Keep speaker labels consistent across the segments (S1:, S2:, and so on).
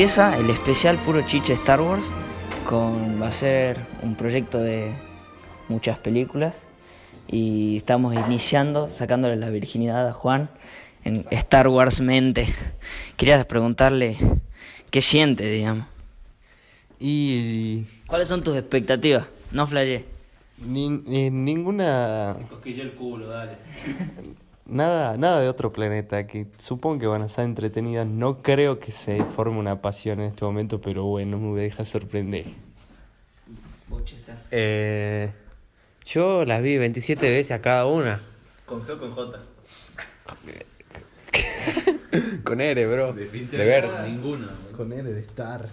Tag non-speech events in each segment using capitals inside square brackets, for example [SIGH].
S1: empieza el especial puro chiche Star Wars. Con, va a ser un proyecto de muchas películas. Y estamos iniciando, sacándole la virginidad a Juan en Star Wars Mente. Quería preguntarle qué siente, digamos.
S2: Y.
S1: ¿Cuáles son tus expectativas? No flayé.
S2: Ni, ni- ninguna.
S3: Cosquillé el culo, dale. [LAUGHS]
S2: Nada, nada de otro planeta. Que supongo que van a estar entretenidas. No creo que se forme una pasión en este momento, pero bueno, me deja sorprender.
S4: Eh, yo las vi 27 veces a cada una.
S3: Con G o con J. [LAUGHS]
S4: Con R, bro. De ver.
S3: Ninguna.
S2: Con R de Star.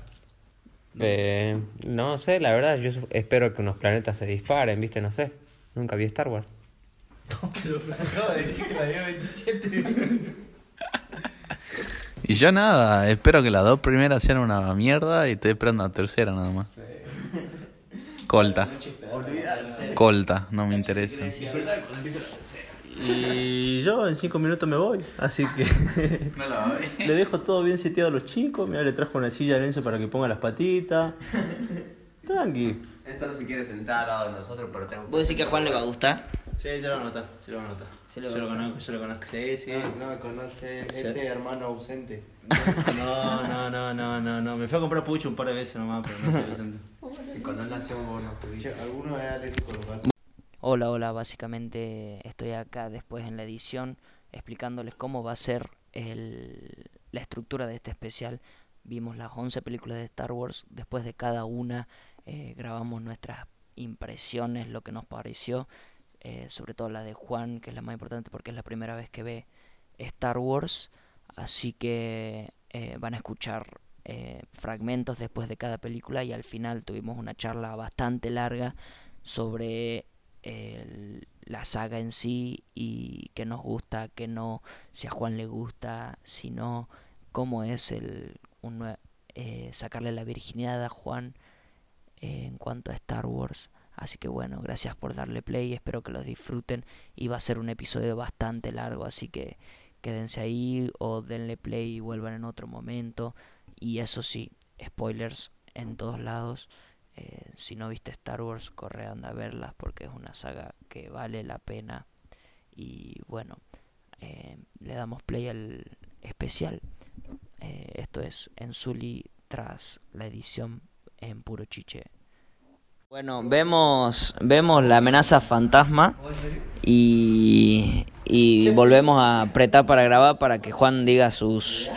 S4: Eh, no sé, la verdad, yo espero que unos planetas se disparen, ¿viste? No sé. Nunca vi Star Wars.
S3: Acabo de decir que la había 27
S5: Y yo nada, espero que las dos primeras sean una mierda y estoy esperando la tercera nada más. Colta. Colta, no me interesa.
S3: Y yo en 5 minutos me voy, así que le dejo todo bien seteado a los chicos. Mira, le trajo una silla a Lenzo para que ponga las patitas. Tranqui.
S4: Él solo se quiere sentar al lado de nosotros, pero tengo
S1: ¿Vos decís que a Juan le va a gustar?
S3: Sí, se lo va a notar, se lo va a notar.
S1: Se lo
S3: yo lo conozco, yo lo conozco. Sí, sí.
S2: No, no, conoce
S3: Sí.
S2: este hermano ausente.
S3: No, no, no, no, no, no. Me fui a comprar pucho un par de veces nomás, pero no. Vicente.
S4: Si cuando él nació vos no
S2: Che,
S4: estuviste.
S2: ¿Alguno es alérgico a los gatos?
S1: Hola, hola, básicamente estoy acá después en la edición explicándoles cómo va a ser el- la estructura de este especial. Vimos las 11 películas de Star Wars, después de cada una eh, grabamos nuestras impresiones, lo que nos pareció, eh, sobre todo la de Juan, que es la más importante porque es la primera vez que ve Star Wars, así que eh, van a escuchar eh, fragmentos después de cada película y al final tuvimos una charla bastante larga sobre la saga en sí y qué nos gusta, qué no, si a Juan le gusta, si no, cómo es el un eh, sacarle la virginidad a Juan en cuanto a Star Wars. Así que bueno, gracias por darle play, espero que los disfruten y va a ser un episodio bastante largo, así que quédense ahí o denle play y vuelvan en otro momento. Y eso sí, spoilers en todos lados. Eh, si no viste Star Wars, corre anda a verlas porque es una saga que vale la pena. Y bueno, eh, le damos play al especial. Eh, esto es en Zully tras la edición en puro chiche. Bueno, vemos, vemos la amenaza fantasma y, y volvemos a apretar para grabar para que Juan diga sus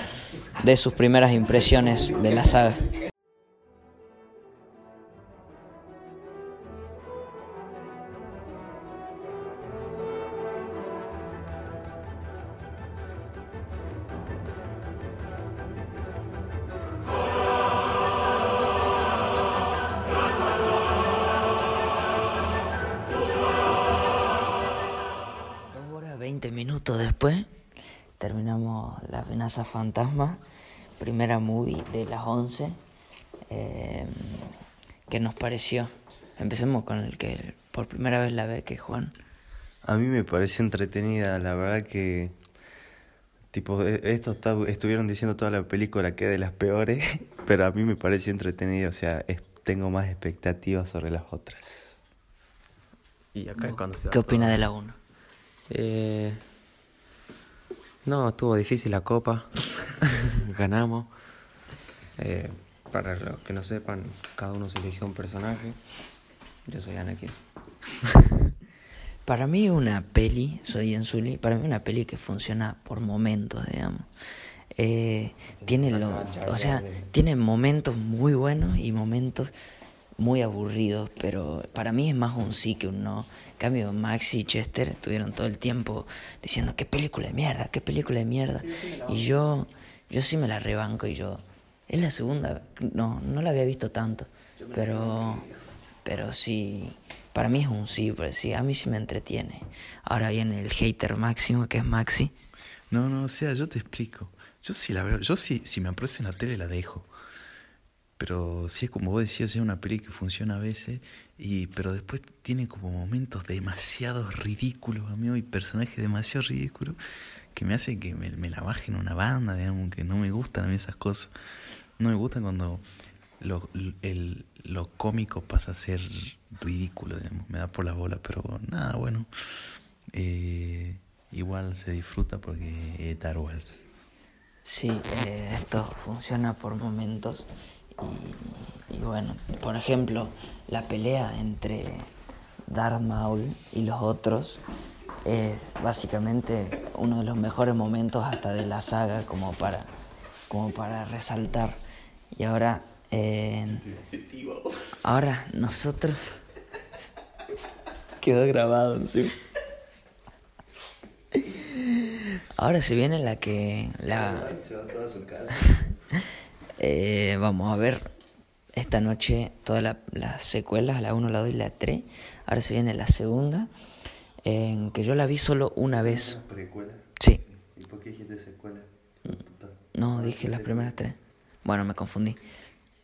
S1: de sus primeras impresiones de la saga. Minutos después terminamos La amenaza fantasma, primera movie de las 11. Eh, ¿Qué nos pareció? Empecemos con el que por primera vez la ve, que es Juan.
S2: A mí me parece entretenida, la verdad que. Tipo, e- esto está- estuvieron diciendo toda la película que es de las peores, [LAUGHS] pero a mí me parece entretenida, o sea, es- tengo más expectativas sobre las otras.
S4: Y acá es cuando se da
S1: ¿Qué opina
S4: todo.
S1: de la 1?
S4: Eh, no, estuvo difícil la copa. [LAUGHS] Ganamos. Eh, para los que no sepan, cada uno se eligió un personaje. Yo soy Anakin. [LAUGHS]
S1: Para mí una peli, soy Enzuli, para mí una peli que funciona por momentos, digamos. Eh, tiene lo, o sea, tiene momentos muy buenos y momentos muy aburridos, pero para mí es más un sí que un no. En cambio, Max y Chester estuvieron todo el tiempo diciendo qué película de mierda, qué película de mierda. Y yo, yo sí me la rebanco y yo, es la segunda, no, no la había visto tanto, pero, pero sí, para mí es un sí, pues sí, a mí sí me entretiene. Ahora viene el hater máximo que es Maxi.
S5: No, no, o sea, yo te explico. Yo sí la veo, yo sí, si me aparece en la tele la dejo. Pero sí es como vos decías, es una peli que funciona a veces, y, pero después tiene como momentos demasiado ridículos, amigo, y personajes demasiado ridículos que me hacen que me, me la bajen una banda, digamos, que no me gustan a mí esas cosas.
S6: No me gusta cuando lo, el, lo cómico pasa a ser ridículo, digamos. Me da por la bola, pero nada, bueno. Eh, igual se disfruta porque es Star Wars.
S1: Sí, eh, esto funciona por momentos. Y, y bueno, por ejemplo, la pelea entre Darth Maul y los otros es básicamente uno de los mejores momentos hasta de la saga como para, como para resaltar. Y ahora, eh, ahora nosotros... [LAUGHS] Quedó grabado encima. Ahora se viene la que... La... [LAUGHS] Eh, vamos a ver esta noche todas la- las secuelas, la 1, la 2 y la 3. Ahora se viene la segunda, en que yo la vi solo una vez.
S2: ¿Precuela?
S1: Sí,
S2: ¿Y por qué dijiste secuela?
S1: no, dije las primeras tres. Bueno, me confundí.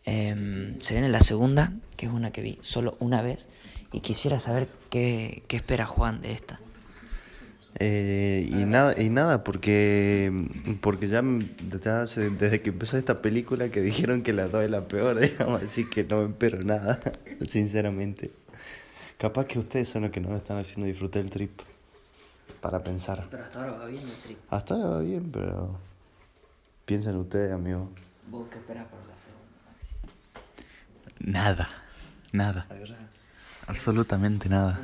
S1: Em, se viene la segunda, que es una que vi solo una vez. Y quisiera saber qué, qué espera Juan de esta.
S2: Eh, y nada, y nada, porque porque ya, m- ya hace- desde que empezó esta película que dijeron que la 2 es la peor, [LAUGHS] digamos, así que no me espero nada, [LAUGHS] sinceramente. Capaz que ustedes son los que nos están haciendo disfrutar el trip, para pensar.
S1: Pero hasta ahora va bien el trip.
S2: Hasta ahora va bien, pero piensen ustedes, amigo.
S1: ¿Vos qué esperas por la segunda?
S6: Nada, nada. Absolutamente nada.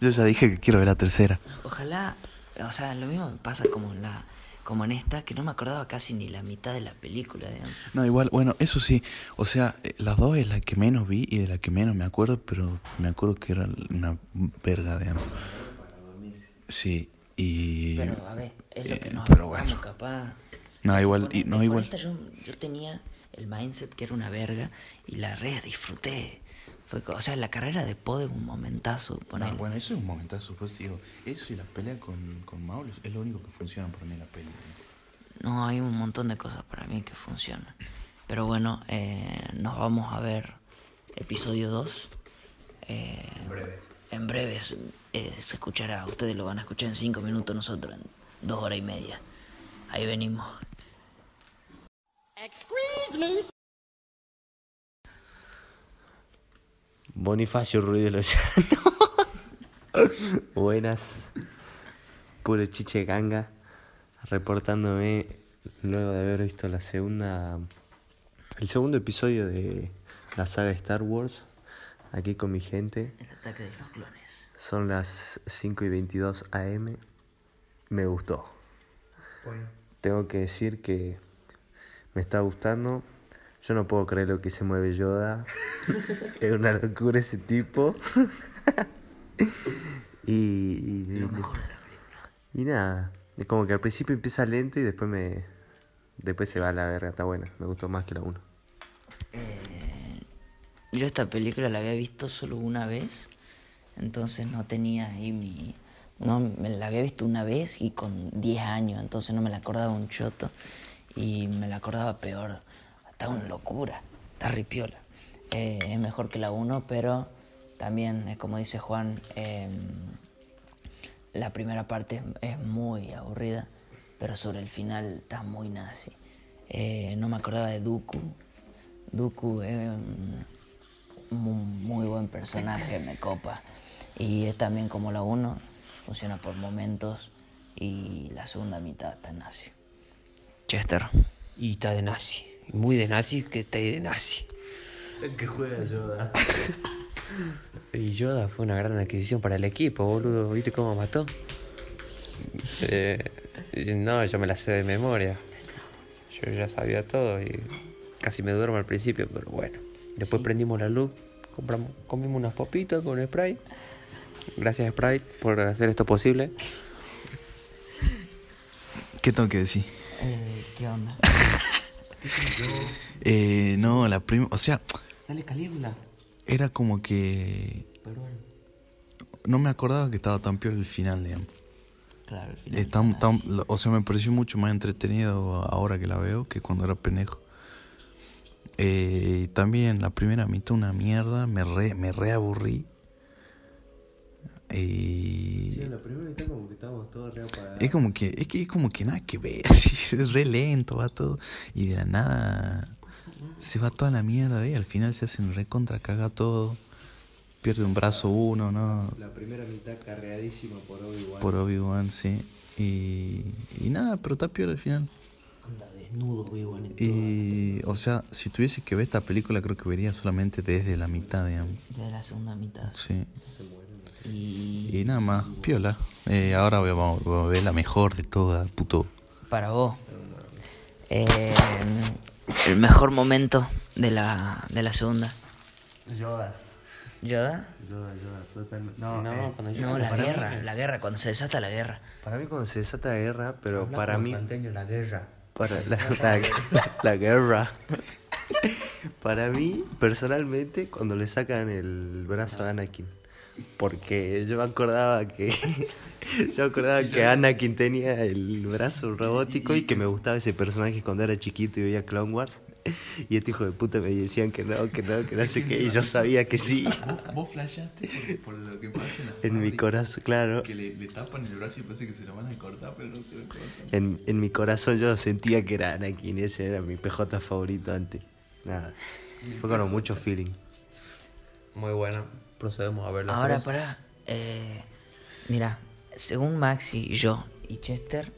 S6: Yo ya dije que quiero ver la tercera.
S1: Ojalá, o sea, lo mismo me pasa como en la como en esta, que no me acordaba casi ni la mitad de la película, digamos.
S6: No, igual, bueno, eso sí. O sea, eh, las dos es la que menos vi y de la que menos me acuerdo, pero me acuerdo que era una verga, digamos. Sí, y...
S1: Pero a ver, es lo
S6: eh,
S1: que nos
S6: pero
S1: acordamos,
S6: bueno.
S1: capaz.
S6: No, igual, y, no, igual.
S1: esta yo, yo tenía el mindset que era una verga y la re disfruté. Fue, o sea, la carrera de Poe es un momentazo.
S6: No, bueno, eso es un momentazo, pues digo, eso y la pelea con, con Maul es lo único que funciona para mí en la peli.
S1: No, hay un montón de cosas para mí que funcionan. Pero bueno, eh, nos vamos a ver episodio 2. Eh, en breves. eh, se escuchará. Ustedes lo van a escuchar en 5 minutos, nosotros en 2 horas y media. Ahí venimos.
S2: Bonifacio Ruiz de los [LAUGHS] Buenas. Puro chiche ganga. Reportándome luego de haber visto la segunda. El segundo episodio de la saga Star Wars. Aquí con mi gente.
S1: El ataque de los clones.
S2: Son las 5 y 22 am. Me gustó. Tengo que decir que me está gustando. Yo no puedo creer lo que se mueve Yoda. [LAUGHS] es una locura ese tipo. [LAUGHS] y, y, y nada. Es como que al principio empieza lento y después me. Después se va a la verga. Está buena. Me gustó más que la 1.
S1: Eh, yo esta película la había visto solo una vez, entonces no tenía ahí mi... No, me la había visto una vez y con 10 años, entonces no me la acordaba un choto y me la acordaba peor. Está una locura, está ripiola. Eh, es mejor que la 1, pero también, es como dice Juan, eh, la primera parte es muy aburrida, pero sobre el final está muy nazi. Eh, no me acordaba de Dooku. Dooku es un mu- muy buen personaje, me copa. Y es también como la 1, funciona por momentos y la segunda mitad está nazi. Chester.
S4: Y está de nazi. Muy de nazi que está ahí de nazi.
S2: Que juega Yoda. [LAUGHS]
S4: Y Yoda fue una gran adquisición para el equipo, boludo. ¿Viste cómo mató? Eh, no, yo me la sé de memoria. Yo ya sabía todo y casi me duermo al principio, pero bueno. Después prendimos la luz, compramos, comimos unas popitas con Sprite. Gracias Sprite por hacer esto posible.
S6: ¿Qué tengo que decir?
S1: Eh, ¿Qué onda? [LAUGHS]
S6: Eh, no, la primera. O sea,
S4: Sale Calígula.
S6: era como que.
S4: Perdón.
S6: No me acordaba que estaba tan peor el final, digamos.
S1: Claro, final
S6: Eh, tan- tan- lo- o sea, me pareció mucho más entretenido ahora que la veo que cuando era pendejo. Eh, también la primera mitad una mierda, me re, me reaburrí. Y
S2: la primera mitad como que estábamos todos reapagados.
S6: es como que, es que es como que nada que ver, [LAUGHS] así, es re lento, va todo. Y de la nada se va toda la mierda, ¿eh? Al final se hacen recontra, caga todo. Pierde un brazo uno, ¿no?
S7: La primera mitad carreadísima por Obi-Wan.
S6: Por Obi-Wan, sí. Y, y nada, pero está peor al final.
S1: Anda desnudo, vivo en
S6: Y, o sea, si tuviese que ver esta película, creo que vería solamente desde la mitad, digamos.
S1: De la segunda mitad.
S6: Sí.
S1: Y
S6: Y nada más, piola. Eh, ahora voy a, voy a ver la mejor de todas, puto.
S1: para vos, eh, el mejor momento de la, de la segunda.
S7: Yoda.
S1: ¿Yoda?
S7: Yoda, Yoda, totalmente. No,
S4: No,
S7: eh,
S4: cuando
S1: No, la guerra, la guerra, cuando se desata la guerra.
S7: para mí cuando se desata la guerra, pero para mí...
S4: la guerra.
S7: Para la, la, la guerra. [LAUGHS] Para mí, personalmente, cuando le sacan el brazo a Anakin. Porque yo me acordaba que. [LAUGHS] Yo me acordaba que Anakin tenía el brazo robótico y que me gustaba ese personaje cuando era chiquito y veía Clone Wars. Y este hijo de puta me decían que no, que no, que no sé [LAUGHS] qué. Y yo sabía que sí.
S6: Vos, vos flashaste por, por lo que pasa en la
S7: En mi corazón, claro.
S6: Que le, le tapan el brazo y parece que se lo van a cortar, pero no se lo cortan.
S7: En, en mi corazón yo sentía que era Anakin. Ese era mi PJ favorito antes. Nada. Fue con mucho feeling.
S4: Muy buena. Procedemos a ver la
S1: Ahora,
S4: tres.
S1: pará. Eh, mira, según Maxi, yo y Chester,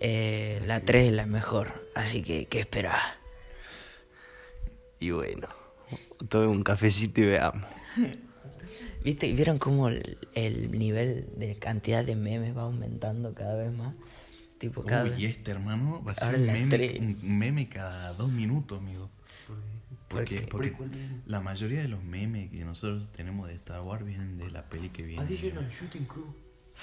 S1: eh, la 3 es la mejor. Así que, ¿qué esperás?
S7: Y bueno, tome un cafecito y veamos. [LAUGHS]
S1: ¿Viste? ¿Vieron cómo el, el nivel de cantidad de memes va aumentando cada vez más? Tipo, cada
S6: Uy, y este hermano va a ser
S1: las
S6: meme, un meme cada dos minutos, amigo. Porque,
S1: qué?
S6: porque la mayoría de los memes que nosotros tenemos de Star Wars vienen de la peli que viene. [LAUGHS]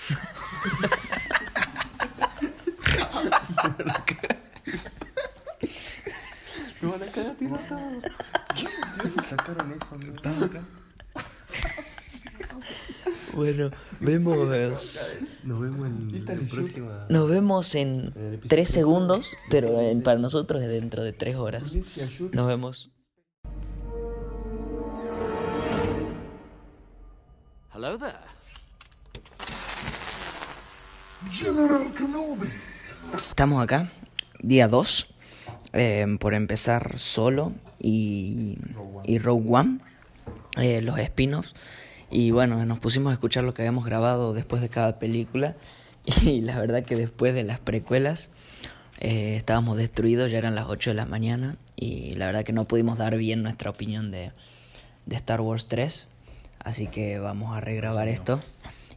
S7: Sacaron esto, amigo. [LAUGHS]
S1: Bueno, vemos.
S7: Nos vemos en la próxima.
S1: Nos vemos en 3 segundos, pero en- para nosotros es dentro de 3 horas. Nos vemos.
S8: Hello there.
S1: Estamos acá, día 2, por empezar solo y, y Rogue One, eh, los spin-offs. Y bueno, nos pusimos a escuchar lo que habíamos grabado después de cada película. [LAUGHS] Y la verdad que después de las precuelas eh, estábamos destruidos, ya eran las 8 de la mañana. Y la verdad que no pudimos dar bien nuestra opinión de, de Star Wars 3. Así que vamos a regrabar esto.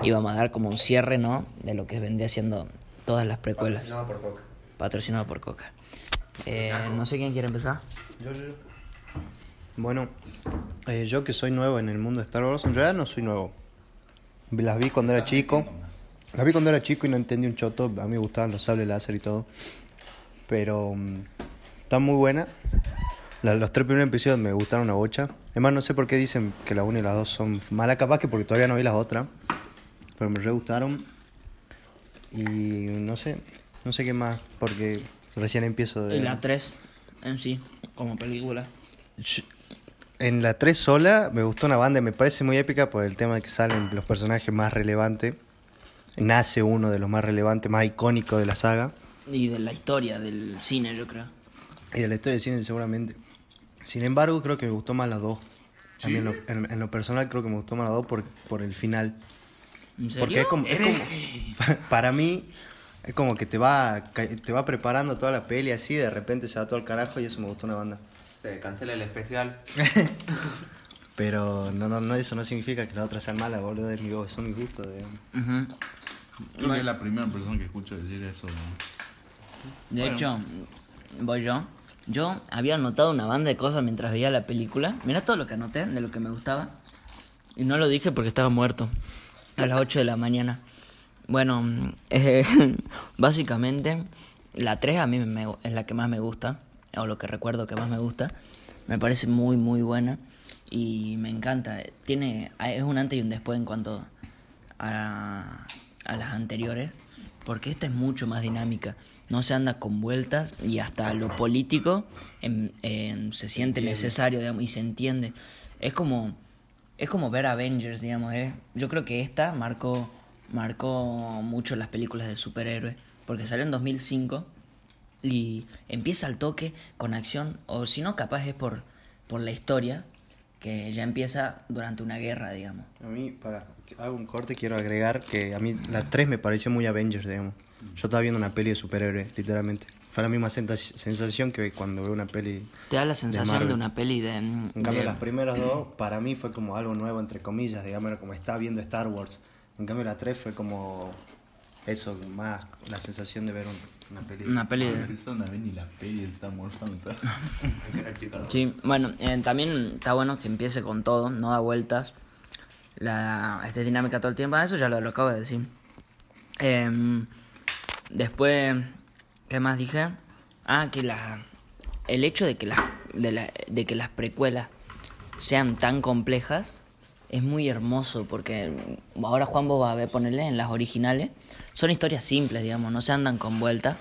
S1: Y vamos a dar como un cierre, ¿no? De lo que vendría siendo todas las precuelas.
S4: No, por Coca.
S1: Patrocinado por Coca. Eh, no sé quién quiere empezar.
S2: Bueno, eh, yo que soy nuevo en el mundo de Star Wars, en realidad no soy nuevo. Las vi cuando era chico. Las vi cuando era chico y no entendí un choto. A mí me gustaban los sables láser y todo. Pero mm, están muy buenas. La- los tres primeros episodios me gustaron una bocha. Además, no sé por qué dicen que la 1 y la 2 son malas, capaz que porque todavía no vi las otras. Pero me re gustaron. Y no sé, no sé qué más, porque recién empiezo de...
S1: Y la 3 en sí, como película.
S2: En la 3 sola me gustó una banda, y me parece muy épica por el tema de que salen los personajes más relevantes. Nace uno de los más relevantes, más icónicos de la saga.
S1: Y de la historia del cine, yo creo.
S2: Y de la historia del cine seguramente. Sin embargo, creo que me gustó más la 2. A mí en lo, en- en lo personal creo que me gustó más la 2 por, por el final.
S1: ¿En serio?
S2: Porque es como, es como- [LAUGHS] para mí es como que te va te va preparando toda la peli así, de repente se va todo al carajo y eso me gustó una banda.
S4: Se cancela el especial. [LAUGHS]
S2: Pero no, no, no, eso no significa que las otras sean malas, boludo, es mi, son mis gustos. digamos.
S1: Ujú.
S6: Creo que es la primera persona que escucho decir eso. ¿no?
S1: De hecho, voy yo. Yo había anotado una banda de cosas mientras veía la película. Mira todo lo que anoté de lo que me gustaba. Y no lo dije porque estaba muerto. A las 8 de la mañana. Bueno, [LAUGHS] eh, básicamente la 3 a mí me- es la que más me gusta. O lo que recuerdo que más me gusta. Me parece muy, muy buena. Y me encanta. Tiene, es un antes y un después en cuanto a, a las anteriores, porque esta es mucho más dinámica. No se anda con vueltas y hasta lo político em, em, se siente necesario digamos, y se entiende. Es como, es como ver Avengers, digamos. ¿eh? Yo creo que esta marcó, marcó mucho las películas de superhéroes, porque salió en 2005 y empieza al toque con acción, o si no, capaz es por, por la historia, que ya empieza durante una guerra, digamos.
S2: A mí, para hago un corte, quiero agregar que a mí la 3 me pareció muy Avengers, digamos. Yo estaba viendo una peli de superhéroes, literalmente. Fue la misma sensación que cuando veo una peli.
S1: Te da la sensación de,
S2: Marvel.
S1: una peli de...
S2: En cambio,
S1: de-
S2: las primeras dos, para mí fue como algo nuevo, entre comillas, digamos, como estaba viendo Star Wars. En cambio, la 3 fue como eso, más la sensación de ver un- una peli.
S1: una peli de...
S6: Ni las pelis están morfando.
S1: Sí, bueno, eh, también está bueno que empiece con todo, no da vueltas. La, esta dinámica todo el tiempo, Ah, eso ya lo, lo acabo de decir. Em, después, ¿qué más dije? Ah, que la, el hecho de que, las, de, la- de que las precuelas sean tan complejas es muy hermoso porque ahora Juan vos va a ver ponerle en las originales. Son historias simples, digamos, no se andan con vueltas.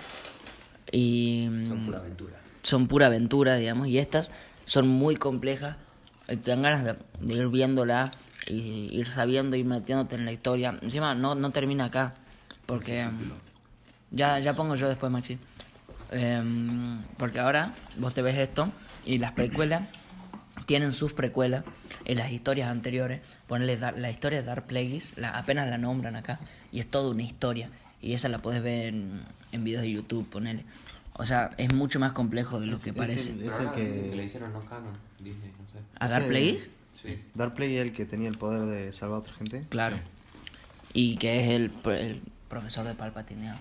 S1: Y son pura aventura. Son pura aventura, digamos, y estas son muy complejas. Te dan ganas de, de ir viéndola y ir sabiendo, ir metiéndote en la historia. Encima no, no termina acá, porque ya, ya pongo yo después, Maxi. Em, porque ahora vos te ves esto y las precuelas tienen sus precuelas en las historias anteriores. Ponerle Dar- la historia de Dark Plagueis, la, apenas la nombran acá, y es toda una historia. Y esa la podés ver en, en videos de YouTube, ponele. O sea, es mucho más complejo de lo que
S2: Es
S1: parece.
S2: el- es el
S4: dicen que le
S2: que.
S4: hicieron no canon, Disney, no sé.
S1: ¿A Dark Plagueis?
S4: Sí.
S2: Darkplay es el que tenía el poder de salvar a otra gente.
S1: Claro. Y que es el, pro- el profesor de Palpatine.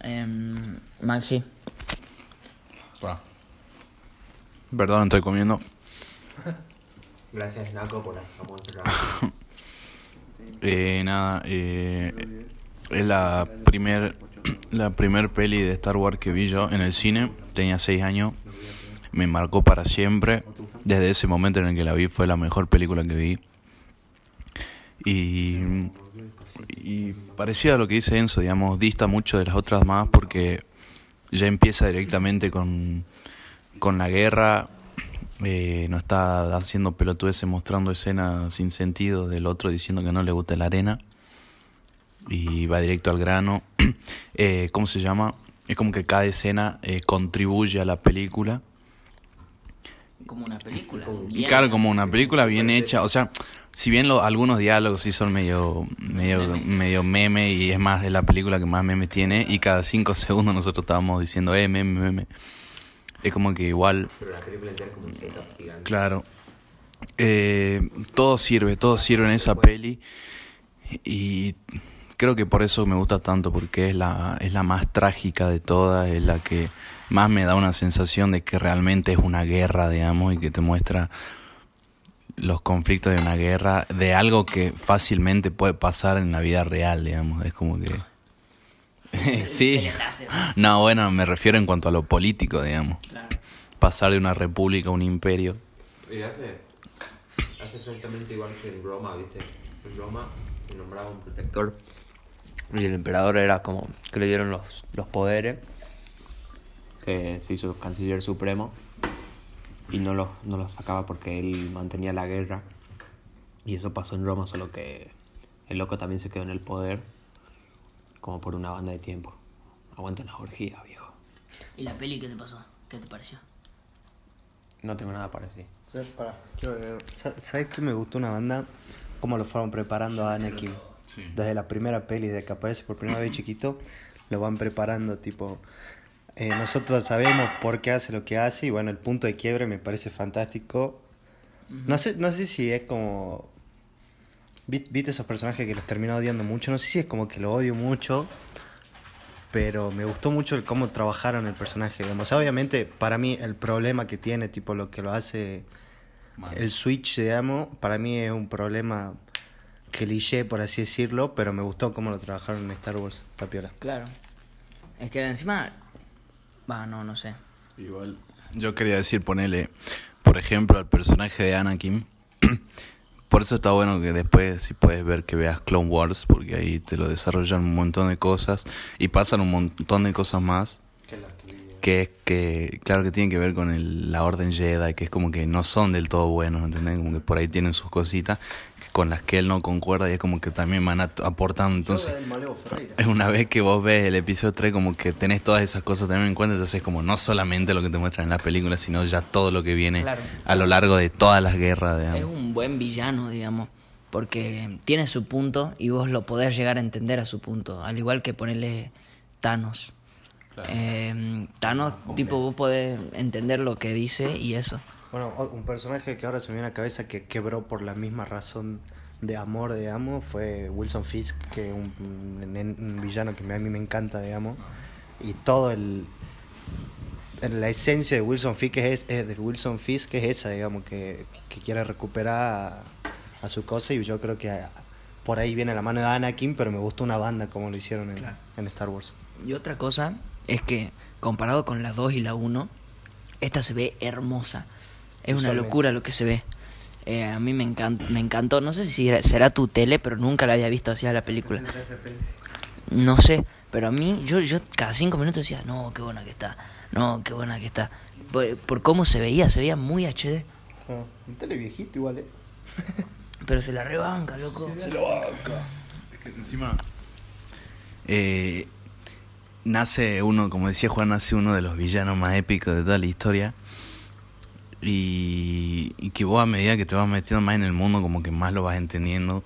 S1: Em, Maxi.
S6: Perdón, estoy comiendo. [LAUGHS]
S4: Gracias, Naco, por la [LAUGHS]
S6: Eh, nada, eh, es la primer, [CLEARS THROAT] la primer peli de Star Wars que vi yo en el cine. Tenía seis años. Me marcó para siempre. Desde ese momento en el que la vi fue la mejor película que vi. Y, y a lo que dice Enzo, digamos, dista mucho de las otras más porque ya empieza directamente con, con la guerra. Eh, no está haciendo pelotudeces mostrando escenas sin sentido del otro diciendo que no le gusta la arena. Y va directo al grano. [CLEARS THROAT] Eh, ¿Cómo se llama? Es como que cada escena eh, contribuye a la película.
S1: Como una película.
S6: Y
S1: bien.
S6: claro, como una película bien hecha. O sea, si bien lo- algunos diálogos sí son medio, medio, medio meme y es más de la película que más memes tiene. Y cada cinco segundos nosotros estábamos diciendo, eh, meme, meme. Es como que igual
S4: Pero la película entera es como un setup gigante.
S6: Claro. Eh, todo sirve, todo sirve en esa peli. Y creo que por eso me gusta tanto, porque es la, es la más trágica de todas, es la que más me da una sensación de que realmente es una guerra, digamos, y que te muestra los conflictos de una guerra, de algo que fácilmente puede pasar en la vida real, digamos. Es como que... [LAUGHS] sí. No, bueno, me refiero en cuanto a lo político, digamos.
S1: Claro.
S6: Pasar de una república a un imperio.
S4: Y hace, hace exactamente igual que en Roma, ¿viste? En Roma se nombraba un protector. Y el emperador era como que le dieron los, los poderes. Que se hizo canciller supremo. Y no los, no los sacaba porque él mantenía la guerra. Y eso pasó en Roma, solo que el loco también se quedó en el poder. Como por una banda de tiempo. Aguanta la orgía, viejo.
S1: ¿Y la peli qué te pasó? ¿Qué te pareció?
S4: No tengo nada para decir.
S2: Sa- ¿Sabes qué me gustó una banda? Cómo lo fueron preparando a Anakin. Desde la primera peli, desde que aparece por primera vez chiquito, lo van preparando, tipo... eh, nosotros sabemos por qué hace lo que hace y bueno, el punto de quiebre me parece fantástico. No sé, no sé si es como... vi- ¿Viste esos personajes que los terminó odiando mucho? No sé si es como que lo odio mucho, pero me gustó mucho el cómo trabajaron el personaje. Digamos. O sea, obviamente, para mí el problema que tiene, tipo lo que lo hace el Switch, digamos, para mí es un problema cliché, por así decirlo, pero me gustó cómo lo trabajaron en Star Wars, Tapiola.
S1: Claro. Es que encima... Va, no, no sé.
S6: Igual. Yo quería decir, ponele, por ejemplo, al personaje de Anakin. [CLEARS THROAT] por eso está bueno que después, si puedes ver, que veas Clone Wars, porque ahí te lo desarrollan un montón de cosas y pasan un montón de cosas más que es que, claro que tiene que ver con el- la Orden Jedi, que es como que no son del todo buenos, ¿entendés? Como que por ahí tienen sus cositas con las que él no concuerda y es como que también van aportando. Entonces, es una vez que vos ves el episodio 3, como que tenés todas esas cosas también en cuenta, entonces es como no solamente lo que te muestran en la película, sino ya todo lo que viene
S1: Claro.
S6: a lo largo de todas las guerras,
S1: Es
S6: digamos.
S1: un buen villano, digamos, porque tiene su punto y vos lo podés llegar a entender a su punto, al igual que ponerle Thanos. Eh, Thanos, tipo, vos podés entender lo que dice y eso.
S2: Bueno, un personaje que ahora se me viene a la cabeza que quebró por la misma razón de amor, digamos, fue Wilson Fisk, que es un, un- un villano que a mí me encanta, digamos. Y todo el... La esencia de Wilson Fisk es, es de Wilson Fisk es esa, digamos, que, que quiere recuperar a, a su cosa y yo creo que a- por ahí viene la mano de Anakin, pero me gustó una banda como lo hicieron en, en Star Wars.
S1: Y otra cosa es que, comparado con la 2 y la 1, esta se ve hermosa. Es una locura lo que se ve. Eh, a mí me, encan- me encantó. No sé si era- será tu tele, pero nunca la había visto así a la película. No sé, pero a mí, yo, yo cada cinco minutos decía, no, qué buena que está. No, qué buena que está. Por, por cómo se veía, se veía muy HD.
S2: Un tele viejito igual, ¿eh? [LAUGHS]
S1: Pero se la rebanca, loco.
S6: Encima, eh, nace uno, como decía Juan, nace uno de los villanos más épicos de toda la historia. Y, y que vos a medida que te vas metiendo más en el mundo, como que más lo vas entendiendo.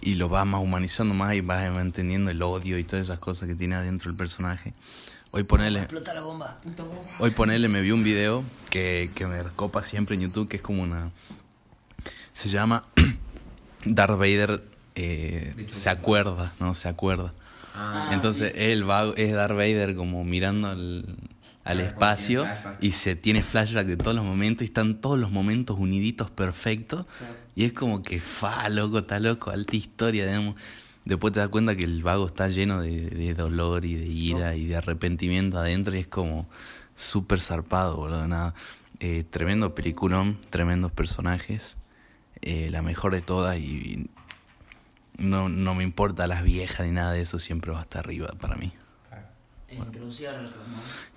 S6: Y lo vas más humanizando más y vas entendiendo el odio y todas esas cosas que tiene adentro el personaje. Hoy ponele...
S1: Explota la bomba.
S6: Hoy ponele, me vi un video que, que me copa siempre en YouTube, que es como una... Se llama [CLEARS THROAT] Darth Vader eh, se acuerda, ¿no? Se acuerda. Entonces él va, es Darth Vader como mirando al, al espacio y se tiene flashback de todos los momentos y están todos los momentos uniditos perfectos. Y es como que fa, loco, está loco, alta historia, digamos. Después te das cuenta que el vago está lleno de, de dolor y de ira y de arrepentimiento adentro y es como súper zarpado, boludo. Nada. Eh, tremendo peliculón, tremendos personajes. eh, la mejor de todas y no, no me importa las viejas ni nada de eso, siempre va a estar arriba para mí.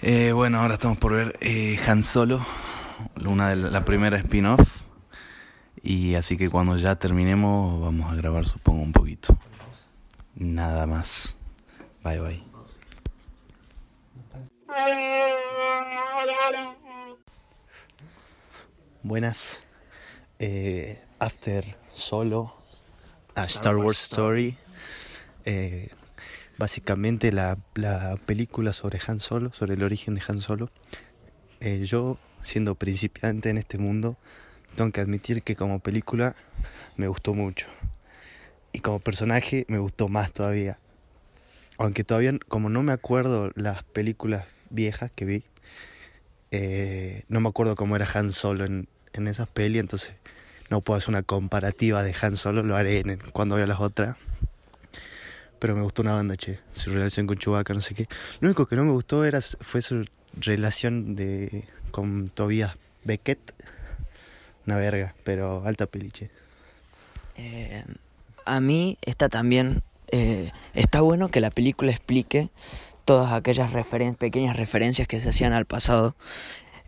S6: Eh, bueno, ahora estamos por ver eh, Han Solo, una de la, la primera spin-off. Y así que cuando ya terminemos vamos a grabar supongo un poquito. Nada más. Bye bye.
S2: Buenas. Eh, after Solo, a Star Wars Story. Eh, básicamente la, la película sobre Han Solo, sobre el origen de Han Solo. Eh, yo, siendo principiante en este mundo, tengo que admitir que como película me gustó mucho. Y como personaje me gustó más todavía. Aunque todavía, como no me acuerdo las películas viejas que vi, eh, no me acuerdo cómo era Han Solo en, esas pelis, entonces no puedo hacer una comparativa de Han Solo, lo haré en, cuando vea las otras. Pero me gustó una banda, che, su relación con Chewbacca, no sé qué. Lo único que no me gustó era, fue su relación de, con Tobias Beckett. Una verga, pero alta peli, che.
S1: Eh, a mí está también, eh, está bueno que la película explique todas aquellas referen pequeñas referencias que se hacían al pasado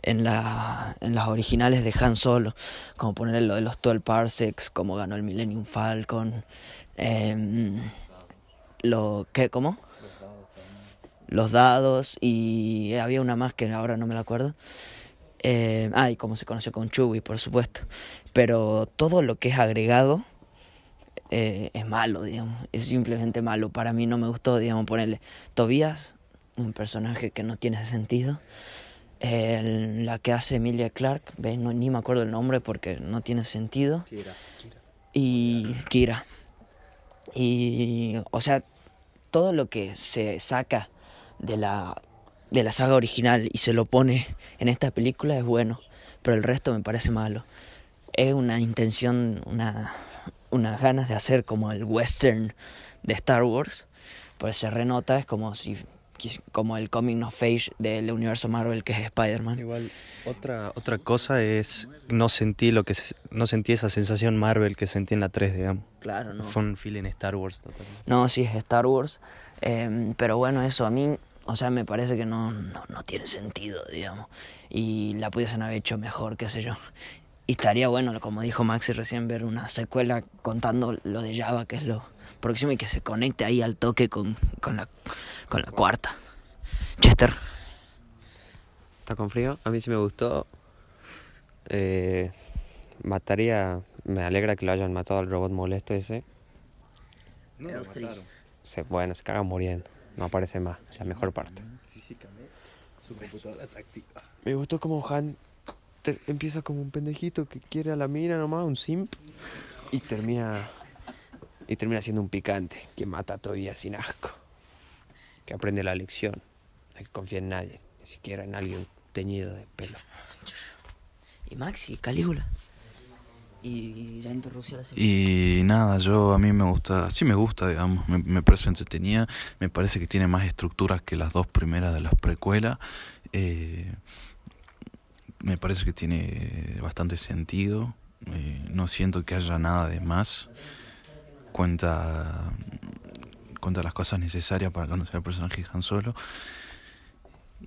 S1: en, la, en las originales de Han Solo, como poner lo de los 12 parsecs, como ganó el Millennium Falcon, em, lo que, ¿cómo? Los dados y había una más que ahora no me la acuerdo. Eh, ah, y cómo se conoció con Chewie, por supuesto. Pero todo lo que es agregado eh, es malo, digamos. Es simplemente malo. Para mí no me gustó, digamos, ponerle Tobías, un personaje que no tiene sentido. Eh, la que hace Emilia Clark, ¿ves? No, ni me acuerdo el nombre porque no tiene sentido. Y Kira. Y, o sea, todo lo que se saca de la, de la saga original y se lo pone en esta película es bueno, pero el resto me parece malo. Es una intención, una, unas ganas de hacer como el western de Star Wars, pues se renota, es como si como el coming of age del universo Marvel que es Spider-Man.
S2: Igual otra otra cosa es no sentí lo que no sentí esa sensación Marvel que sentí en la 3, digamos.
S1: Claro, no.
S2: Fue un feeling Star Wars totalmente.
S1: No, sí es Star Wars. eh, pero bueno, eso a mí o sea, me parece que no, no, no tiene sentido, digamos. Y la pudiesen haber hecho mejor, qué sé yo. Y estaría bueno, como dijo Maxi recién, ver una secuela contando lo de Java, que es lo próximo, y que se conecte ahí al toque con, con, la, con la cuarta. Chester.
S4: ¿Está con frío? A mí sí me gustó. Eh, mataría. Me alegra que lo hayan matado al robot molesto ese. Se, bueno, se cagan muriendo. No aparece más. Es la mejor parte. Me gustó como Han empieza como un pendejito que quiere a la mina nomás, un simp. Y termina. Y termina siendo un picante que mata todavía sin asco. Que aprende la lección. No hay que confiar en nadie. Ni siquiera en alguien teñido de pelo.
S1: Y Maxi, Calígula. Y ya introdució la.
S6: Y nada, yo a mí me gusta, sí me gusta, digamos, me, me parece entretenida, me parece que tiene más estructuras que las dos primeras de las precuelas, eh, me parece que tiene bastante sentido, eh, no siento que haya nada de más, cuenta, cuenta las cosas necesarias para conocer al personaje de Han Solo,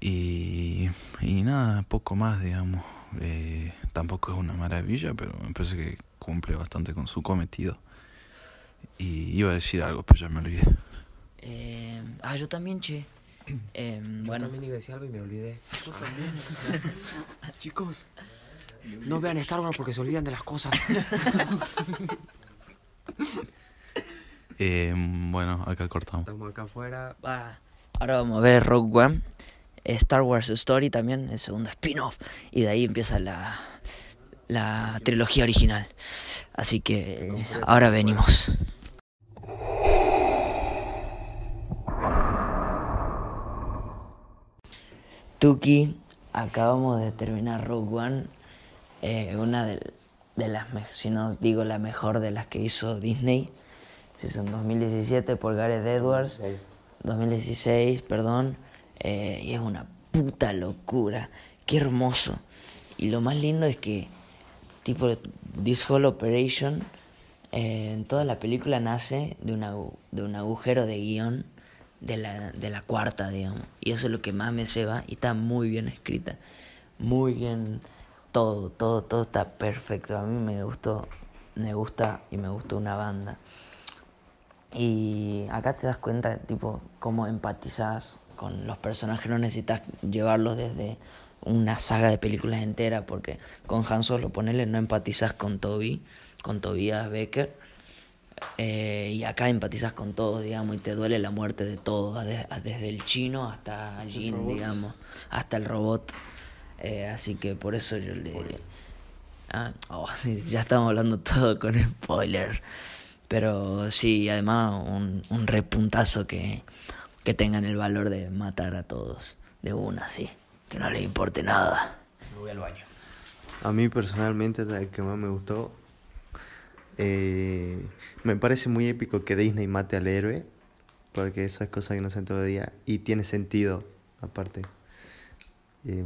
S6: y, y nada, poco más, digamos. Eh, tampoco es una maravilla, pero me parece que cumple bastante con su cometido. Y iba a decir algo, pero ya me olvidé.
S1: Eh, ah, yo también, che. [CLEARS THROAT] Eh, bueno,
S4: también iba a decir algo y me olvidé. [LAUGHS] Chicos, no vean Star Wars porque se olvidan de las cosas. [LAUGHS]
S6: Eh, bueno, acá cortamos.
S4: Estamos acá afuera.
S1: ahora vamos a ver Rogue One. Star Wars Story también, el segundo spin-off. Y de ahí empieza la, la trilogía original. Así que ahora venimos. Tuki, acabamos de terminar Rogue One, eh, una de, de las, si no digo la mejor de las que hizo Disney. Se hizo en 2017 por Gareth Edwards. 2016, perdón. eh, y es una puta locura. Qué hermoso. Y lo más lindo es que, tipo, This Whole Operation, eh, en toda la película nace de, una, de un agujero de guion de la, de la cuarta, digamos. Y eso es lo que más me ceba. Y está muy bien escrita. Muy bien. Todo, todo, todo está perfecto. A mí me gustó. Me gusta y me gustó una banda. Y acá te das cuenta, tipo, cómo empatizas con los personajes. No necesitas llevarlos desde una saga de películas entera, porque con Han Solo, ponele, no empatizas con Toby, con Tobias Becker. Eh, y acá empatizas con todos, digamos, y te duele la muerte de todos, de- desde el chino hasta Jin, digamos, hasta el robot. Eh, así que por eso yo le... Ah, oh, [LAUGHS] sí, ya estamos hablando todo con spoiler. Pero sí, además un, un repuntazo que, que tengan el valor de matar a todos de una, sí. Que no les importe nada.
S2: A mí personalmente, la que más me gustó, eh, me parece muy épico que Disney mate al héroe, porque eso es cosa que no se todo el día, y tiene sentido, aparte. Eh,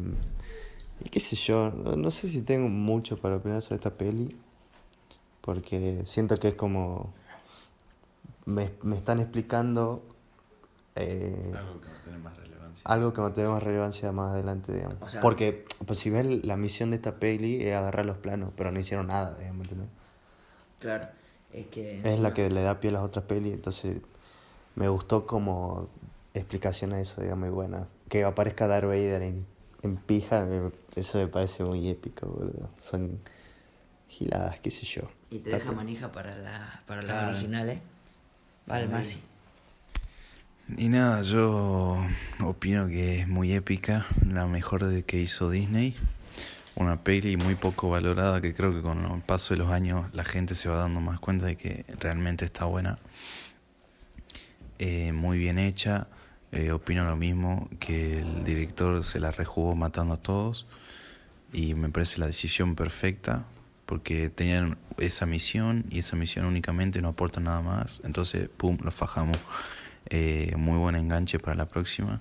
S2: y qué sé yo, no, no sé si tengo mucho para opinar sobre esta peli, porque siento que es como... Me, me están explicando... eh,
S6: Algo que no tiene más relevancia.
S2: algo que va a tener más relevancia más adelante, digamos.
S1: O sea-
S2: Porque, pues si ves la misión de esta peli es agarrar los planos, pero no hicieron nada, digamos, ¿entendés?
S1: Claro, es que...
S2: Es la que le da pie a las otras pelis, entonces me gustó como explicación a eso, digamos, muy buena. Que aparezca Darth Vader en, en pija, me- eso me parece muy épico, boludo. Son giladas, qué sé yo.
S1: Y te
S2: Está
S1: deja manija para, la, para las originales. Vale,
S2: Sí.
S6: Y nada, yo opino que es muy épica, la mejor de que hizo Disney. Una peli muy poco valorada que creo que con el paso de los años la gente se va dando más cuenta de que realmente está buena. Eh, muy bien hecha. Eh, opino lo mismo, que el director se la rejugó matando a todos. Y me parece la decisión perfecta, porque tenían esa misión y esa misión únicamente no aporta nada más. Entonces, pum, lo fajamos. Eh, muy buen enganche para la próxima.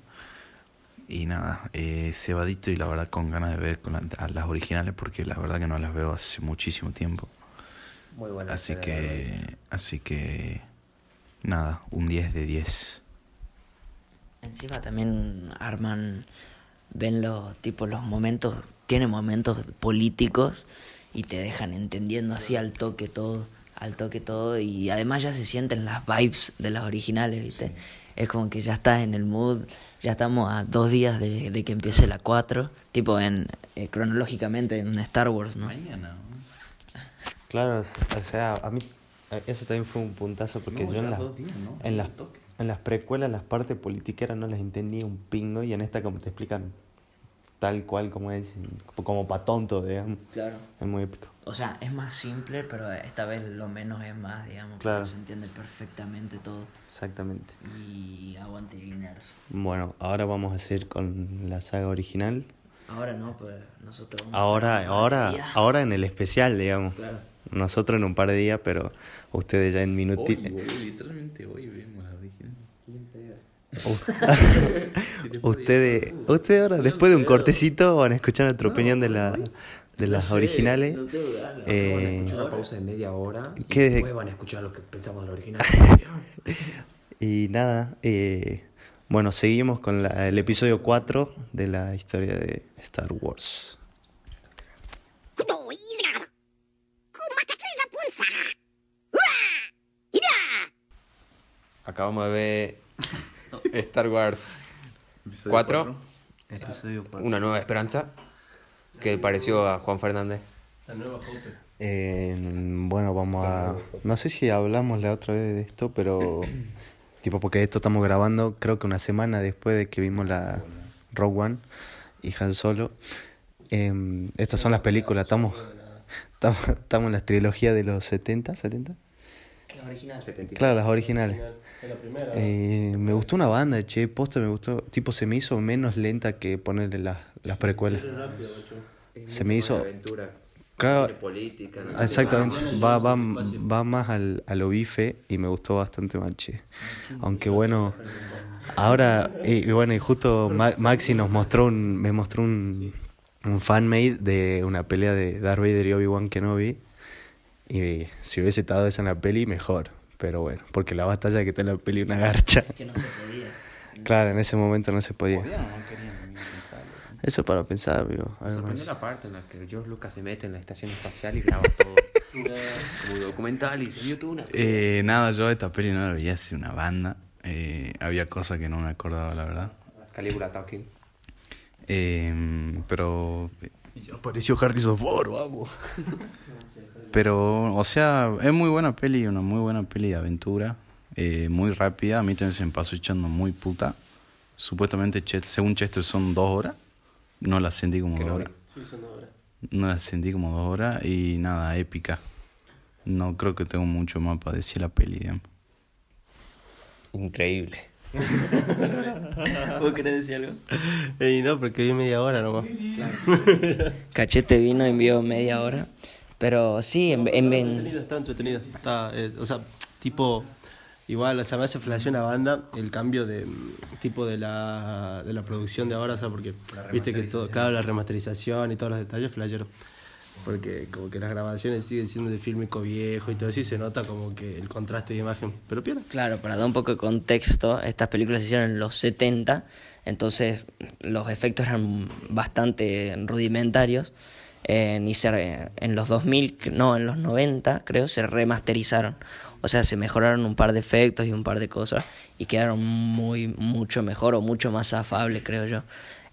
S6: Y nada, eh, cebadito y la verdad con ganas de ver con la- a las originales porque la verdad que no las veo hace muchísimo tiempo.
S4: Muy buena.
S6: Así que, así que, nada, un 10 de 10.
S1: Encima también arman, ven los tipos los momentos, tiene momentos políticos y te dejan entendiendo así al toque todo, al toque todo y además ya se sienten las vibes de las originales, ¿viste? Es como que ya estás en el mood, ya estamos a dos días de, de que empiece la 4, tipo en eh, cronológicamente en Star Wars, ¿no?
S6: Mañana.
S2: Claro, o sea, a mí eso también fue un puntazo porque
S6: No,
S2: yo en las,
S6: días, ¿no?
S2: en, las,
S6: Un toque.
S2: en las precuelas las partes politiqueras no las entendía un pingo y en esta como te explican tal cual como es, como, pa' tonto, digamos.
S1: Claro.
S2: Es muy épico.
S1: O sea, es más simple, pero esta vez lo menos es más, digamos.
S2: Claro.
S1: Se entiende perfectamente todo.
S2: Exactamente.
S1: Y aguante Guinness.
S2: Bueno, ahora vamos a seguir con la saga original.
S1: Ahora no, pues nosotros. vamos a
S2: Ahora,
S1: estar
S2: ahora, ahora en el especial, digamos.
S1: Claro.
S2: Nosotros en un par de días, pero ustedes ya en
S6: Hoy,
S2: minutitos.
S6: boludo, literalmente hoy vemos la original.
S2: Ustedes, ustedes ahora, después de un cortecito, van a escuchar nuestra opinión de, la, de las originales.
S4: Van a
S2: Eh,
S4: escuchar una pausa de media hora y
S2: ¿Qué?
S4: después van a escuchar lo que pensamos del original. [LAUGHS]
S2: y nada, eh, bueno, seguimos con la- el episodio 4 de la historia de Star Wars.
S4: Acabamos de ver Star Wars 4,
S2: Episodio
S4: Una nueva esperanza, que pareció a Juan Fernández.
S2: Eh, bueno, vamos a... No sé si hablamos la otra vez de esto, pero... [COUGHS] tipo, porque esto estamos grabando creo que una semana después de que vimos la Rogue One y Han Solo. Em, estas son las películas, estamos... Estamos, estamos en la trilogía de los 70, 70.
S1: La original.
S2: Claro, las originales. Eh, me gustó una banda, che, posta me gustó. Tipo, se me hizo menos lenta que ponerle las, las precuelas. Se me hizo- Claro,
S4: política,
S2: Ah, Exactamente, va, va, va más al, a lo bife y me gustó bastante más, che. Aunque bueno, ahora, y, y bueno, y justo Ma- Maxi nos mostró un, me mostró un, un fanmade de una pelea de Darth Vader y Obi-Wan Kenobi. Y si hubiese estado esa en la peli, mejor. Pero bueno, porque la batalla que en la peli una garcha.
S1: Que no se podía.
S2: Claro, en ese momento no se podía.
S6: Podían o no querían.
S2: Eso para pensar, amigo.
S4: Me sorprendió la parte en la que George Lucas se mete en la estación espacial y graba todo. [LAUGHS] como documental y se vio toda una...
S6: Eh, nada, yo esta peli no la veía hace una banda. Eh, había cosas que no me acordaba, la verdad.
S4: Calígula Talking.
S6: Eh, pero. apareció Harrison Ford, vamos. [LAUGHS] Pero, o sea, es muy buena peli, una muy buena peli de aventura. eh, muy rápida. A mí también se me pasó echando muy puta. Supuestamente, según Chester, son dos horas. No la sentí como dos horas. No la sentí como dos horas. Y nada, épica. No creo que tengo mucho más para decir la peli, digamos.
S7: Increíble. [LAUGHS]
S1: ¿Vos querés decir algo?
S7: Ey, no, porque vi media hora nomás. [LAUGHS]
S1: Cachete vino, envió media hora. Pero sí, en, en, en-
S7: Entretenido, está entretenido. Está, eh, o sea, tipo, igual, o sea, me hace flashear una banda el cambio de mm, tipo de la, de la producción de ahora, o sea, porque viste que todo, claro, la remasterización y todos los detalles flashearon. Porque como que las grabaciones siguen siendo de fílmico viejo y todo así, se nota como que el contraste de imagen. Pero pierda.
S1: Claro, para dar un poco de contexto, estas películas se hicieron en los 70, entonces los efectos eran bastante rudimentarios. Eh, se en los 2000, c- no, en los 90 creo, se remasterizaron. O sea, se mejoraron un par de efectos y un par de cosas y quedaron muy, mucho mejor o mucho más afables, creo yo.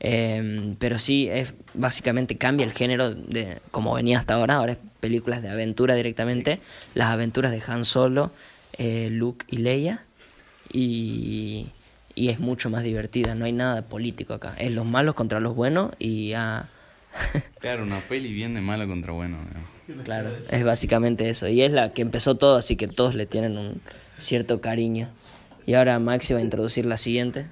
S1: Eh, pero sí, es básicamente cambia el género de como venía hasta ahora. Ahora es películas de aventura directamente. Las aventuras de Han Solo, eh, Luke y Leia. Y, y es mucho más divertida. No hay nada político acá. Es los malos contra los buenos y ah, [LAUGHS]
S6: Claro, una peli bien de malo contra bueno. digamos.
S1: claro, es básicamente eso. Y es la que empezó todo, así que todos le tienen un cierto cariño. Y ahora Maxi va a introducir la siguiente.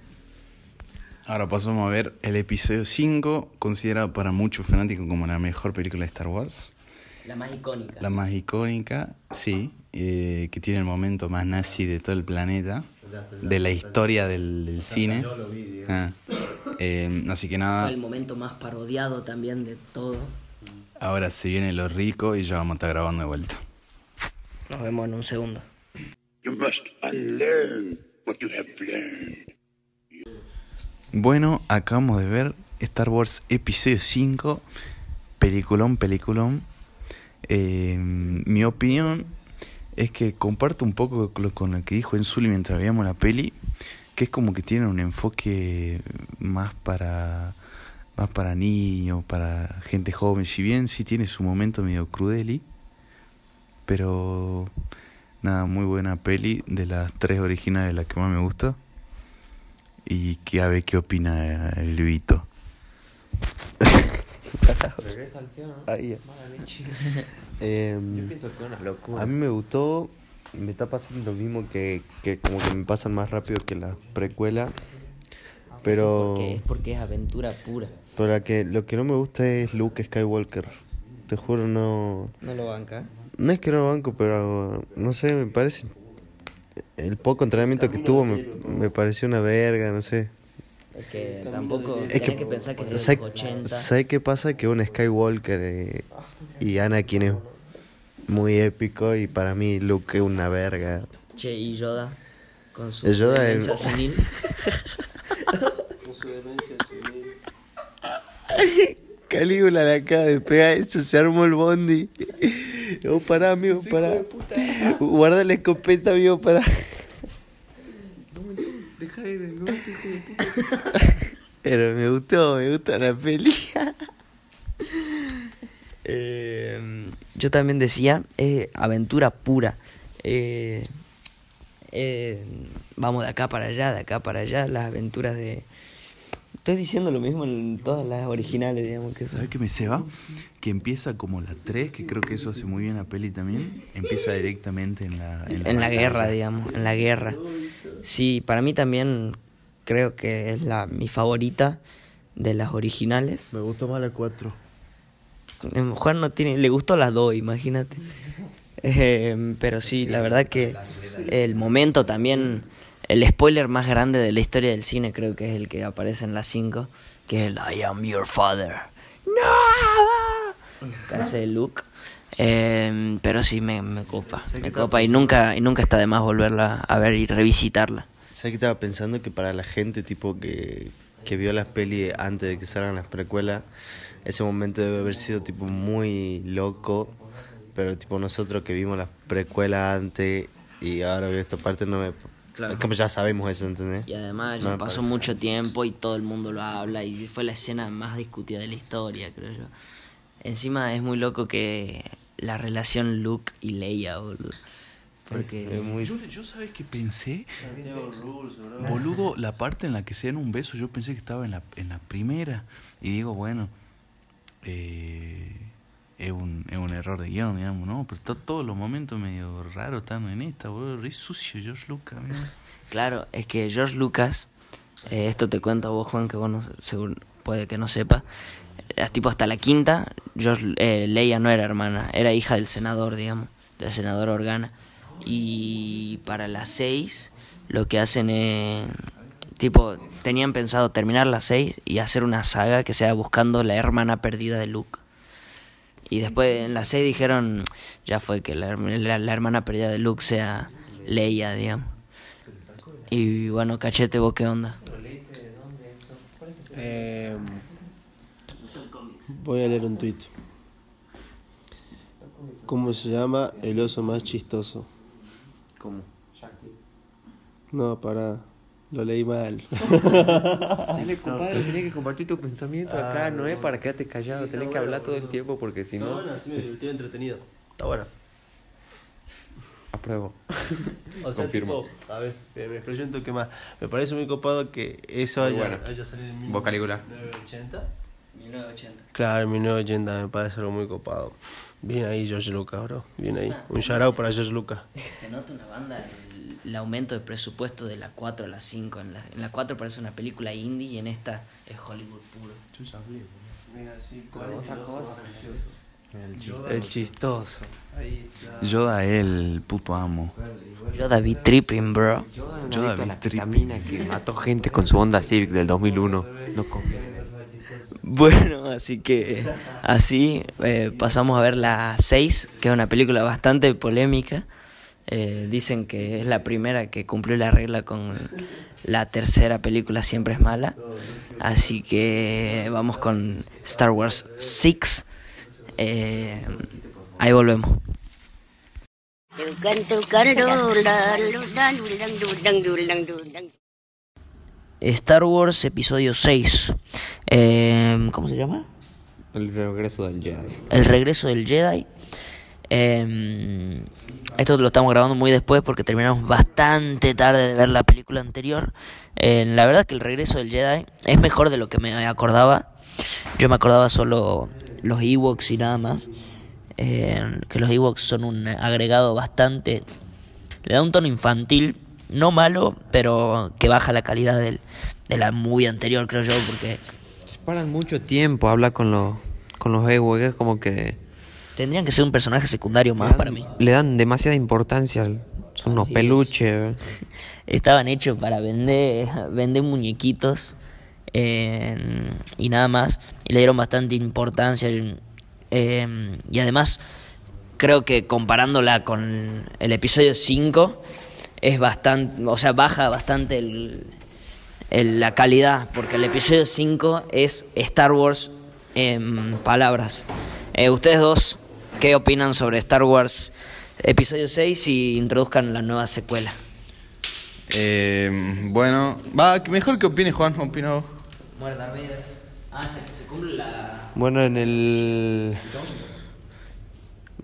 S6: Ahora pasamos a ver el episodio 5, considerado para muchos fanáticos como la mejor película de Star Wars.
S1: La más icónica.
S6: La más icónica, sí, eh, que tiene el momento más nazi de todo el planeta, de la historia del, del cine. Ah, eh, así que nada,
S1: el momento más parodiado también de todo.
S6: ahora se viene lo rico y ya vamos a estar grabando de vuelta.
S1: Nos vemos en un segundo.
S9: You must unlearn what you have learned.
S6: Bueno, acabamos de ver Star Wars Episodio 5, peliculón, peliculón. Eh, mi opinión es que comparto un poco con lo, con lo que dijo Enzuli mientras veíamos la peli, que es como que tiene un enfoque más para más para niños, para gente joven, si bien sí tiene su momento medio crudeli, pero nada, muy buena peli, de las tres originales la que más me gusta. Y que a ver qué opina el Vito. [LAUGHS]
S4: Regresa al tío, ¿no?
S2: Ahí.
S4: Mala leche. [LAUGHS]
S2: Em,
S4: Yo pienso que es una locura.
S2: a mí me gustó, me está pasando lo mismo que, que como que me pasan más rápido que la precuela. Pero,
S1: Porque es porque es aventura pura.
S2: pero que, lo que no me gusta es Luke Skywalker. Te juro, no.
S1: No lo banca.
S2: No es que no banco, pero no sé, me parece. El poco entrenamiento que tuvo me, me pareció una verga, no sé.
S1: Es que tampoco
S2: Es que,
S1: que, pensar que es de
S2: ¿sabes
S1: los 80.
S2: ¿sabe qué pasa? Que un Skywalker eh, y Anakin es muy épico y para mí Luke una verga.
S1: Che, y Yoda con su
S2: Yoda
S1: demencia
S2: es-
S1: senil. [LAUGHS]
S7: Con su demencia senil.
S2: Calígula le acaba de pegar eso, se armó el bondi. Oh, pará, amigo, pará. Guarda la escopeta, amigo, pará.
S4: Deja de ir, no, hijo de puta.
S2: Pero me gustó, me gustó la peli. [LAUGHS] Eh,
S1: Yo también decía, eh, aventura pura. Eh, eh, vamos de acá para allá, de acá para allá, las aventuras de... Estoy diciendo lo mismo en todas las originales, digamos que
S6: ¿Sabes qué me ceba? Que empieza como la 3, que creo que eso hace muy bien la peli también. Empieza directamente en la, en la,
S1: en la
S6: batalla.
S1: guerra, digamos, en la guerra. Sí, para mí también creo que es la mi favorita de las originales.
S2: me gustó más la 4.
S1: Juan no tiene, le gustó las dos, imagínate. Eh, pero sí, la verdad que el momento también, el spoiler más grande de la historia del cine creo que es el que aparece en las 5, que es el I am your father. No, que hace Luke. Eh, pero sí me, me copa, me copa y nunca y nunca está de más volverla a ver y revisitarla.
S2: ¿Sabes qué estaba pensando? Que para la gente tipo que, que vio las peli antes de que salgan las precuelas, ese momento debe haber sido tipo muy loco, pero tipo nosotros que vimos las precuelas antes y ahora veo esta parte no me...
S1: Claro.
S2: Como ya sabemos eso, ¿entendés?
S1: Y además
S2: No
S1: ya pasó
S2: parece.
S1: mucho tiempo y todo el mundo lo habla y fue la escena más discutida de la historia, creo yo. Encima es muy loco que la relación Luke y Leia, boludo. Porque
S2: Es muy...
S6: Yo, yo sabes que pensé, boludo, la parte en la que se dan un beso, yo pensé que estaba en la, en la primera. Y digo, bueno, eh, es, un, es un error de guion, digamos, ¿no? Pero está, todos los momentos medio raros están en esta, boludo. Re sucio George Lucas. [LAUGHS]
S1: Claro, es que George Lucas, eh, esto te cuento a vos, Juan, que vos no, seguro, puede que no sepa. eh, tipo hasta la quinta, George, eh, Leia no era hermana, era hija del senador, digamos, del senador Organa. Y para las seis, lo que hacen es. Tipo, tenían pensado terminar las seis y hacer una saga que sea buscando la hermana perdida de Luke. Y después en las seis dijeron, ya fue que la, herm- la- la hermana perdida de Luke sea Leia, digamos. Y bueno, cachete, vos qué onda.
S7: Eh, voy a leer un tweet. ¿Cómo se llama el oso más chistoso?
S2: ¿Cómo?
S7: No, para. Lo leí mal. [LAUGHS]
S4: Dale, compadre, tenés que compartir tu pensamiento acá, no es para quedarte callado, tenés que hablar todo el tiempo porque si no,
S7: me divertido entretenido. Está bueno.
S4: apruebo. [LAUGHS]
S7: O sea,
S4: Confirmo.
S7: tipo, a ver, me, expreso un toque más. Me parece muy copado que eso haya,
S4: bueno.
S7: haya salido en
S4: Vos, Calígula.
S7: 1980.
S1: 1980.
S7: Claro, en 1980 me parece algo muy copado. Bien ahí, George Lucas, bro. Bien ahí. [LAUGHS] Un shout out para George Lucas.
S1: Se nota una banda el, el aumento de presupuesto de la 4 a la 5. En la, en la 4 parece una película indie y en esta es Hollywood puro.
S4: El chistoso.
S6: Yoda es el puto amo.
S1: Yo David Tripping, bro.
S4: Yo
S6: Yo
S4: adicto a la
S6: David Tripp.
S4: ketamina que mató gente con su Honda Civic del 2001. [LAUGHS] No.
S1: Bueno, así que así eh, pasamos a ver la 6, que es una película bastante polémica. Eh, dicen que es la primera que cumplió la regla con la tercera película siempre es mala. Así que vamos con Star Wars 6. Eh, ahí volvemos. Star Wars Episodio 6. Eh, ¿Cómo se llama?
S4: El regreso del Jedi.
S1: El regreso del Jedi. Eh, esto lo estamos grabando muy después porque terminamos bastante tarde de ver la película anterior. Eh, la verdad que el regreso del Jedi es mejor de lo que me acordaba. Yo me acordaba solo los Ewoks y nada más. Eh, que los Ewoks son un agregado bastante... Le da un tono infantil, no malo, pero que baja la calidad de la movie anterior, creo yo, porque
S4: Se paran mucho tiempo a hablar con los, con los Ewoks, como que...
S1: tendrían que ser un personaje secundario más para mí.
S4: Le dan demasiada importancia. Son unos peluches. [LAUGHS]
S1: estaban hechos para vender, vender muñequitos eh, y nada más. Y le dieron bastante importancia. eh, y además, creo que comparándola con el episodio 5, es bastante, o sea, baja bastante el, el- la calidad, porque el episodio 5 es Star Wars en palabras. Eh, ustedes dos, ¿qué opinan sobre Star Wars episodio 6 y introduzcan la nueva secuela?
S6: Eh, bueno, va, mejor que opine Juan,
S1: Darth Vader. Ah, se, se cumple la.
S2: Bueno, en el...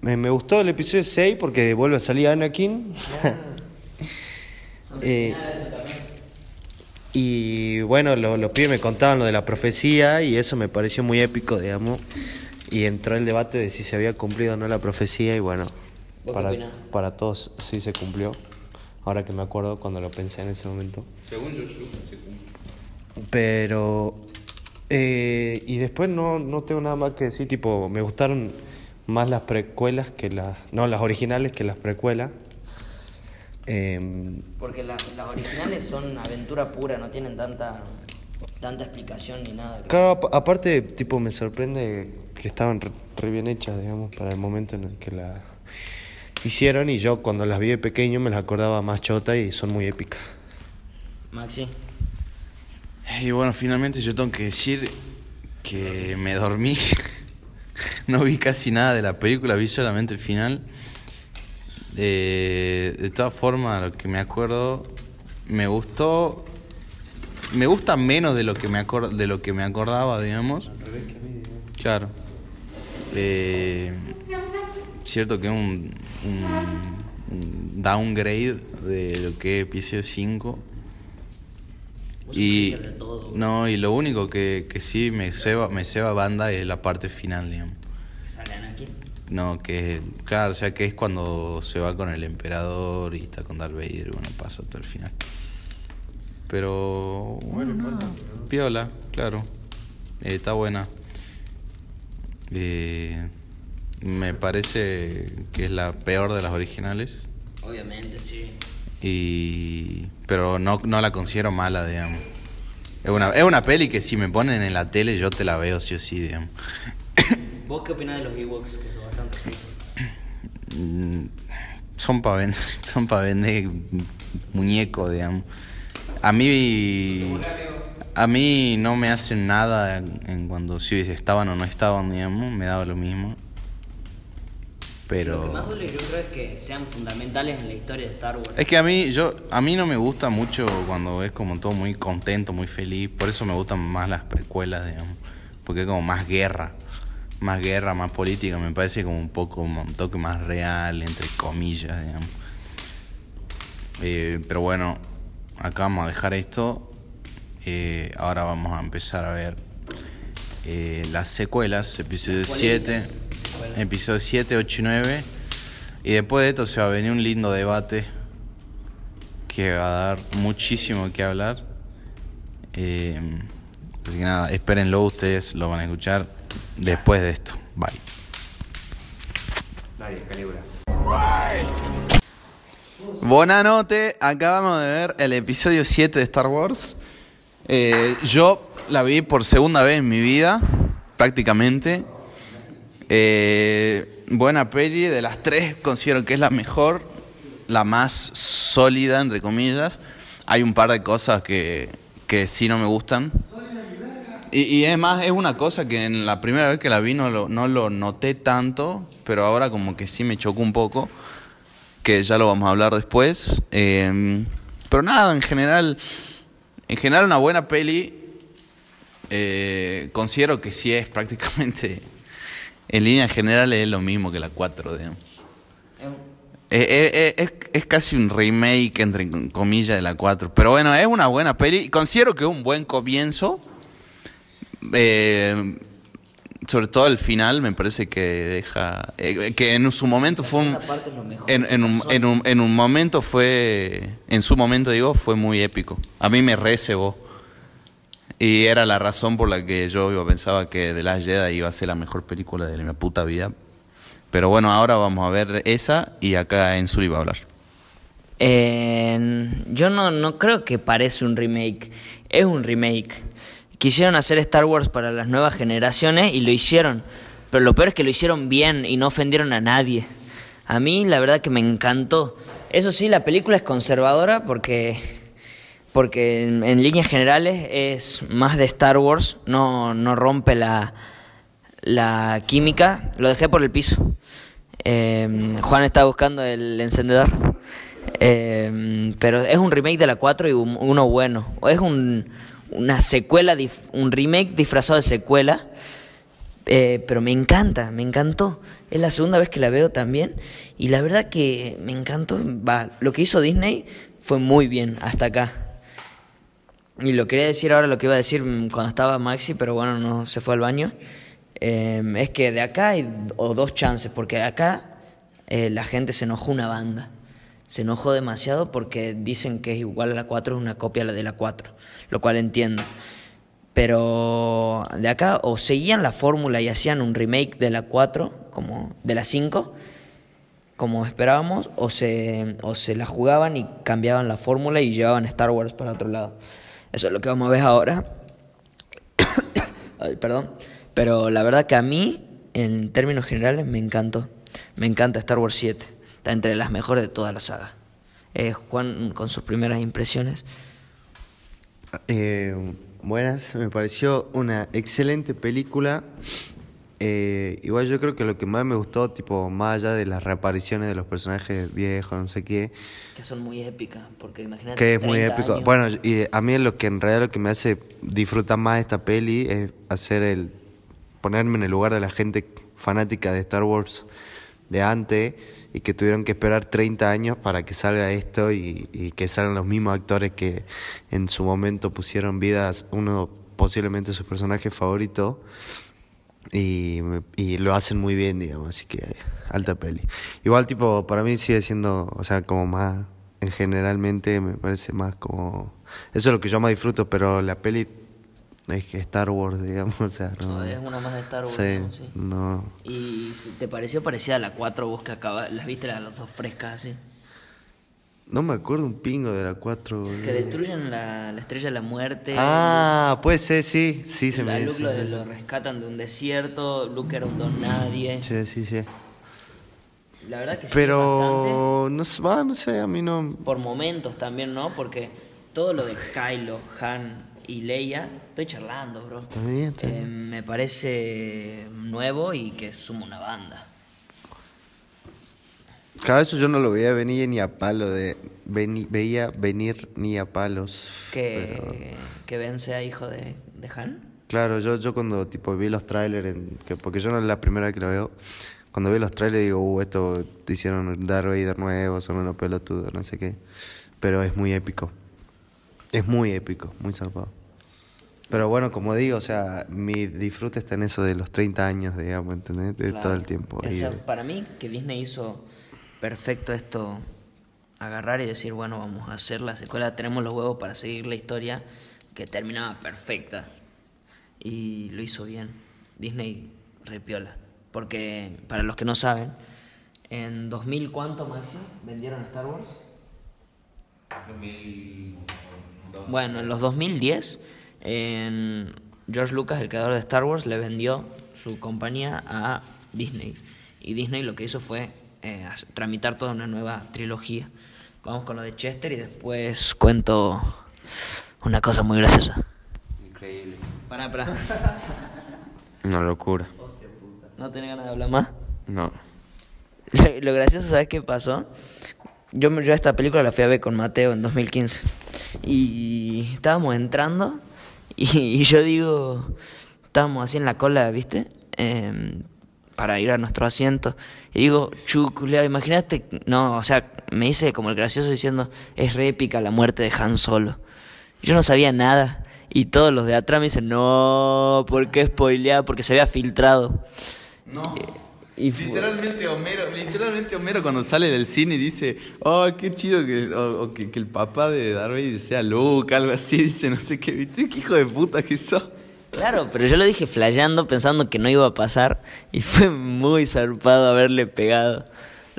S2: Me, me gustó el episodio 6 porque vuelve a salir Anakin. [LAUGHS] Eh, y bueno, lo- los pibes me contaban lo de la profecía y eso me pareció muy épico, digamos. Y entró el debate de si se había cumplido o no la profecía y bueno, para, para todos sí se cumplió. Ahora que me acuerdo cuando lo pensé en ese momento.
S6: Según Lucas se cumple.
S2: Pero. eh, y después no, no tengo nada más que decir. Tipo, me gustaron más las precuelas que las. No, las originales que las precuelas. Em,
S1: Porque las, las originales son aventura pura, no tienen tanta tanta explicación ni nada.
S2: aparte, tipo, me sorprende que estaban re, re bien hechas, digamos, para el momento en el que la hicieron. Y yo, cuando las vi de pequeño, me las acordaba más chota y son muy épicas.
S1: Maxi.
S6: Y bueno, finalmente yo tengo que decir que me dormí. [LAUGHS] no vi casi nada de la película, vi solamente el final. Eh, de todas formas, lo que me acuerdo, me gustó. Me gusta menos de lo que me, acor- de lo que me acordaba, digamos. Claro. Eh, cierto que es un, un, un downgrade de lo que es episodio 5. Y no, y lo único que, que sí me ceba, me ceba banda es la parte final, digamos. No, que claro, o sea que es cuando se va con el emperador y está con Darth Vader y bueno, pasa todo el final. Pero bueno, nada, piola, claro. Eh, está buena. Eh, me parece que es la peor de las originales.
S1: Obviamente, sí.
S6: Y pero no, no la considero mala, digamos. Es una, es una peli que si me ponen en la tele yo te la veo sí o sí, digamos. [COUGHS]
S1: ¿Vos qué opinás de los Ewoks que son bastante
S6: Mm, son para [LAUGHS] vender, son para vender muñecos, digamos. A mí a mí no me hacen nada en, cuando si estaban o no estaban, digamos, me daba lo mismo. Pero
S1: Lo que más duele yo creo es que sean fundamentales en la historia de Star Wars.
S6: Es que a mí, yo, a mí no me gusta mucho cuando es como todo muy contento, muy feliz. Por eso me gustan más las precuelas, digamos. Porque es como más guerra. Más guerra, más política. Me parece como un poco, un toque más real, entre comillas, digamos. Eh, pero bueno, acá vamos a dejar esto. Eh, ahora vamos a empezar a ver eh, las secuelas, episodio 7, episodio 7, 8 y 9. Y después de esto se va a venir un lindo debate que va a dar muchísimo que hablar. Eh, así que nada, espérenlo, ustedes lo van a escuchar después de esto. Bye. Buenas noches, acabamos de ver el episodio 7 de Star Wars. Eh, yo la vi por segunda vez en mi vida, prácticamente. Eh, buena peli, de las tres considero que es la mejor. la más sólida, entre comillas. Hay un par de cosas que, que sí no me gustan. Y, y es más, es una cosa que en la primera vez que la vi no lo, no lo noté tanto, pero ahora como que sí me chocó un poco, que ya lo vamos a hablar después. Eh, pero nada, en general, en general una buena peli, eh, considero que sí es [LAUGHS] prácticamente, en línea general es lo mismo que la 4, digamos. Eh, eh, eh, es, es casi un remake, entre comillas, de la 4. Pero bueno, es una buena peli. Considero que es un buen comienzo. Eh, sobre todo el final, me parece que deja. eh, que en su momento fue un.
S1: Esa parte es lo mejor
S6: En, un, en, un, en un momento fue. En su momento, digo, fue muy épico. A mí me recebó. Y era la razón por la que yo yo pensaba que The Last Jedi iba a ser la mejor película de mi puta vida. Pero bueno, ahora vamos a ver esa y acá en Zuli va a hablar.
S1: Eh, yo no, no creo que parece un remake, es un remake. Quisieron hacer Star Wars para las nuevas generaciones y lo hicieron, pero lo peor es que lo hicieron bien y no ofendieron a nadie. A mí la verdad que me encantó. Eso sí, la película es conservadora porque, porque en, líneas generales es más de Star Wars, no, no rompe la, la química. Lo dejé por el piso. Eh, Juan está buscando el encendedor. Eh, pero es un remake de la 4 y un- uno bueno. Es un, una secuela, un remake disfrazado de secuela. Eh, pero me encanta, me encantó. Es la segunda vez que la veo también. Y la verdad que me encantó. Va, lo que hizo Disney fue muy bien hasta acá. Y lo quería decir ahora, lo que iba a decir mm, cuando estaba Maxi, pero bueno, no se fue al baño. Eh, es que de acá hay o dos chances, porque acá eh, la gente se enojó una banda. Se enojó demasiado porque dicen que es igual a la 4, es una copia de la 4, lo cual entiendo. Pero de acá o seguían la fórmula y hacían un remake de la 4, como de la 5, como esperábamos, o se, o se la jugaban y cambiaban la fórmula y llevaban Star Wars para otro lado. Eso es lo que vamos a ver ahora. [COUGHS] Ay, perdón. Pero la verdad que a mí, en términos generales, me encantó. Me encanta Star Wars 7. Está entre las mejores de toda la saga. Eh, Juan, con sus primeras impresiones.
S2: Eh, buenas, me pareció una excelente película. Eh, igual yo creo que lo que más me gustó, tipo, más allá de las reapariciones de los personajes viejos, no sé qué,
S1: Que son muy épicas, porque imagínate.
S2: que es muy
S1: 30
S2: épico.
S1: años.
S2: Bueno, y a mí lo que en realidad lo que me hace disfrutar más esta peli es hacer el ponerme en el lugar de la gente fanática de Star Wars de antes y que tuvieron que esperar 30 años para que salga esto y, y que salgan los mismos actores que en su momento pusieron vidas uno posiblemente su personaje favorito y, y lo hacen muy bien, digamos, así que alta peli. Igual, tipo, para mí sigue siendo, o sea, como más, en generalmente me parece más como, eso es lo que yo más disfruto, pero la peli es que Star Wars, [LAUGHS] digamos, o sea, no.
S1: Es una más de Star Wars.
S2: Sí,
S1: ¿no? Sí.
S2: no.
S1: ¿Y te pareció parecida a la 4 vos que acabas, las viste las dos frescas así?
S2: No me acuerdo un pingo de la 4.
S1: Que destruyen la, la estrella de la muerte.
S2: Ah, puede ser, sí, sí, se me
S1: Luke
S2: sí,
S1: lo, rescatan de un desierto, Luke era un don nadie.
S2: Sí, sí, sí.
S1: La verdad que.
S2: Pero, no va, no sé, a mí no...
S1: Por momentos también, ¿no? Porque todo lo de Kylo, Han y Leia, estoy charlando, bro.
S2: Está bien, está
S1: Eh, me parece nuevo y que suma una banda.
S2: Cada vez yo no lo veía venir ni a palo de... veni- veía venir ni a palos.
S1: Que, que Ben sea hijo de, de Han.
S2: Claro, yo, yo cuando tipo vi los trailers, en- que, porque yo no es la primera vez que lo veo, cuando vi los trailers digo, uh, esto te hicieron Darth Vader nuevo, son unos pelotudos, no sé qué. Pero es muy épico. Es muy épico, muy zarpado. Pero bueno, como digo, o sea, mi disfrute está en eso de los 30 años, digamos, ¿entendés? De
S1: Claro.
S2: todo el tiempo.
S1: O sea,
S2: de-
S1: para mí que Disney hizo perfecto esto, agarrar y decir, bueno, vamos a hacer la secuela, tenemos los huevos para seguir la historia que terminaba perfecta. Y lo hizo bien. Disney repiola. Porque, para los que no saben, en 2000, ¿cuánto máximo vendieron Star Wars? Bueno, en los 2010, George Lucas, el creador de Star Wars, le vendió su compañía a Disney. Y Disney lo que hizo fue eh, tramitar toda una nueva trilogía. Vamos con lo de Chester y después cuento una cosa muy graciosa.
S4: Increíble.
S1: Pará, pará. [LAUGHS]
S4: Una locura.
S1: ¿No tenés ganas de hablar más?
S4: No. [LAUGHS]
S1: Lo, gracioso, ¿sabes qué pasó? Yo, yo esta película la fui a ver con Mateo en 2015. Y estábamos entrando [LAUGHS] y, y yo digo, estábamos así en la cola, ¿viste? Em, para ir a nuestro asiento. Y digo, chuculea, imagínate, no, o sea, me hice como el gracioso diciendo, es re épica la muerte de Han Solo. Yo no sabía nada. Y todos los de atrás me dicen, no, ¿por qué spoilear? Porque se había filtrado.
S5: No.
S1: Y
S5: Literalmente Homero, literalmente Homero cuando sale del cine dice, oh, qué chido que, o- o que, que el papá de Vader sea Luke, algo así, dice, no sé qué, ¿viste? ¿Qué hijo de puta que sos?
S1: Claro, pero yo lo dije flayando pensando que no iba a pasar y fue muy zarpado haberle pegado,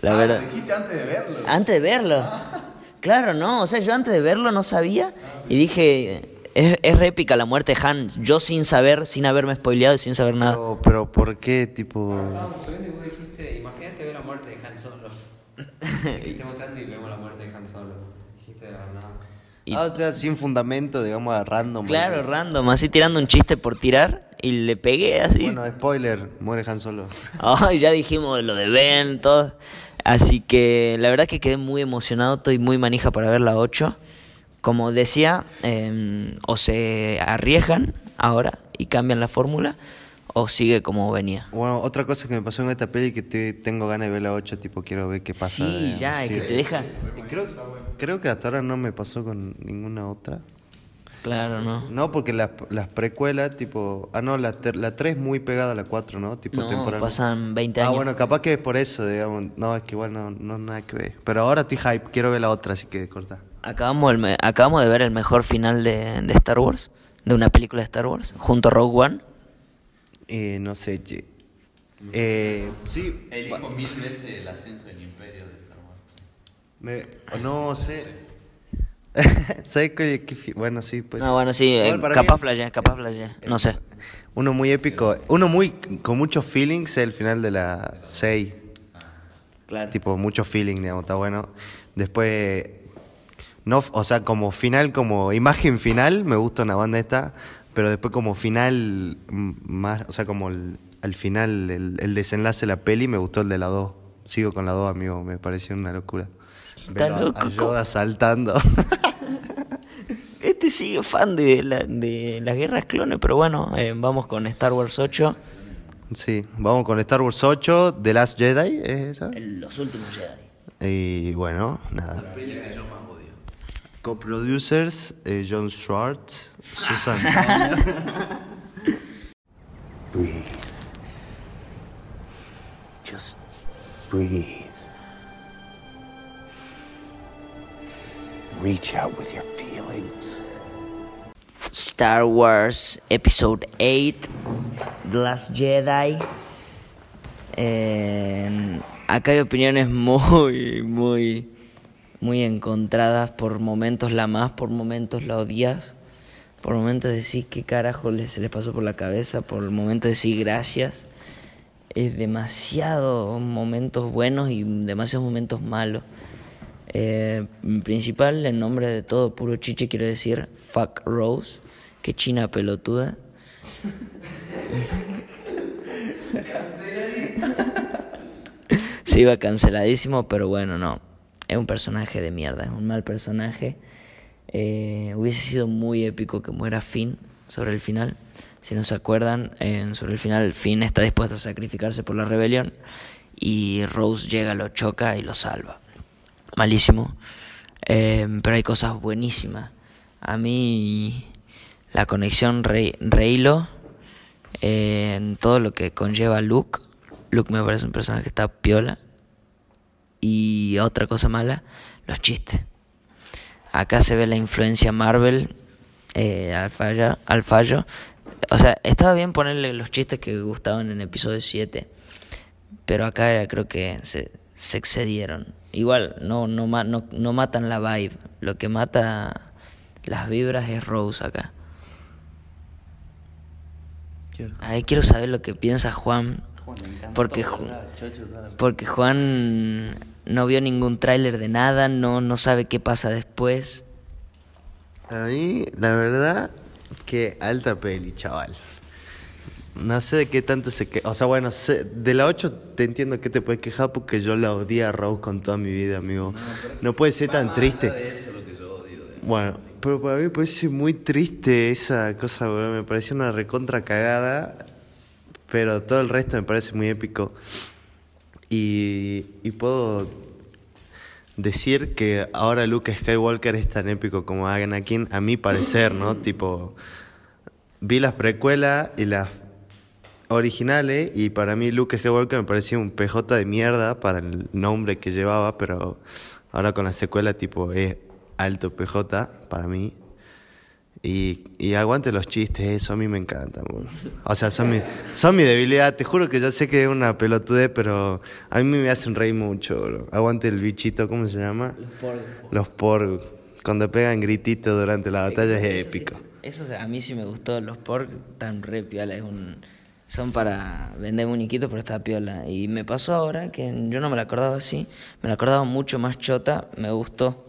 S1: la verdad.
S5: dijiste antes de verlo.
S1: Antes de verlo. Claro, no, o sea, yo antes de verlo no sabía y dije, es, es la muerte de Han, yo sin saber, sin haberme spoileado y sin saber nada.
S2: Pero, pero ¿por qué, tipo...?
S4: Estábamos subiendo y vos dijiste, imagínate ver la muerte de Han Solo. [LAUGHS] Dijiste mostrando y vemos la muerte de Han Solo. Dijiste de la nada.
S1: Y-
S2: Ah, o sea, sin fundamento, digamos, a random.
S1: Claro,
S2: así.
S1: random, así tirando un chiste por tirar y le pegué así.
S2: Bueno, spoiler, muere Han Solo. [LAUGHS]
S1: Ay, ya dijimos lo de Ben, todo. Así que la verdad que quedé muy emocionado, estoy muy manija para ver la 8. Como decía, eh, o se arriesgan ahora y cambian la fórmula, o sigue como venía.
S2: Bueno, otra cosa que me pasó en esta peli que tengo ganas de ver la 8, tipo, quiero ver qué pasa.
S1: Sí, ya, es
S2: sí.
S1: que te deja.
S2: Creo, creo que hasta ahora no me pasó con ninguna otra.
S1: Claro, ¿no?
S2: No, porque las, las precuelas, tipo... Ah, no, la, ter- la 3 es muy pegada a la 4, ¿no? Tipo
S1: No,
S2: temporal.
S1: pasan 20
S2: Ah,
S1: años.
S2: bueno, capaz que es por eso, digamos. No, es que igual no, no nada que ver. Pero ahora estoy hype, quiero ver la otra, así que corta.
S1: Acabamos, el me- acabamos de ver el mejor final de, de Star Wars, de una película de Star Wars, junto a Rogue One.
S2: Eh, no sé, che. Eh, sí.
S5: Elijo mil veces el ascenso del imperio de Star Wars.
S2: Me, no sé. [LAUGHS] ¿Sabes qué, qué Bueno, sí, pues.
S1: no, bueno, sí, eh, capaz
S2: mí,
S1: flashé, capaz flashé, no sé. [LAUGHS]
S2: Uno muy épico. Uno muy con muchos feelings es el final de la 6.
S1: Claro.
S2: Tipo, mucho feeling, digamos, está bueno. Después. No, o sea, como final, como imagen final, me gusta una banda esta. Pero después, como final, más. O sea, como el- al final, el, el desenlace de la peli, me gustó el de la 2. Sigo con la 2, amigo, me pareció una locura.
S1: Está
S2: Verlo a-
S1: loco,
S2: a Yoda saltando. [LAUGHS]
S1: Este sigue fan de, la, de las guerras clones, pero bueno, eh, vamos con Star Wars 8.
S2: sí, vamos con Star Wars 8, The Last Jedi, ¿es esa?
S1: Los últimos Jedi.
S2: Y bueno, nada. Co-producers, eh, John Schwartz, Susan [LAUGHS]
S10: Breathe. Just breathe. Reach out with your feelings.
S1: Star Wars Episode 8, The Last Jedi. Eh, acá hay opiniones muy, muy, muy encontradas. Por momentos la más, por momentos la odias. Por momentos decís qué carajo se les pasó por la cabeza. Por momentos decís gracias. Es demasiado momentos buenos y demasiados momentos malos. Eh, en principal, en nombre de todo puro chiche, quiero decir fuck Rose, que china pelotuda. [LAUGHS] Se iba canceladísimo, pero bueno, no. Es un personaje de mierda, es un mal personaje. Eh, hubiese sido muy épico que muera Finn sobre el final. Si no se acuerdan, sobre el final Finn está dispuesto a sacrificarse por la rebelión y Rose llega, lo choca y lo salva. Malísimo. Eh, pero hay cosas buenísimas. A mí la conexión Rey- Reylo eh, en todo lo que conlleva Luke. Luke me parece un personaje que está piola. Y otra cosa mala, los chistes. Acá se ve la influencia Marvel eh, al, fallo, al fallo. O sea, estaba bien ponerle los chistes que gustaban en episodio 7. Pero acá creo que se, se excedieron. Igual, no, no, no, no matan la vibe. Lo que mata las vibras es Rose acá. Ahí quiero saber lo que piensa Juan Porque, porque Juan no vio ningún tráiler de nada, no, no sabe qué pasa después.
S2: A mí, la verdad, que alta peli, chaval. No sé de qué tanto se que O sea, bueno, sé- de la 8 te entiendo que te puedes quejar porque yo la odié a Rose con toda mi vida, amigo. No puede ser tan triste. Bueno, pero para mí me parece muy triste esa cosa. Me pareció una recontra cagada. Pero todo el resto me parece muy épico. Y, y puedo decir que ahora Luke Skywalker es tan épico como Anakin, a mi parecer, ¿no? [LAUGHS] Tipo, vi las precuelas y las originales y para mí Luke Skywalker me parecía un PJ de mierda para el nombre que llevaba, pero ahora con la secuela tipo es alto PJ para mí. Y, y aguante los chistes, eso a mí me encanta. boludo. O sea, son mi, son mi debilidad. Te juro que yo sé que es una pelotudez, pero a mí me hacen reír mucho. boludo. Aguante el bichito, ¿cómo se llama? Los porg. Cuando pegan grititos durante la batalla es épico.
S1: Eso a mí sí me gustó, los pork tan re piola, es un... Son para vender muñequitos, pero está piola. Y me pasó ahora que yo no me la acordaba así, me la acordaba mucho más chota, me gustó.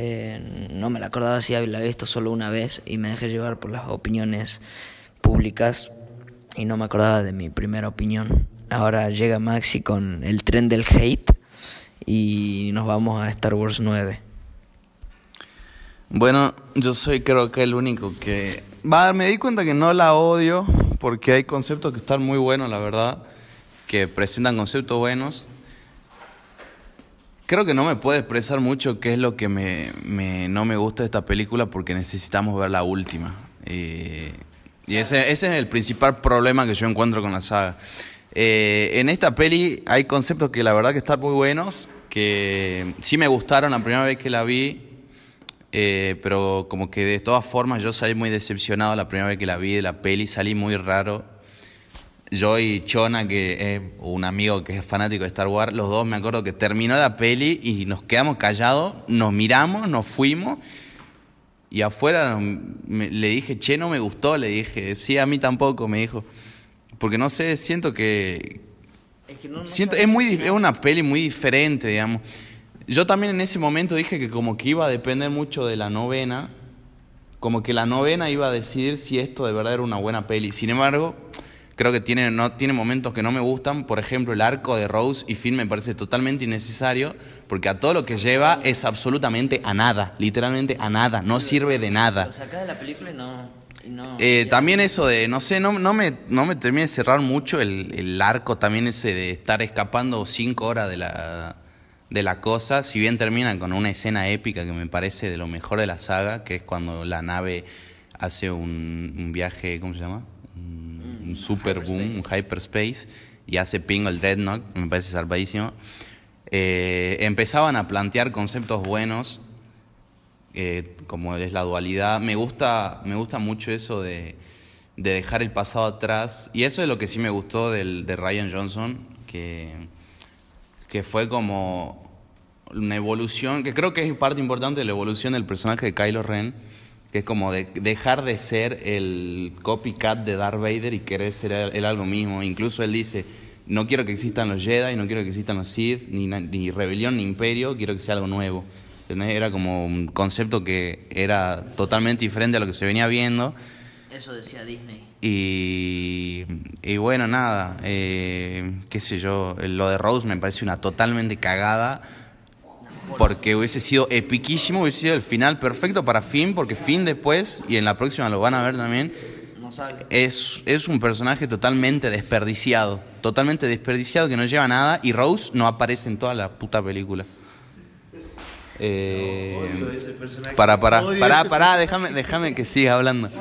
S1: Eh, no me la acordaba así, la había visto solo una vez y me dejé llevar por las opiniones públicas y no me acordaba de mi primera opinión. Ahora llega Maxi con el tren del hate y nos vamos a Star Wars 9.
S6: Bueno, yo soy creo que el único que... Va, me di cuenta que no la odio porque hay conceptos que están muy buenos, la verdad, que presentan conceptos buenos. Creo que no me puedo expresar mucho qué es lo que me, no me gusta de esta película porque necesitamos ver la última. Eh, y ese, ese es el principal problema que yo encuentro con la saga. Eh, en esta peli hay conceptos que la verdad que están muy buenos, que sí me gustaron la primera vez que la vi, eh, pero como que de todas formas yo salí muy decepcionado la primera vez que la vi de la peli, salí muy raro. Yo y Chona, que es un amigo que es fanático de Star Wars, los dos me acuerdo que terminó la peli y nos quedamos callados, nos miramos, nos fuimos y afuera me- le dije, che, no me gustó, le dije, sí, a mí tampoco, me dijo. Porque no sé, siento que, Siento, es, muy, es una peli muy diferente, digamos. Yo también en ese momento dije que como que iba a depender mucho de la novena, como que la novena iba a decidir si esto de verdad era una buena peli. Sin embargo, creo que tiene, no, tiene momentos que no me gustan. Por ejemplo, el arco de Rose y Finn me parece totalmente innecesario, porque a todo lo que lleva es absolutamente a nada, literalmente a nada, no sirve de nada.
S1: Lo sacás de la película y no... y no-
S6: Eh, también eso de, no sé, no, no, me, no me termina de cerrar mucho el, el arco también ese de estar escapando cinco horas de la, de la cosa, si bien termina con una escena épica que me parece de lo mejor de la saga, que es cuando la nave hace un, un viaje, ¿cómo se llama? Un, un super boom, un hyperspace, y hace ping el Dreadnought, me parece salvadísimo. Eh, empezaban a plantear conceptos buenos eh, como es la dualidad. Me gusta, me gusta mucho eso de, de dejar el pasado atrás. Y eso es lo que sí me gustó del, de Ryan Johnson, que, que fue como una evolución, que creo que es parte importante de la evolución del personaje de Kylo Ren, que es como de dejar de ser el copycat de Darth Vader y querer ser él, algo mismo. Incluso él dice, no quiero que existan los Jedi, no quiero que existan los Sith, ni, ni rebelión, ni imperio, quiero que sea algo nuevo. ¿Entendés? Era como un concepto que era totalmente diferente a lo que se venía viendo.
S1: Eso decía Disney.
S6: Y, y bueno, nada, eh, qué sé yo, lo de Rose me parece una totalmente cagada, porque hubiese sido epiquísimo, hubiese sido el final perfecto para Finn, porque Finn después, y en la próxima lo van a ver también,
S1: No
S6: es, es un personaje totalmente desperdiciado, totalmente desperdiciado que no lleva nada, y Rose no aparece en toda la puta película. Eh, para, para, para, para, déjame, déjame que siga hablando. [LAUGHS]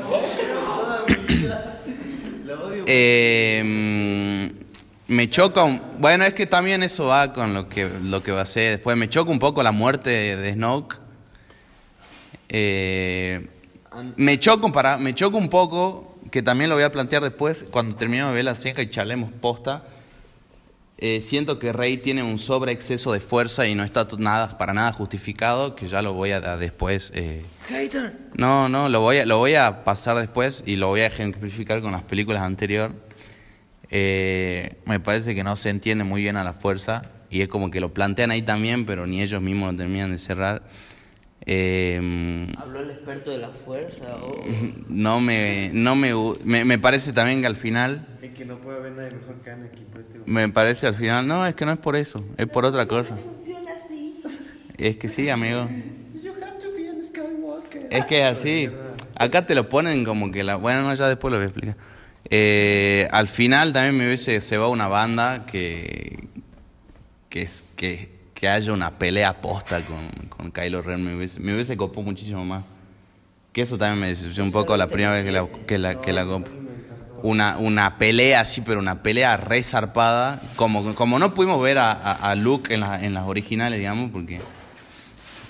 S6: Eh, me choca un, bueno es que también eso va con lo que lo que va a ser después. Me choca un poco la muerte de Snoke. Eh, me choca para me choca un poco que también lo voy a plantear después cuando terminemos de ver la seca y charlemos posta. Eh, siento que Rey tiene un sobreexceso de fuerza y no está nada para nada justificado que ya lo voy a, a después eh, no, no, lo voy, a, lo voy a pasar después y lo voy a ejemplificar con las películas anteriores. Eh, me parece que no se entiende muy bien a la fuerza y es como que lo plantean ahí también, pero ni ellos mismos lo terminan de cerrar. Eh,
S1: ¿Habló el experto de la fuerza? [LAUGHS]
S6: no me, no me, me, me parece también que al final,
S2: Es que no puede haber nadie mejor que Anakin. este
S6: me parece al final, no, es que no es por eso, es por otra cosa. Es que sí, amigo. Es que es así. Acá te lo ponen como que la. Bueno, no, ya después lo voy a explicar. Eh, al final también me hubiese se va una banda que. que, es, que, que haya una pelea posta con, con Kylo Ren. Me hubiese, me hubiese copado muchísimo más. Que eso también me decepcionó un poco la primera vez que la, que la, que la copo. Una, una pelea así, pero una pelea re zarpada. Como, como no pudimos ver a, a, a Luke en, la- en las originales, digamos, porque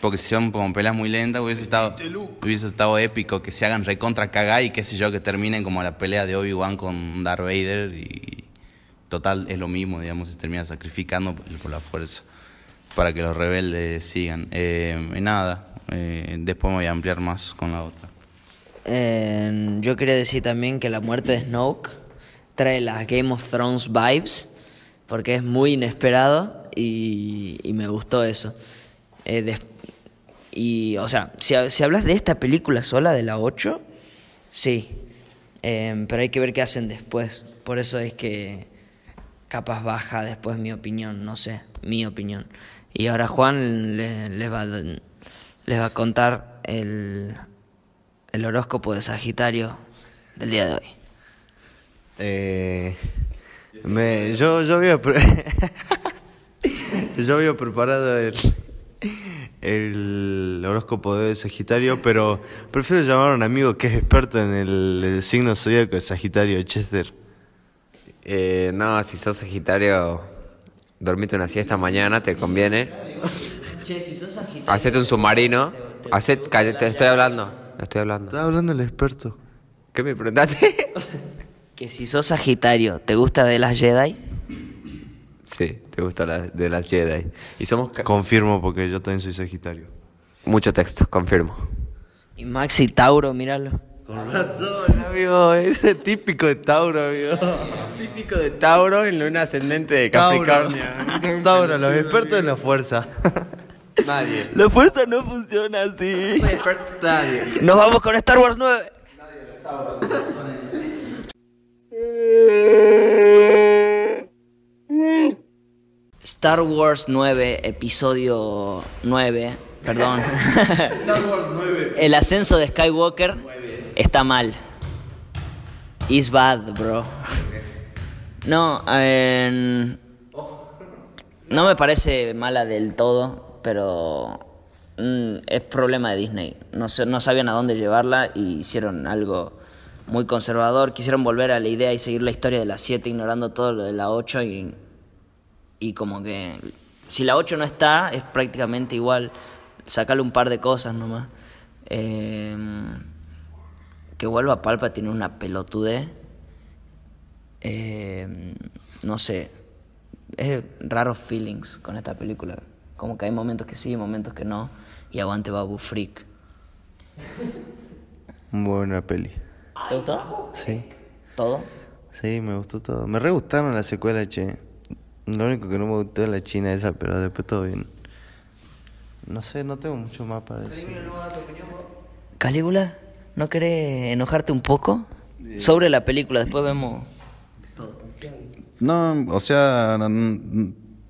S6: porque si son como peleas muy lentas, hubiese estado, hubiese estado épico que se hagan recontra cagar y qué sé yo, que terminen como la pelea de Obi-Wan con Darth Vader y total es lo mismo, digamos, se termina sacrificando por, la fuerza para que los rebeldes sigan. Eh, y nada, eh, después me voy a ampliar más con la otra.
S1: Eh, yo quería decir también que la muerte de Snoke trae las Game of Thrones vibes, porque es muy inesperado y, y me gustó eso. Eh, des- y, o sea, si, si hablas de esta película sola, de la 8, sí, Eh, pero hay que ver qué hacen después. Por eso es que capaz baja después mi opinión, no sé, mi opinión. Y ahora Juan le- les va, a- les va a contar el, el horóscopo de Sagitario del día de hoy.
S2: Eh, yo, yo había [LAUGHS] yo había preparado el, el horóscopo de Sagitario, pero prefiero llamar a un amigo que es experto en el, el signo zodíaco de Sagitario, Chester.
S4: Eh, no, si sos Sagitario, dormite una siesta mañana, te conviene.
S1: Che, si sos Sagitario.
S4: Hacete un submarino. Hacet, cállate, te estoy hablando. Estoy hablando.
S2: Estaba hablando el experto.
S4: ¿Qué me preguntaste? [LAUGHS]
S1: Que si sos Sagitario, ¿te gusta de las Jedi?
S4: Sí, te gusta la, de las Jedi. Y somos ca-
S2: Confirmo porque yo también soy Sagitario.
S4: mucho texto, confirmo.
S1: Y Maxi Tauro, míralo.
S2: Con razón, amigo, ese es típico de Tauro, amigo.
S4: Típico de Tauro en luna ascendente de Capricornio. [LAUGHS]
S2: Tauro, los expertos en la fuerza.
S4: Nadie.
S1: La fuerza no funciona así.
S4: Nadie.
S1: Nos vamos con Star Wars 9. Star Wars 9, episodio 9, perdón. El ascenso de Skywalker está mal. Is bad, bro. No, no me parece mala del todo, pero mm, es problema de Disney. No, sé- no sabían a dónde llevarla y hicieron algo muy conservador. Quisieron volver a la idea y seguir la historia de la 7 ignorando todo lo de la 8 y, y como que si la 8 no está es prácticamente igual. Sacarle un par de cosas nomás. Eh, que vuelva Palpa tiene una pelotude. Eh, no sé, es raros feelings con esta película. Como que hay momentos que sí, momentos que no. Y aguante Babu Freak.
S2: Buena peli.
S1: ¿Te gustó?
S2: Sí.
S1: ¿Todo?
S2: Sí, me gustó todo. Me re gustaron las secuelas, che. Lo único que no me gustó es la china esa, pero después todo bien. No sé, no tengo mucho más para decir.
S1: Calígula, ¿no querés enojarte un poco? Sobre la película, después vemos.
S6: No, o sea, no,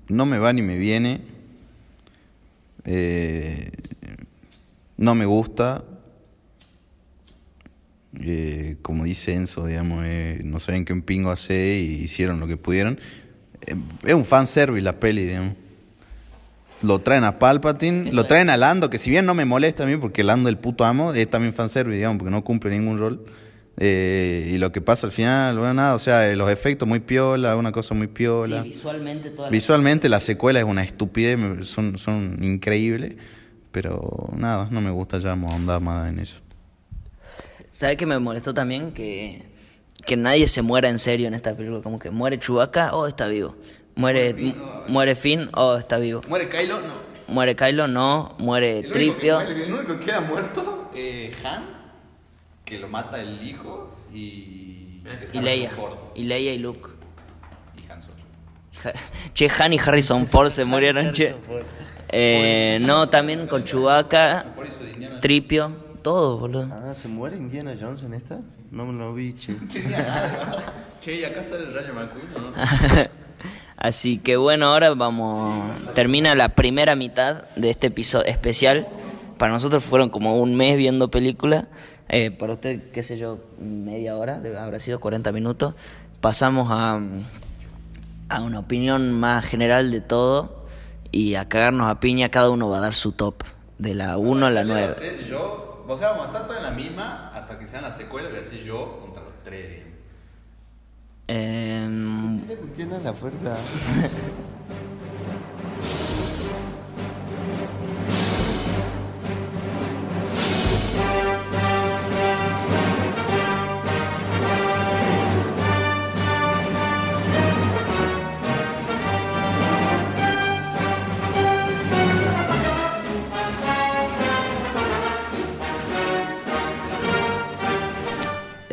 S6: no me va ni me viene. Eh, no me gusta. Eh, como dice Enzo, digamos, eh, no saben qué un pingo hace y hicieron lo que pudieron. Es un fanservice la peli, digamos. Lo traen a Palpatine, lo traen a Lando, que si bien no me molesta a mí, porque Lando el puto amo, es también fanservice, digamos, porque no cumple ningún rol. Eh, y lo que pasa al final, bueno, nada, o sea, eh, los efectos muy piola, una cosa muy piola.
S1: Sí, visualmente toda la-
S6: Visualmente la secuela es una estupidez, son, son increíbles, pero nada, no me gusta ya ahondar más en eso.
S1: ¿Sabes qué me molestó también? Que, que nadie se muera en serio en esta película. Como que muere Chewbacca, oh, está vivo. Muere, mu- muere Finn, oh, está vivo.
S6: ¿Muere Kylo? No.
S1: Muere Kylo, no. Muere Tripio.
S6: el único que queda muerto es Han, que lo mata el hijo, y...
S1: Y Leia. Y Leia y Luke. Che, Han y Harrison Ford se murieron, che. Eh, no, también con Chewbacca, Tripio, todo, boludo.
S2: Ah, ¿se muere Indiana Jones en esta? No me lo vi, che. [LAUGHS]
S6: Che, ¿y acá [LAUGHS] sale el Rayo McQueen o no? [LAUGHS]
S1: Así que bueno, ahora vamos. Termina la primera mitad de este episodio especial. Para nosotros fueron como un mes viendo película. Eh, para usted, qué sé yo, media hora, habrá sido 40 minutos. Pasamos a, a una opinión más general de todo y a cagarnos a piña. Cada uno va a dar su top, de la 1 a la
S6: Voy a
S1: 9.
S6: hacer yo, o sea, vamos a estar todos en la misma hasta que sean las secuelas, voy a hacer yo contra los tres, digamos.
S1: Em,
S2: Le metieron la fuerza. [LAUGHS]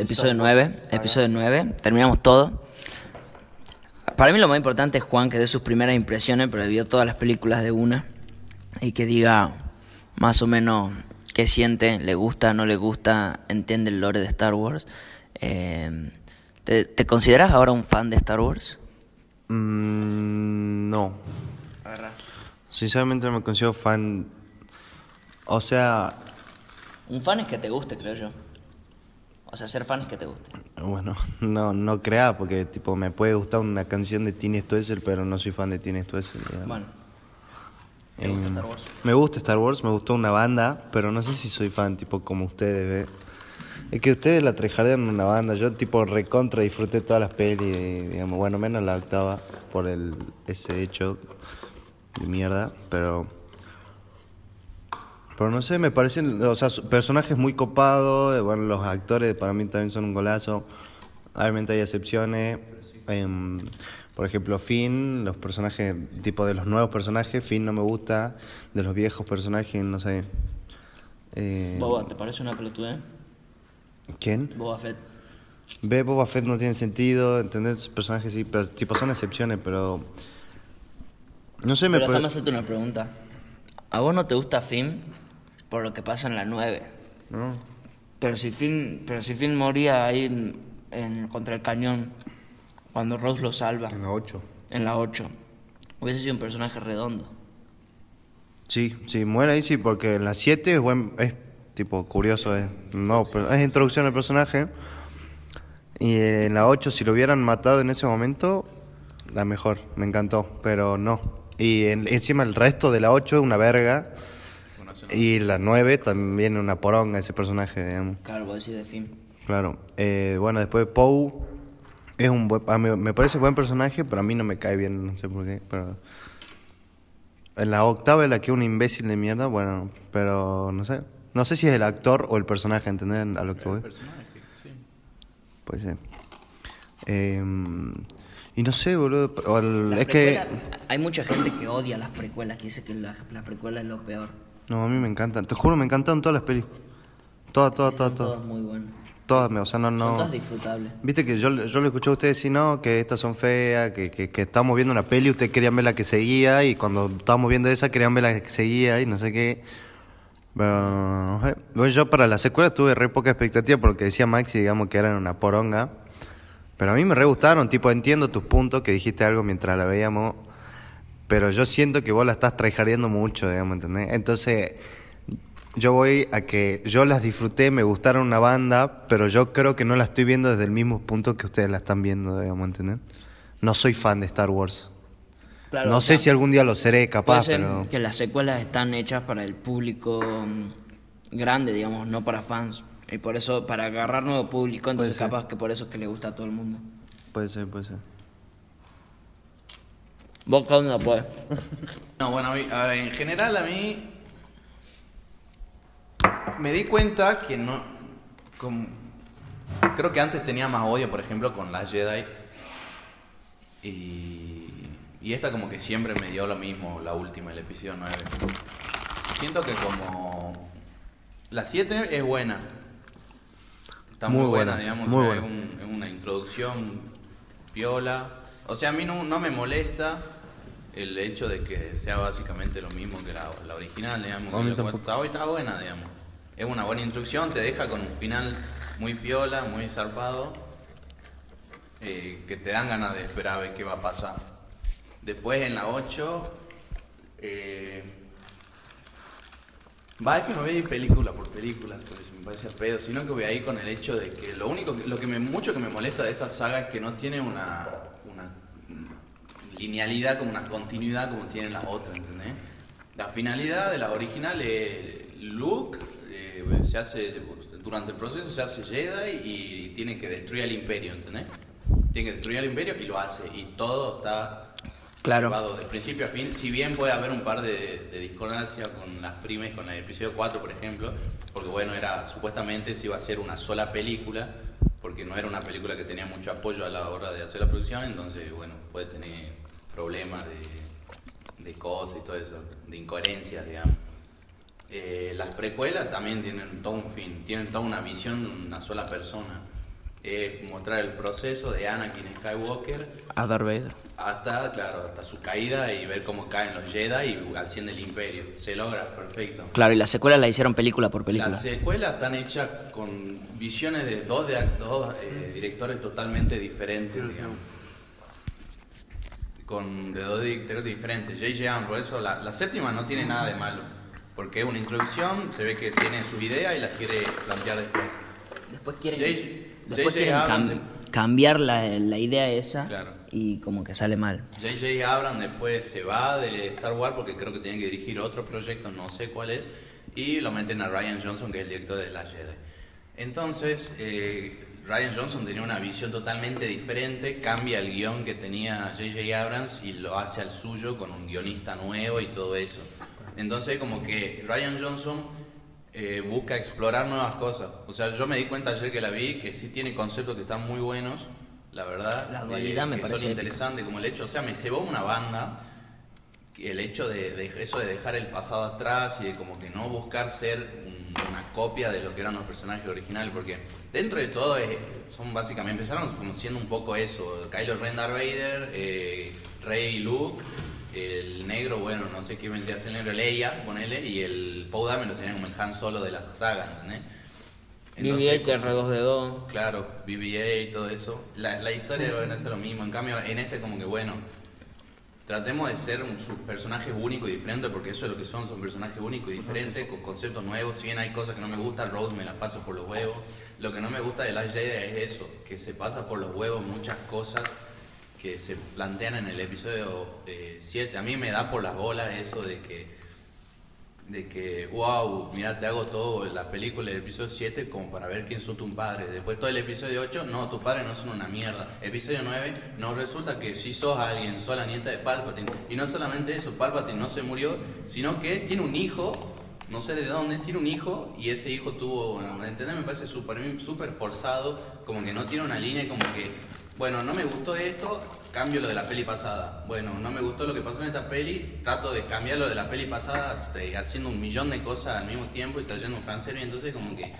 S1: Episodio 9, episodio 9, terminamos todo. Para mí lo más importante es Juan que dé sus primeras impresiones, pero vio todas las películas de una y que diga más o menos qué siente, le gusta, no le gusta, entiende el lore de Star Wars. Eh, ¿te, te consideras ahora un fan de Star Wars?
S2: Mm, no. Sinceramente no me considero fan. O sea,
S1: Un fan es que te guste, creo yo. O sea, ser fan es que te guste.
S2: bueno, [LAUGHS] no, no crea, porque tipo me puede gustar una canción de Tini Stoessel, pero no soy fan de Tini Stoessel. digamos.
S1: Bueno, ¿te gusta Star Wars?
S2: Me gusta Star Wars, me gustó una banda, pero no sé si soy fan, tipo como ustedes, ¿ve? Es que ustedes la trejardean en una banda, yo tipo recontra disfruté todas las pelis, digamos, bueno, menos la octava por el ese hecho de mierda, pero pero no sé, me parecen, o sea, personajes muy copados, eh, bueno, los actores para mí también son un golazo. Obviamente hay excepciones. em, por ejemplo, Finn, los personajes, tipo de los nuevos personajes, Finn no me gusta, de los viejos personajes, no sé. Eh,
S1: Boba, ¿te parece una pelotudez?
S2: ¿Quién?
S1: Boba Fett.
S2: Ve, Boba Fett no tiene sentido, ¿entendés? Sus personajes sí, pero tipo son excepciones, pero... No sé, me
S1: Pero déjame hacerte una pregunta. ¿A vos no te gusta Finn por lo que pasa en la 9?
S2: ¿no?
S1: Pero si Finn, pero si Finn moría ahí en, en- contra el cañón, cuando Rose lo salva,
S2: En la 8.
S1: en la 8, hubiese sido un personaje redondo.
S2: Sí, sí, muere ahí sí, porque en la 7 es buen, es tipo curioso, es, no, pero es introducción al personaje. Y en la 8 si lo hubieran matado en ese momento, la mejor, me encantó, pero no. Y en- encima el resto de la 8 es una verga. Y la 9 también una poronga ese personaje, digamos.
S1: Claro, vos decís de Finn.
S2: Claro. Eh, bueno, después Poe es un buen, a mí me parece buen personaje, pero a mí no me cae bien, no sé por qué. Pero en la octava es la que es un imbécil de mierda, bueno, pero no sé. No sé si es el actor o el personaje, ¿entendés a lo que voy? Puede ser. Eh, y no sé, boludo. el-
S1: Las
S2: es que.
S1: precuelas- Hay mucha gente que odia las precuelas, que dice que la, la precuela es lo peor.
S2: No, a mí me encantan. Te juro, me encantaron todas las pelis. Todas, todas, todas,
S1: Son todas
S2: todas.
S1: muy buenas.
S2: Todas, o sea, no,
S1: Son
S2: no.
S1: todas disfrutables.
S2: Viste que yo, yo le escuché a ustedes decir, no, que estas son feas, que, que, que estábamos viendo una peli, ustedes querían ver la que seguía, y cuando estábamos viendo esa querían ver la que seguía, y no sé qué. Pero, sé. Bueno, yo para la secuela tuve re poca expectativa porque decía Maxi, digamos, que eran una poronga. Pero a mí me re gustaron, tipo, entiendo tus puntos, que dijiste algo mientras la veíamos, pero yo siento que vos la estás traijardeando mucho, digamos, ¿entendés? Entonces, yo voy a que yo las disfruté, me gustaron una banda, pero yo creo que no la estoy viendo desde el mismo punto que ustedes la están viendo, digamos, ¿entendés? No soy fan de Star Wars.
S1: Claro,
S2: no sé
S1: sea,
S2: si algún día lo seré
S1: Puede
S2: capaz,
S1: ser
S2: pero...
S1: que las secuelas están hechas para el público mm, grande, digamos, no para fans. Y por eso, para agarrar nuevo público, entonces capaz que por eso es que le gusta a todo el mundo.
S2: Puede ser, puede ser.
S1: ¿Vos qué onda, pues?
S6: No, bueno, a mí- a ver, en general a mí me di cuenta que no... como- creo que antes tenía más odio, por ejemplo, con la Jedi. Y, y esta como que siempre me dio lo mismo, la última, el episodio 9. Siento que como... La 7 es buena. Está muy,
S2: Muy
S6: buena,
S2: buena,
S6: digamos.
S2: muy
S6: o sea,
S2: buena.
S6: Es, un- es una introducción piola. O sea, a mí no, no me molesta el hecho de que sea básicamente lo mismo que la, la original, digamos. Que la
S3: tampoco.
S6: cuarta- está, está buena, digamos. Es una buena instrucción, te deja con un final muy piola, muy zarpado, eh, que te dan ganas de esperar a ver qué va a pasar. Después en la 8, eh, Va, es que no voy a ir película por película, porque se me parece pedo, sino que voy a ir con el hecho de que lo único, que- lo que me, mucho que me molesta de esta saga es que no tiene una linealidad, como una continuidad como tienen las otras, ¿entendés? La finalidad de la original es Luke eh, se hace, durante el proceso se hace Jedi y tiene que destruir al imperio, ¿entendés? Tiene que destruir al imperio y lo hace, y todo está
S1: Claro.
S6: llevado de principio a fin, si bien puede haber un par de, de discordancias con las primes, con el episodio 4, por ejemplo, porque bueno, era supuestamente se iba a hacer una sola película, porque no era una película que tenía mucho apoyo a la hora de hacer la producción, entonces bueno, puede tener problemas de, de cosas y todo eso, de incoherencias, digamos. Eh, las precuelas también tienen todo un fin, tienen toda una visión de una sola persona. Es mostrar el proceso de Anakin Skywalker
S1: A Darth Vader.
S6: hasta, claro, hasta su caída y ver cómo caen los Jedi y asciende el Imperio. Se logra, perfecto.
S1: Claro, y la secuela la hicieron película por película.
S6: Las secuelas están hechas con visiones de dos, de, dos eh, directores totalmente diferentes, digamos. Con, de dos directores diferentes. J.J. Abrams, por eso la, la séptima no tiene nada de malo. Porque es una introducción, se ve que tiene su idea y la quiere plantear después.
S1: Después quieren, después quieren cam- cambiar la, la idea esa
S6: Claro.
S1: y como que sale mal.
S6: J.J. Abrams después se va de Star Wars porque creo que tiene que dirigir otro proyecto, no sé cuál es, y lo meten a Ryan Johnson, que es el director de La Jedi. Entonces, eh, Ryan Johnson tenía una visión totalmente diferente, cambia el guion que tenía J.J. Abrams y lo hace al suyo con un guionista nuevo y todo eso. Entonces, como que Ryan Johnson eh, busca explorar nuevas cosas. O sea, yo me di cuenta ayer que la vi que sí tiene conceptos que están muy buenos, la verdad.
S1: La dualidad me
S6: que
S1: parece
S6: son interesantes, como el hecho, o sea, me cebó una banda el hecho de, de eso de dejar el pasado atrás y de como que no buscar ser un- una copia de lo que eran los personajes originales, porque dentro de todo es- son básicamente, empezaron como siendo un poco eso, Kylo Ren, Darth Vader, eh, Rey y Luke, el negro, bueno, no sé qué vendría a ser el negro, Leia, ponele, y el Poe Dameron sería como el Han Solo de la saga, ¿entendés? Entonces,
S1: BB-8, R2D2.
S6: Claro, BB-8 y todo eso. La, la historia van a ser lo mismo. En cambio, en este como que bueno, tratemos de ser un personajes únicos y diferentes, porque eso es lo que son, son personajes únicos y diferentes, con conceptos nuevos. Si bien hay cosas que no me gustan, Rose me las paso por los huevos. Lo que no me gusta de la Jedi es eso, que se pasa por los huevos muchas cosas que se plantean en el episodio 7. A mí me da por las bolas eso de que de que, wow, mira, te hago todo la película del episodio 7 como para ver quién son tus padres. Después todo el episodio 8, no, tus padres no son una mierda. Episodio 9, no resulta que sí sos alguien, sos la nieta de Palpatine. Y no solamente eso, Palpatine no se murió, sino que tiene un hijo, no sé de dónde, tiene un hijo y ese hijo tuvo, ¿entendés? Me parece súper súper forzado, como que no tiene una línea, como que, bueno, no me gustó esto, cambio lo de la peli pasada. Bueno, no me gustó lo que pasó en esta peli, trato de cambiar lo de la peli pasada este, haciendo un millón de cosas al mismo tiempo y trayendo un francés y entonces como que...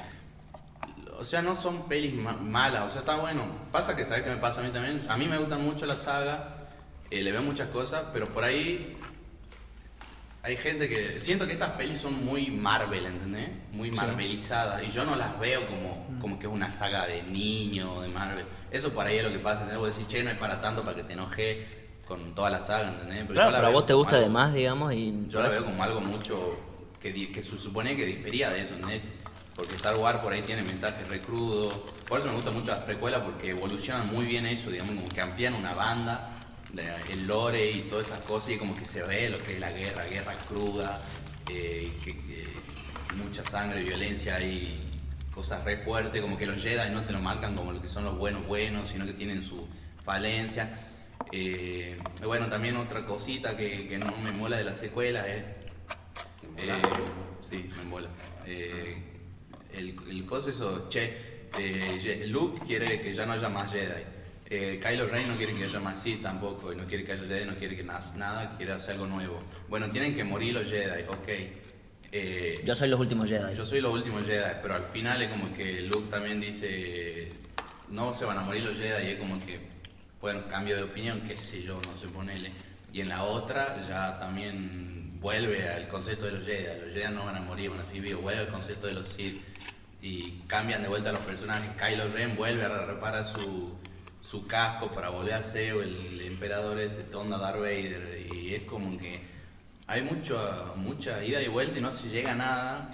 S6: O sea, no son pelis ma- malas, o sea, está bueno. Pasa que, ¿sabes qué me pasa a mí también? A mí me gusta mucho la saga, eh, le veo muchas cosas, pero por ahí hay gente que... Siento que estas pelis son muy Marvel, ¿entendés? Muy marvelizadas y yo no las veo como, como que es una saga de niño de Marvel. Eso por ahí es lo que pasa, ¿entendés? Vos decís, che, no es para tanto para que te enoje con toda la saga, ¿entendés? Pero
S1: Claro, pero a
S6: veo
S1: vos te
S6: como
S1: gusta de
S6: algo-
S1: más, digamos, y...
S6: yo la veo como algo mucho que, di- que se supone que difería de eso, ¿entendés? Porque Star Wars por ahí tiene mensajes re crudos. Por eso me gustan mucho las precuelas porque evolucionan muy bien eso, digamos, como que amplían una banda, el lore y todas esas cosas y como que se ve lo que es la guerra, guerra cruda, eh, que, mucha sangre, violencia y cosas re fuertes, como que los Jedi no te lo marcan como lo que son los buenos buenos, sino que tienen su falencia. Eh, bueno, también otra cosita que, que no me mola de la secuela es... eh, sí, me mola. El, el coso eso, che, Luke quiere que ya no haya más Jedi. Eh, Kylo Ren no quiere que haya más Sith tampoco, y no quiere que haya Jedi, no quiere que nada, quiere hacer algo nuevo. Bueno, tienen que morir los Jedi, ok. Eh,
S1: Yo soy los últimos Jedi.
S6: yo soy los últimos Jedi, pero al final es como que Luke también dice, no se van a morir los Jedi, y es como que bueno, cambio de opinión, qué sé yo, no sé, ponele. Y en la otra ya también vuelve al concepto de los Jedi. Los Jedi no van a morir, van a seguir vivos. Vuelve al concepto de los Sith. Y cambian de vuelta los personajes. Kylo Ren vuelve a reparar su, su casco para volver a ser el, emperador ese, Tonda Darth Vader. Y es como que hay mucho, mucha ida y vuelta y no se llega a nada.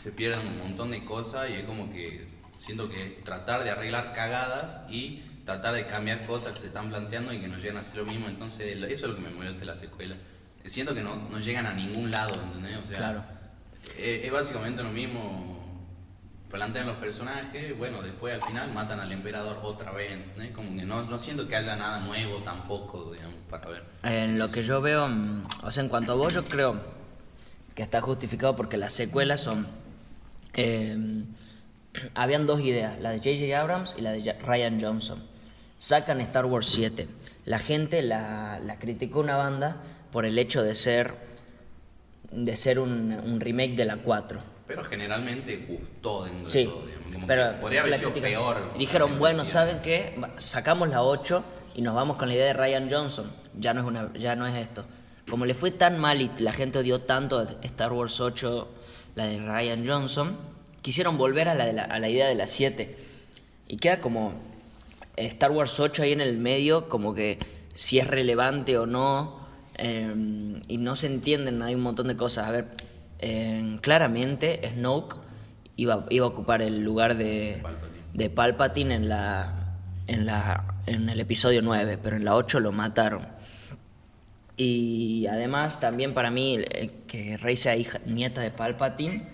S6: Se pierden un montón de cosas y es como que siento que tratar de arreglar cagadas y tratar de cambiar cosas que se están planteando y que no llegan a ser lo mismo. Entonces, eso es lo que me molesta de la secuela. Siento que no, no llegan a ningún lado, ¿entendés? O sea,
S1: Claro.
S6: es, es básicamente lo mismo. Plantean los personajes, bueno, después al final matan al emperador otra vez, ¿entendés? Como que no, no siento que haya nada nuevo tampoco, digamos, para ver.
S1: En lo que yo veo, mm, o sea, en cuanto a vos, yo creo que está justificado porque las secuelas son. eh, [CLEARS THROAT] habían dos ideas, la de J.J. Abrams y la de Ryan Johnson. Sacan Star Wars 7. La gente la, la criticó una banda por el hecho de ser de ser un, un remake de la 4.
S6: Pero generalmente gustó dentro de
S1: Sí,
S6: todo, digamos. Como
S1: pero
S6: que podría haber sido peor.
S1: Dijeron, bueno. ¿saben qué? Sacamos la 8 y nos vamos con la idea de Ryan Johnson. Ya no es, una, ya no es esto. Como le fue tan mal y la gente odió tanto a Star Wars 8, la de Ryan Johnson, quisieron volver a la, de la- a la idea de la 7. Y queda como Star Wars 8 ahí en el medio, como que si es relevante o no, eh, y no se entienden, hay un montón de cosas. A ver, claramente Snoke iba, iba a ocupar el lugar de, de Palpatine en, la, en, la, en el episodio 9, pero en la 8 lo mataron. Y además también para mí eh, que Rey sea hija, nieta de Palpatine,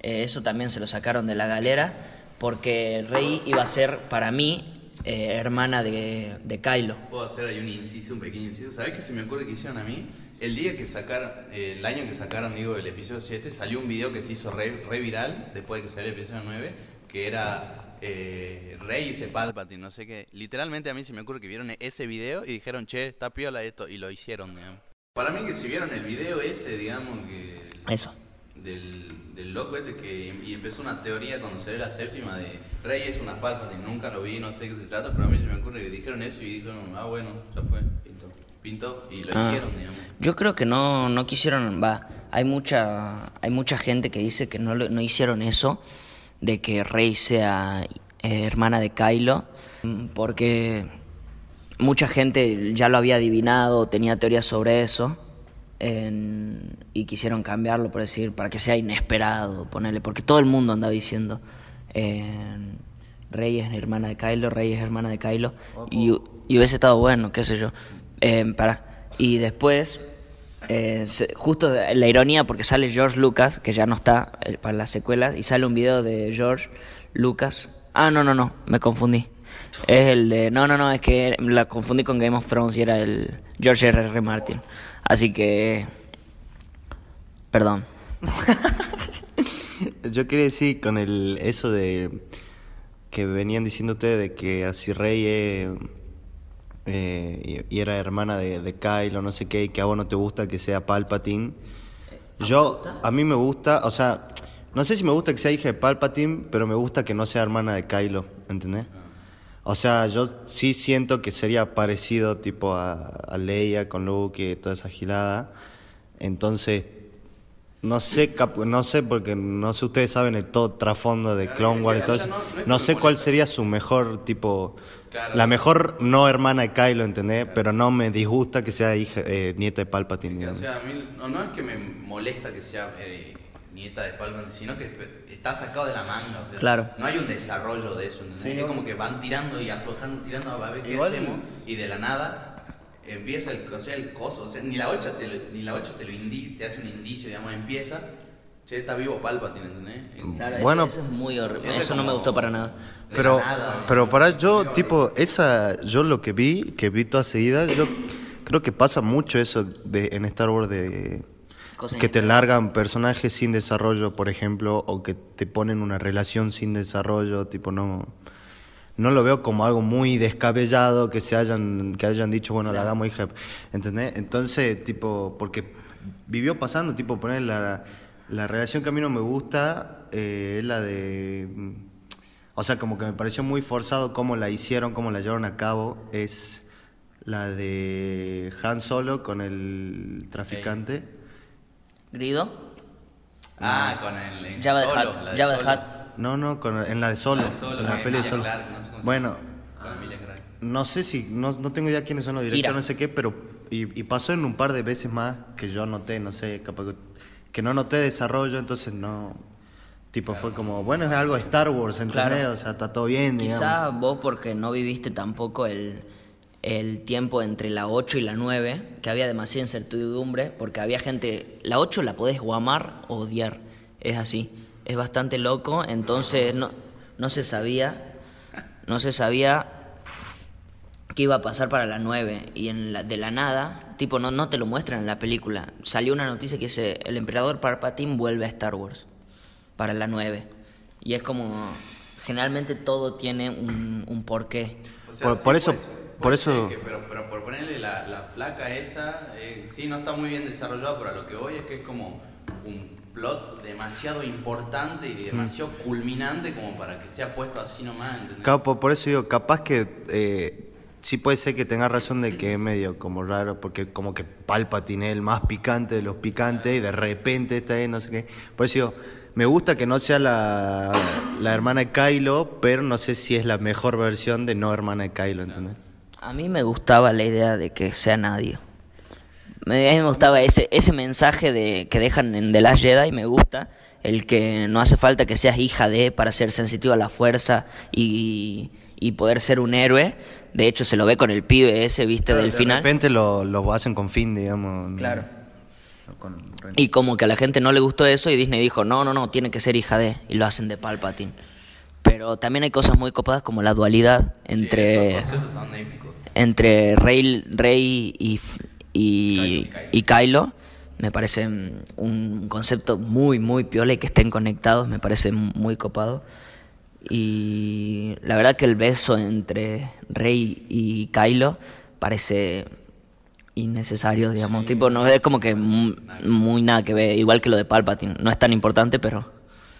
S1: eh, eso también se lo sacaron de la galera, porque Rey iba a ser para mí eh, hermana de, de Kylo.
S6: Puedo hacer ahí un inciso, un pequeño inciso. ¿Sabes qué se me ocurre que hicieron a mí? El día que sacaron, eh, el año que sacaron, digo, el episodio 7, salió un video que se hizo re, re viral, después de que salió el episodio 9, que era eh, Rey y Palpatine, no sé qué. Literalmente a mí se me ocurre que vieron ese video y dijeron, che, está piola esto, y lo hicieron, digamos. Para mí que si vieron el video ese, digamos, que
S1: Eso.
S6: del, del loco este que y empezó una teoría cuando se ve la séptima de Rey es una Palpatine, nunca lo vi, no sé de qué se trata, pero a mí se me ocurre que dijeron eso y dijeron, ah bueno, ya fue, pintó, pintó y lo
S1: Ah.
S6: hicieron, digamos.
S1: Yo creo que no, no quisieron, va, hay mucha, hay mucha gente que dice que no, lo- no hicieron eso, de que Rey sea eh, hermana de Kylo, mm, porque mucha gente ya lo había adivinado, tenía teorías sobre eso, en- y quisieron cambiarlo, por decir, para que sea inesperado, ponerle, porque todo el mundo andaba diciendo, en, Rey es hermana de Kylo, Rey es hermana de Kylo, y, y hubiese estado bueno, qué sé yo. Eh, para, y después, eh, justo la ironía, porque sale George Lucas, que ya no está eh, para las secuelas, y sale un video de George Lucas. Ah, no, no, no, me confundí. Es el de. No, no, no, es que la confundí con Game of Thrones y era el George R. R. Martin. Así que. Perdón. [LAUGHS]
S2: Yo quería decir con el eso de que venían diciendo ustedes de que así Rey eh, eh, y, y era hermana de, de Kylo, no sé qué, y que a vos no te gusta que sea Palpatine. Yo, a mí me gusta, o sea, no sé si me gusta que sea hija de Palpatine, pero me gusta que no sea hermana de Kylo, ¿entendés? O sea, yo sí siento que sería parecido tipo a, a Leia con Luke y toda esa gilada. Entonces, no sé, cap- no sé porque no sé, ustedes saben el todo trasfondo de
S6: Claro,
S2: Clone Wars y todo
S6: o sea,
S2: eso.
S6: no-
S2: sé cuál sería su mejor tipo,
S6: Claro.
S2: la mejor no hermana de Kylo, ¿entendés? Pero no me disgusta que sea hija, eh, nieta de Palpatine.
S6: Que, o sea, a mí no, no es que me molesta que sea eh, nieta de Palpatine, sino que está sacado de la manga. O sea,
S1: Claro.
S6: No hay un desarrollo de eso. ¿entendés?
S2: Sí,
S6: es
S2: no.
S6: como que van tirando y aflojando, tirando a ver qué
S2: Igual-
S6: hacemos. Y de la nada empieza el, o sea, el coso. O sea, ni la 8 te lo, ni la 8 te, lo indi- te hace un indicio, digamos, empieza. Che, está vivo Palpatine, ¿entendés?
S1: Claro,
S2: Bueno,
S1: eso, eso es muy horrible.
S6: Eso es
S1: Eso no me gustó para nada.
S2: Pero,
S6: nada,
S2: pero para yo, tipo, esa, yo lo que vi, que vi toda seguida, yo creo que pasa mucho eso de, en Star Wars de
S1: Cosas
S2: que te largan personajes sin desarrollo, por ejemplo, o que te ponen una relación sin desarrollo, tipo, no, no lo veo como algo muy descabellado que se hayan, que hayan dicho, bueno, la hagamos hija, ¿entendés? Entonces, tipo, porque vivió pasando, tipo, poner la, la relación que a mí no me gusta eh, es la de... O sea, como que me pareció muy forzado cómo la hicieron, cómo la llevaron a cabo. Es La de Han Solo con el traficante.
S1: Grido.
S6: Ah, con el.
S1: Java de Java
S6: Solo.
S2: No, no, con, en la de Solo.
S6: La de Solo,
S2: en la peli de Solo.
S6: Clarke, no sé cómo se
S2: bueno, no sé si, no, no tengo idea quiénes son los directores,
S1: Gira.
S2: no sé qué, pero. Y, y pasó en un par de veces más que yo noté, no sé, capaz que, que no noté desarrollo, entonces no. Tipo, fue como, bueno, es algo de Star Wars, ¿entendés?
S1: Claro.
S2: O sea, está todo bien, digamos.
S1: Quizá vos porque no viviste tampoco el, el tiempo entre la 8 y la 9, que había demasiada incertidumbre, porque había gente, la 8 la podés o amar o odiar, es así, es bastante loco, entonces no, no se sabía, no se sabía qué iba a pasar para la 9 y en la, de la nada, tipo no, no te lo muestran en la película, salió una noticia que dice el emperador Palpatine vuelve a Star Wars para la 9 y es como generalmente todo tiene un, un porqué.
S6: O sea,
S2: Por-
S6: sí,
S2: por eso-
S6: puede-
S2: por eso-
S6: que- pero, pero por ponerle la, la flaca esa, eh, sí, no está muy bien desarrollado, pero a lo que voy es que es como un plot demasiado importante y demasiado culminante como para que sea puesto así nomás, ¿entendés?
S2: Claro, por, por eso digo, capaz que eh, sí puede ser que tenga razón de que es medio como raro, porque como que Palpatine es el más picante de los picantes y de repente está ahí, no sé qué. Por eso digo, me gusta que no sea la, la hermana de Kylo, pero no sé si es la mejor versión de no hermana de Kylo, ¿entendés?
S1: A mí me gustaba la idea de que sea nadie. Me- A mí me gustaba ese, ese mensaje de, que dejan en The Last Jedi, me gusta. El que no hace falta que seas hija de para ser sensitivo a la fuerza y, y poder ser un héroe. De hecho, se lo ve con el pibe ese, viste, del
S2: de
S1: final.
S2: repente lo, lo hacen con fin, digamos. ¿no?
S1: Claro.
S2: Con-
S1: Y como que a la gente no le gustó eso y Disney dijo, no, no, no, tiene que ser hija de, y lo hacen de Palpatine. Pero también hay cosas muy copadas como la dualidad entre,
S6: épicos.
S1: entre Rey, Rey y, y,
S6: Kylo.
S1: y Kylo. Me parece un concepto muy, muy piola y que estén conectados, me parece muy copado. Y la verdad que el beso entre Rey y Kylo parece innecesario, digamos. Tipo, no es como que mu- muy nada que ver, igual que lo de Palpatine. No es tan importante, pero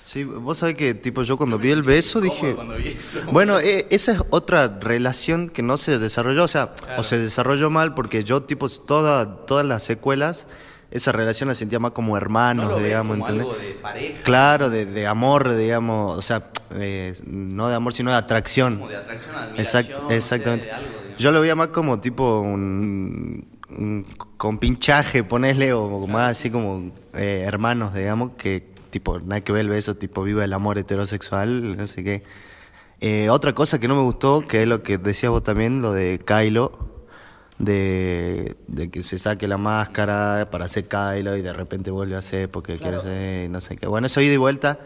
S2: Sí, vos sabés que tipo yo cuando vi el beso dije...
S6: vi eso.
S2: Bueno, eh, esa es otra relación que no se desarrolló, o sea, o se desarrolló mal porque yo tipo toda, todas las secuelas, esa relación la sentía más como hermanos,
S6: No lo
S2: digamos,
S6: como
S2: ¿entendés?
S6: algo de pareja.
S2: Claro, de, de amor, digamos, o sea, eh, no de amor, sino de atracción.
S6: Como de atracción, admiración, sé,
S2: exactamente.
S6: de algo, digamos.
S2: Yo lo veía más como tipo un, un compinchaje, ponerle, o más así como eh, hermanos, digamos, que tipo, nada que ver el beso, tipo, viva el amor heterosexual, no sé qué. Eh, otra cosa que no me gustó, que es lo que decías vos también, lo de Kylo, de, de que se saque la máscara para ser Kylo y de repente vuelve a ser porque quiere ser, no sé qué. Bueno, eso ida y vuelta.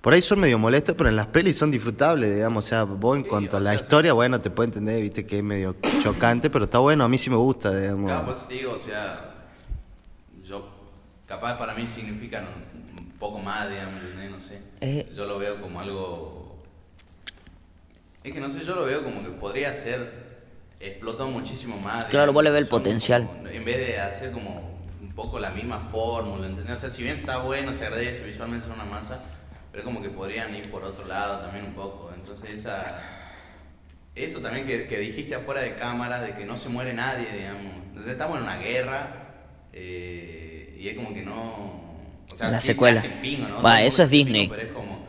S2: Por ahí son medio molestos, pero en las pelis son disfrutables, digamos. O sea, vos en cuanto a la historia, bueno, te puedo entender, viste que es medio [COUGHS] chocante, pero está bueno, a mí sí me gusta, digamos.
S6: Claro, pues digo, o sea, yo, capaz para mí significan un, poco más, digamos, ¿entendés? no sé.
S1: Eh.
S6: Yo lo veo como algo... Es que no sé, yo lo veo como que podría ser explotado muchísimo más.
S1: Claro, vos le ves el potencial.
S6: como- en vez de hacer como un poco la misma fórmula, ¿entendés? O sea, si bien está bueno, se agradece, visualmente es una masa, pero como que podrían ir por otro lado también un poco. Entonces esa... Eso también que, que dijiste afuera de cámara, de que no se muere nadie, digamos. Entonces estamos en una guerra eh, y es como que no... O sea,
S1: La
S6: sí se
S1: secuela.
S6: hace pingo, ¿no?
S1: Va, eso es Disney.
S6: Pero es como...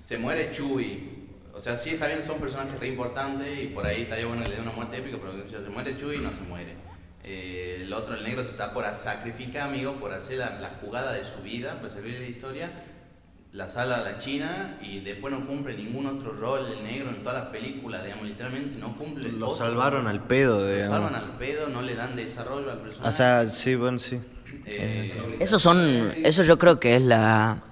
S6: Se muere Chewie. O sea, sí, está bien, son personajes re importantes y por ahí estaría bueno que le dé una muerte épica, pero si se muere Chewie no se muere. Eh, el otro, el negro, se está por sacrificar, amigo, por hacer la, la jugada de su vida, por servir la historia la sala a la China y después no cumple ningún otro rol el negro en todas las películas, digamos, literalmente no cumple.
S2: Lo
S6: otro
S2: salvaron al pedo,
S6: Lo
S2: digamos.
S6: salvan al pedo, no le dan desarrollo al personaje.
S2: O sea, sí, bueno, sí.
S6: Eh,
S1: Eso son, eso yo creo que es la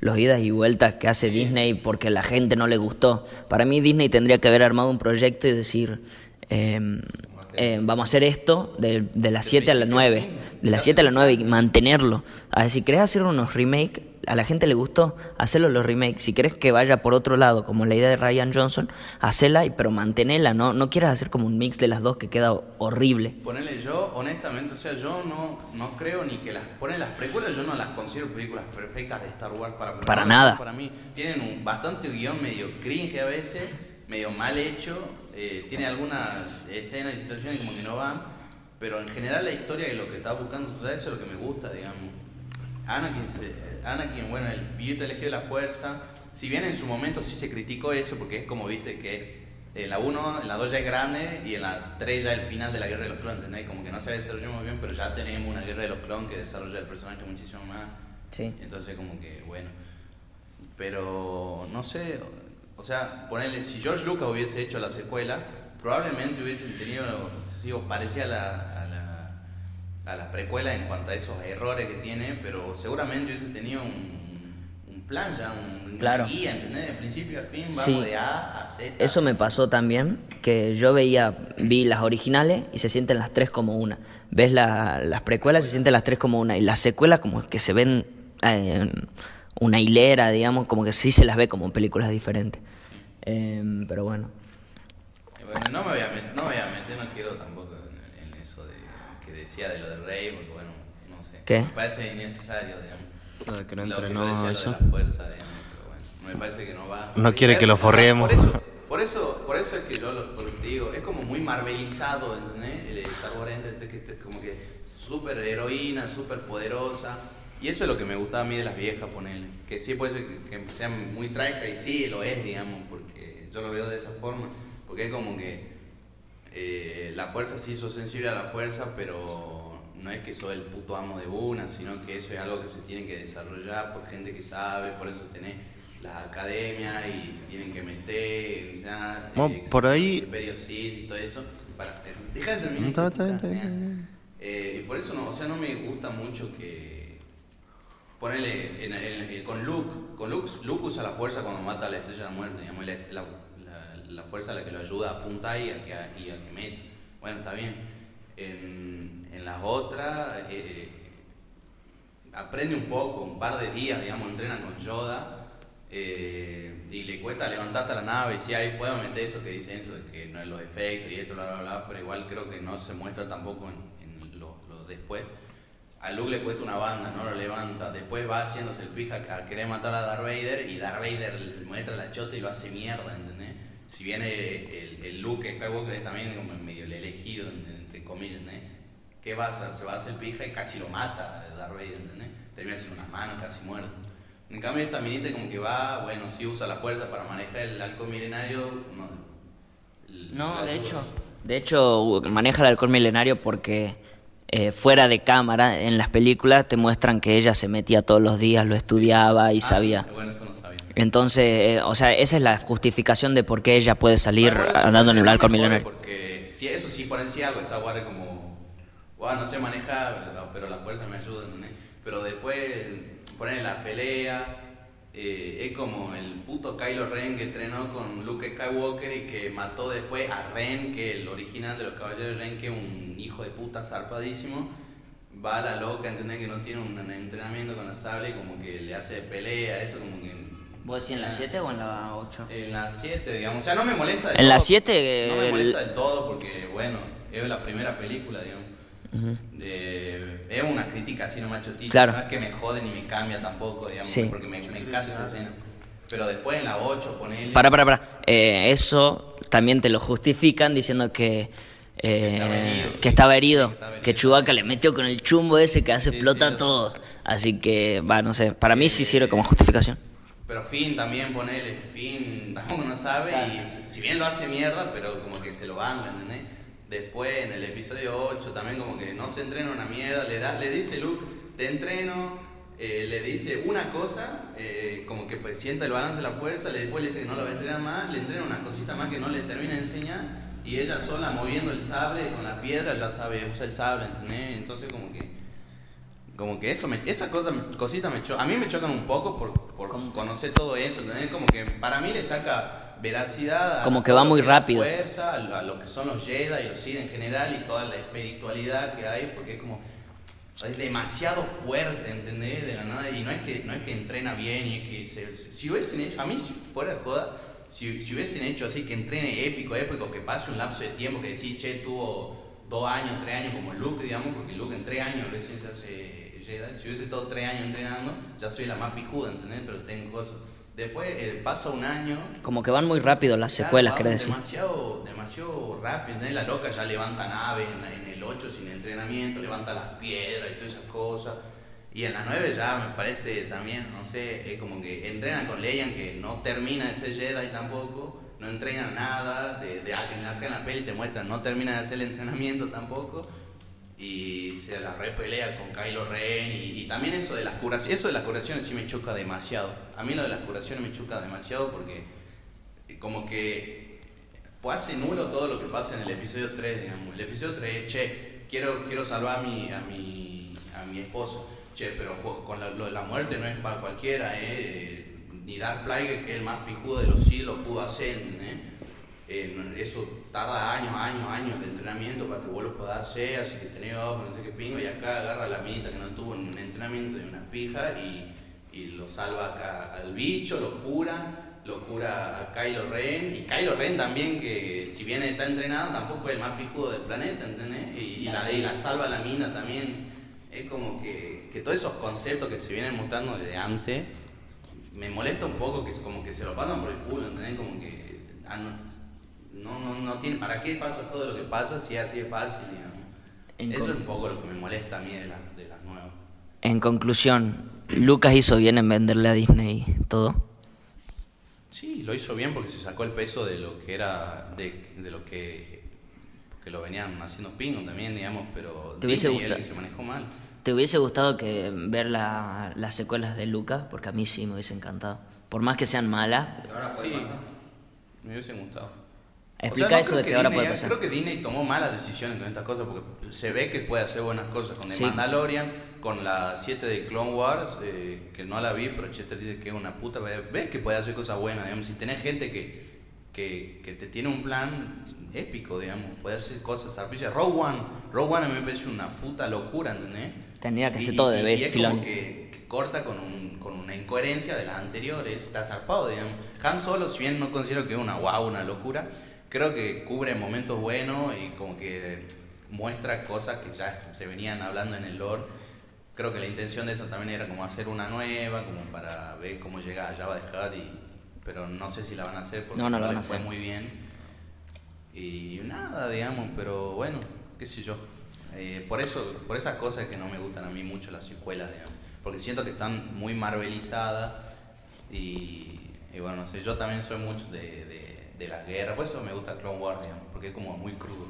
S1: los idas y vueltas que hace Disney porque la gente no le gustó. Para mí Disney tendría que haber armado un proyecto y decir, eh, eh, vamos a hacer esto de, de las 7 a las 9, de las 7 a las 9 y mantenerlo. A ver, si querés hacer unos remakes, a la gente le gustó, hacerlo los remakes. Si querés que vaya por otro lado, como la idea de Ryan Johnson, hacela y pero mantenela, no, no quieras hacer como un mix de las dos que queda horrible.
S6: Ponele yo, honestamente, o sea, yo no, no creo ni que las. Ponen las precuelas, yo no las considero películas perfectas de Star Wars para
S1: Para nada.
S6: Para mí, tienen un bastante guion medio cringe a veces, medio mal hecho. eh, tiene algunas escenas y situaciones como que no van, pero en general la historia y lo que está buscando, eso es lo que me gusta, digamos. Anakin, se- Anakin bueno, el pibito elegido de la fuerza, si bien en su momento sí se criticó eso, porque es como, viste, que en la 1, en la 2 ya es grande y en la 3 ya es el final de la guerra de los clones, ¿entendés? Como que no se desarrolló muy bien, pero ya tenemos una guerra de los clones que desarrolla el personaje muchísimo más.
S1: Sí.
S6: Entonces como que, bueno. Pero, no sé, o sea, ponerle, si George Lucas hubiese hecho la secuela, probablemente hubiesen tenido, sido parecía la, a la precuela en cuanto a esos errores que tiene, pero seguramente hubiese tenido un, un plan ya, un,
S1: Claro.
S6: guía, ¿entendés? De principio a fin, vamos
S1: Sí.
S6: de A a Z.
S1: Eso me pasó también, que yo veía, vi las originales y se sienten las tres como una. Ves la- las precuelas y se sienten las tres como una. Y las secuelas como que se ven eh, una hilera, digamos, como que sí se las ve como películas diferentes. Em, pero bueno.
S6: Bueno, no me voy a meter, no, me voy a meter, no quiero tampoco en, en eso de, que decía de lo de Rey, porque bueno, no sé.
S1: ¿Qué?
S6: Me parece innecesario, digamos.
S3: Que no
S6: Lo que yo
S3: entrenó
S6: decía, lo de
S3: eso.
S6: la fuerza, digamos, pero bueno, me parece que no va.
S3: No quiere que lo
S6: O sea,
S3: forriemos.
S6: Por eso, por eso, por eso es que yo lo, te digo, es como muy marvelizado, ¿entendés? El Star Wars es como que súper heroína, súper poderosa. Y eso es lo que me gustaba a mí de las viejas, ponerle. Que sí puede ser que, que sean muy trágicas y sí lo es, digamos, porque yo lo veo de esa forma. Porque es como que eh, la fuerza sí sos sensible a la fuerza, pero no es que soy el puto amo de una, sino que eso es algo que se tiene que desarrollar por gente que sabe, por eso tenés las academias y se tienen que meter, o sea,
S3: Bueno,
S6: eh,
S3: por ahí-
S6: y todo eso. Para, eh, deja de terminar.
S3: Está,
S6: eh, por eso no, o sea, no me gusta mucho que ponerle en, en- en- con Luke, con Luke, Luke usa la fuerza cuando mata a la estrella de la muerte, digamos, la, la- fuerza la que lo ayuda a apuntar y a que, que mete. Bueno, está bien. En, en las otras eh, aprende un poco, un par de días, digamos, entrena con Yoda eh, y le cuesta levantarte la nave y si ahí puedo meter eso que dicen eso de que no es los efectos y esto, bla, bla, bla, pero igual creo que no se muestra tampoco en, en lo después. A Luke le cuesta una banda, no lo levanta, después va haciéndose el pija a querer matar a Darth Vader y Darth Vader le muestra la chota y lo hace mierda, ¿entendés? Si bien el, el, Luke Skywalker es también como medio el elegido, entre comillas, ¿entendés? ¿Qué va a hacer? Se va a hacer pija y casi lo mata Darth Vader, ¿entendés? Termina sin unas manos, casi muerto. En cambio esta minita como que va, bueno, sí usa la fuerza para manejar el halcón milenario, no,
S1: No, de hecho, de hecho maneja el alcohol milenario porque eh, fuera de cámara en las películas te muestran que ella se metía todos los días, lo estudiaba y
S6: Ah, sí,
S1: sabía.
S6: bueno, eso no sabía.
S1: Entonces, eh, o sea, esa es la justificación de por qué ella puede salir andando en el alcohol
S6: jode,
S1: milenario.
S6: Porque si eso sí, por sí algo está guarde como, bueno, no sé manejar, pero la fuerza me ayuda. Pero después poner la pelea, eh, es como el puto Kylo Ren que entrenó con Luke Skywalker y que mató después a Ren, que el original de los Caballeros de Ren, que es un hijo de puta zarpadísimo. Va a la loca, ¿entendés? Que no tiene un entrenamiento con la sable y como que le hace pelea, eso como que...
S1: ¿Vos decís en la 7 o en la 8?
S6: En la 7, digamos. O sea, no me molesta del
S1: En la
S6: todo.
S1: 7,
S6: No me
S1: el-
S6: molesta del todo porque, bueno, es la primera película, digamos. De- es una crítica así no machotita.
S1: Claro.
S6: No es que me jode ni me cambia tampoco, digamos.
S1: Sí.
S6: Porque me, me encanta esa escena. Pero después en la 8, ponele.
S1: Para, para, para. Eh, eso también te lo justifican diciendo que, eh,
S6: estaba herido,
S1: que
S6: sí.
S1: estaba herido,
S6: Que estaba herido.
S1: que Chewbacca le metió con el chumbo ese que hace
S6: Sí,
S1: explota
S6: sí,
S1: todo. Así que, va, no sé, para mí sí sirve como justificación.
S6: Pero Finn también, ponele. Finn tampoco no sabe y si bien lo hace mierda, pero como que se lo banca, ¿entendés? Después en el episodio 8 también como que no se entrena una mierda, le, da, le dice Luke, te entreno, eh, le dice una cosa, eh, como que pues sienta el balance de la fuerza, le, después le dice que no la va a entrenar más, le entrena una cosita más que no le termina de enseñar y ella sola moviendo el sable con la piedra ya sabe usar el sable, ¿entendés? Entonces como que como que eso me, esa cosa cosita me choca a mí me chocan un poco por, por conocer todo eso ¿entendés? como que para mí le saca veracidad a
S1: Como que va muy rápido.
S6: fuerza, a, lo- que son los Jedi y los Sith en general y toda la espiritualidad que hay porque es como es demasiado fuerte ¿entendés? de la nada y no es que no es que entrena bien y es que se- si hubiesen hecho a mí fuera de joda si, si hubiesen hecho así que entrene épico épico que pase un lapso de tiempo que decís che tuvo dos años tres años como Luke digamos porque Luke en tres años recién se hace Jedi si hubiese estado tres años entrenando ya soy la más pijuda ¿entendés? pero tengo cosas Después eh, pasa un año.
S1: Como que van muy rápido las
S6: Claro,
S1: secuelas, querés decir.
S6: Demasiado, demasiado rápido. ¿entendés? La loca ya levanta naves en, la- en el 8 sin entrenamiento, levanta las piedras y todas esas cosas. Y en la 9 ya me parece también, no sé, es como que entrenan con Leian que no termina de ser Jedi tampoco, no entrenan nada. De, de, en la, en la peli te muestran, no termina de hacer el entrenamiento tampoco. Y se la repelea con Kylo Ren y, también eso de las curaciones, eso de las curaciones sí me choca demasiado. A mí lo de las curaciones me choca demasiado porque eh, como que pues hace nulo todo lo que pasa en el episodio 3, digamos. El episodio 3, che, quiero, quiero salvar a mi, a mi, a mi esposo. Che, pero con la, muerte no es para cualquiera, ¿eh? Ni Dark Plague, que es el más pijudo de los siglos, pudo hacer, ¿eh? Eh, eso tarda años, años, años de entrenamiento para que vos lo puedas hacer, así que tenés ojo, no sé qué pingo, y acá agarra la minita que no tuvo un entrenamiento de una pija y, y lo salva acá al bicho, lo cura, lo cura a Kylo Ren, y Kylo Ren también, que si bien está entrenado, tampoco es el más pijudo del planeta, ¿entendés? Y, la, y la salva la mina también. Es como que, que todos esos conceptos que se vienen mostrando desde antes, me molesta un poco que es como que se lo pasan por el culo, ¿entendés? Como que ah, no, no, no, tiene, ¿para qué pasa todo lo que pasa si así es fácil, digamos? Eso es un poco lo que me molesta a mí de, la- de las nuevas.
S1: En conclusión, Lucas hizo bien en venderle a Disney todo.
S6: Sí, lo hizo bien porque se sacó el peso de lo que era, de, de lo que, que lo venían haciendo Pingo también, digamos, pero
S1: ¿Te hubiese
S6: es
S1: gustado?
S6: se manejó mal.
S1: ¿Te hubiese gustado que ver la- las secuelas de Lucas? Porque a mí sí me hubiese encantado. Por más que sean malas,
S6: Sí, me hubiese gustado.
S1: Explica
S6: O sea, no
S1: eso de que, ahora
S6: Disney-
S1: puede pasar.
S6: Creo que Disney tomó malas decisiones con estas cosas porque se ve que puede hacer buenas cosas con The
S1: Sí.
S6: Mandalorian, con la 7 de Clone Wars, eh, que no la vi, pero Chester dice que es una puta. Ves que puede hacer cosas buenas, digamos. Si tenés gente que, que, que te tiene un plan épico, digamos, puede hacer cosas zarpillas. Rogue One, Rogue One a mí me parece una puta locura, ¿entendés?
S1: Tendría que
S6: Y-
S1: ser todo de vez,
S6: como que, que corta con, un- con una incoherencia de las anteriores, está zarpado, digamos. Han Solo, si bien no considero que es una guau, una locura, creo que cubre momentos buenos y como que muestra cosas que ya se venían hablando en el lore. Creo que la intención de eso también era como hacer una nueva, como para ver cómo llega a Java de Hutt, y, pero no sé si la van a hacer porque
S1: No, no la van a
S6: fue
S1: hacer.
S6: muy bien. Y nada, digamos, pero bueno, qué sé yo. Eh, por eso, por esas cosas que no me gustan a mí mucho las secuelas, digamos. Porque siento que están muy marvelizadas y, y bueno, no sé, yo también soy mucho de, de, de las guerras, por eso me gusta Clone Wars, digamos, porque es como muy crudo.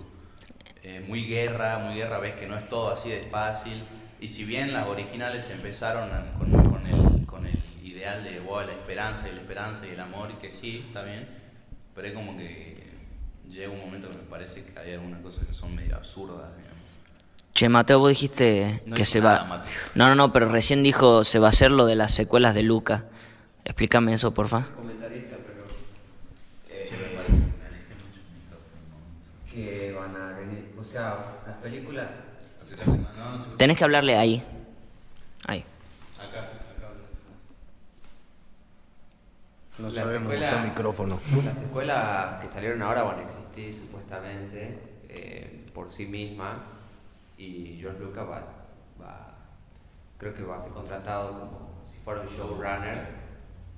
S6: Eh, muy guerra, muy guerra, ves que no es todo así de fácil. Y si bien las originales empezaron a- con, con el, con el ideal de wow, la esperanza y la esperanza y el amor, y que sí, está bien, pero es como que llega un momento que me parece que hay algunas cosas que son medio absurdas, digamos.
S1: Che, Mateo, vos dijiste
S6: No
S1: que se
S6: nada,
S1: va...
S6: Mateo.
S1: No, no, no, pero recién dijo se va a hacer lo de las secuelas de Lucas. Explícame eso, porfa.
S4: comentarista, pero eh,
S6: Sí, me parece que me alejé mucho del micrófono.
S4: que van a reini- o sea, las películas
S6: Acércate más, no, no se-
S1: Tenés que hablarle ahí. Ahí.
S6: Acá, acá.
S3: No sabemos
S4: secuela-
S3: usar micrófono.
S4: Las secuelas que salieron ahora van a existir supuestamente eh, por sí mismas y George Lucas va, va- creo que va a ser contratado como si fuera un showrunner,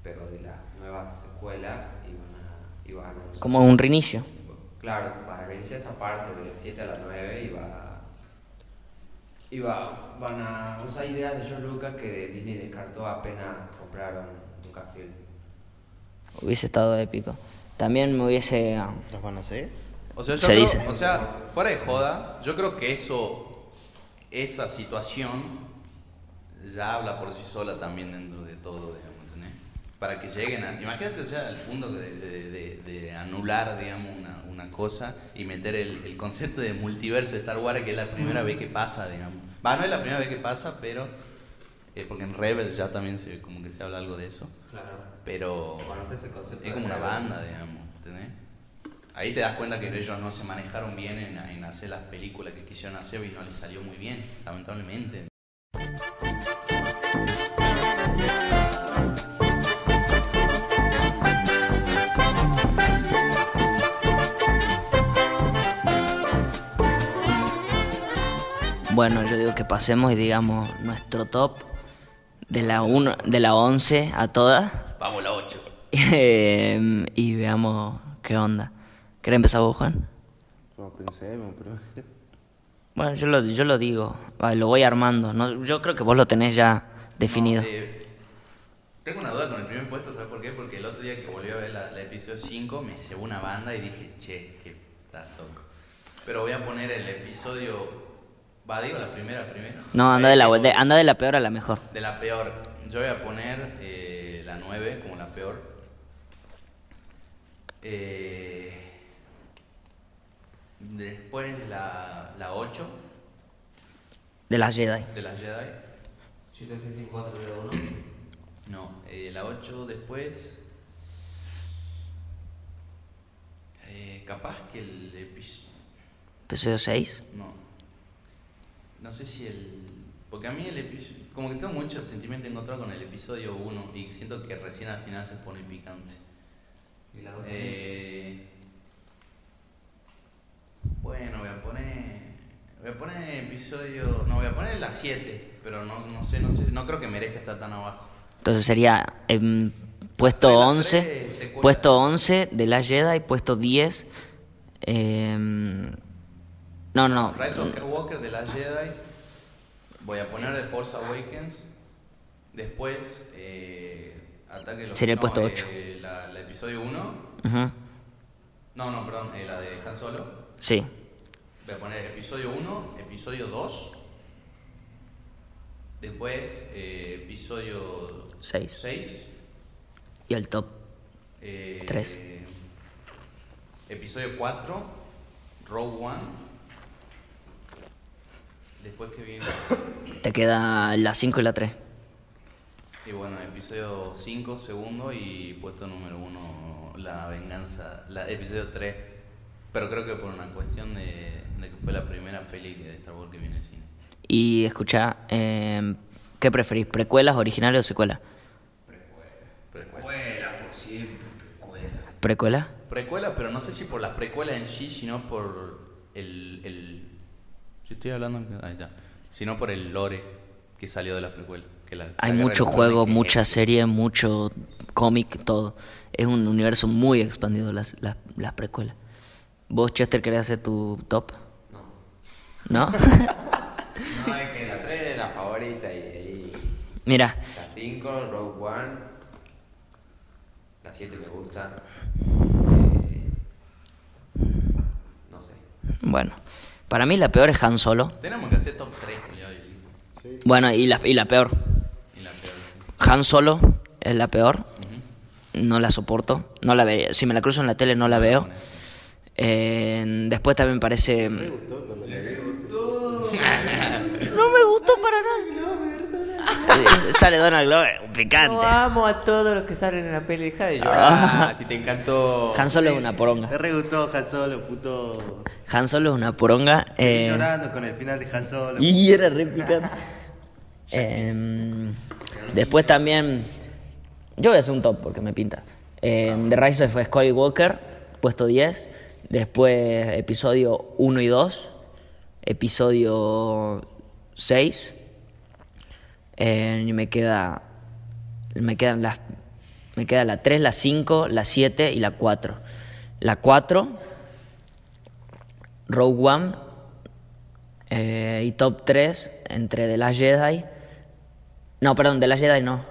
S4: pero de las nuevas secuelas y van a, y van a usar-
S1: Como un reinicio.
S4: Claro, van a reiniciar esa parte de las 7 a las 9 y va y va, van a usar ideas de George Lucas que Disney descartó apenas compraron Lucasfilm.
S1: Hubiese estado épico. También me hubiese...
S3: ¿Los van a hacer?
S6: O sea, yo
S1: Se
S6: creo-
S1: dice.
S6: o sea, fuera de joda, yo creo que eso, esa situación ya habla por sí sola también dentro de todo, digamos, ¿entendés? Para que lleguen a, imagínate, o sea, el punto de, de- de- de anular, digamos, una, una cosa y meter el, el concepto de multiverso de Star Wars, que es la primera vez que pasa, digamos. Va, no es la primera vez que pasa, pero, eh, porque en Rebels ya también se, como que se habla algo de eso,
S4: Claro.
S6: pero
S4: ese concepto
S6: es como una
S4: Rebels.
S6: banda, digamos, ¿entendés? Ahí te das cuenta que ellos no se manejaron bien en, en hacer las películas que quisieron hacer y no les salió muy bien, lamentablemente.
S1: Bueno, yo digo que pasemos y digamos nuestro top de la, uno, de la 11 a todas.
S6: Vamos la 8.
S1: Em, [LAUGHS] y veamos qué onda. ¿Querés empezar vos, Juan?
S2: No pensemos, pero.
S1: Bueno, yo lo, yo lo digo, lo voy armando. No, yo creo que vos lo tenés ya definido.
S6: No, eh, tengo una duda con el primer puesto, ¿sabes por qué? Porque el otro día que volví a ver la, la episodio 5 me llevó una banda y dije, che, que estás loco. Pero voy a poner el episodio. Va, digo la primera primero.
S1: No, anda
S6: Eh,
S1: de, la, de- anda de la peor a la mejor.
S6: de la peor. Yo voy a poner eh, la 9 como la peor. Eh, después la, la 8
S1: De las Jedi.
S6: de la Jedi.
S4: 7, 6, 5, 4, 3, 2, 1.
S6: No, eh, la 8 después. Eh, capaz que el episodio.
S1: Episodio 6.
S6: No. No sé si el. Porque a mí el episodio. Como que tengo mucho sentimiento encontrado con el episodio 1 y siento que recién al final se pone picante.
S4: Y la 2.
S6: Eh, bueno, voy a poner. Voy a poner episodio. No, voy a poner la 7, pero no, no sé, no sé, no creo que merezca estar tan abajo.
S1: Entonces sería em, puesto
S6: Las
S1: 11.
S6: tres secuelas.
S1: Puesto 11 de las Jedi. Puesto 10. em, no, no.
S6: Rise of Skywalker de la Jedi. Voy a poner The Force Awakens. Después, eh, Ataque de los
S1: Sería el
S6: no,
S1: puesto
S6: eh,
S1: ocho.
S6: la, la episodio 1.
S1: Ujú,
S6: No, no, perdón, eh, la de Han Solo.
S1: Sí.
S6: Voy a poner episodio 1, episodio 2. Después, eh, episodio
S1: Seis.
S6: 6.
S1: Y el top.
S6: Eh,
S1: Tres.
S6: Episodio 4, Rogue One. Después que viene.
S1: Te queda la 5 y la 3.
S6: Y bueno, episodio 5, segundo y puesto número 1, La Venganza, la, episodio 3. Pero creo que por una cuestión de, de que fue la primera peli de Star Wars que viene al cine.
S1: Y escucha, em, ¿qué preferís? ¿Precuelas, originales o secuelas?
S6: Precuela.
S1: ¿Precuela?
S6: Precuela, pero no sé si por las precuelas en sí, sino por el... el si estoy hablando... Ahí está. Sino por el lore que salió de la precuela. Que la,
S1: Hay
S6: la
S1: mucho juego, mucha
S6: es-
S1: serie, mucho cómic, todo. Es un universo muy expandido las, las, las precuelas. ¿Vos, Chester, querés hacer tu top? No. ¿No? [LAUGHS] [LAUGHS]
S4: No, es que la 3 es la favorita y ahí.
S1: Mira,
S4: La 5, Rogue One. La 7 me gusta. Eh, no sé.
S1: bueno. Para mí la peor es Han Solo.
S6: Tenemos que hacer top 3, Julio, y listo.
S1: Bueno, y la, y la peor.
S6: Y la peor.
S1: Han Solo es la peor. No la soporto. No la ve- Si me la cruzo en la tele no la veo. Eh, después también me parece... [LAUGHS] no me gustó para nada. Sale Donald Glover, un picante.
S4: amo a todos los que salen en la peli. Deja de llorar. si te encantó.
S1: Han Solo es una poronga.
S3: Me re gustó Han Solo, puto.
S1: Han Solo es una poronga.
S3: Estoy
S1: eh,
S3: llorando con el final de Han Solo.
S1: y era re picante. [LAUGHS] Em, después también... Yo voy a hacer un top porque me pinta. Em, The Rise of Skywalker, puesto 10. Después episodio 1 y 2. Episodio 6. Eh, y me queda... Me quedan las... Me queda la 3, la 5, la 7 y la 4. La 4... Rogue One eh, y top 3 entre The Last Jedi. No, perdón, The Last Jedi no.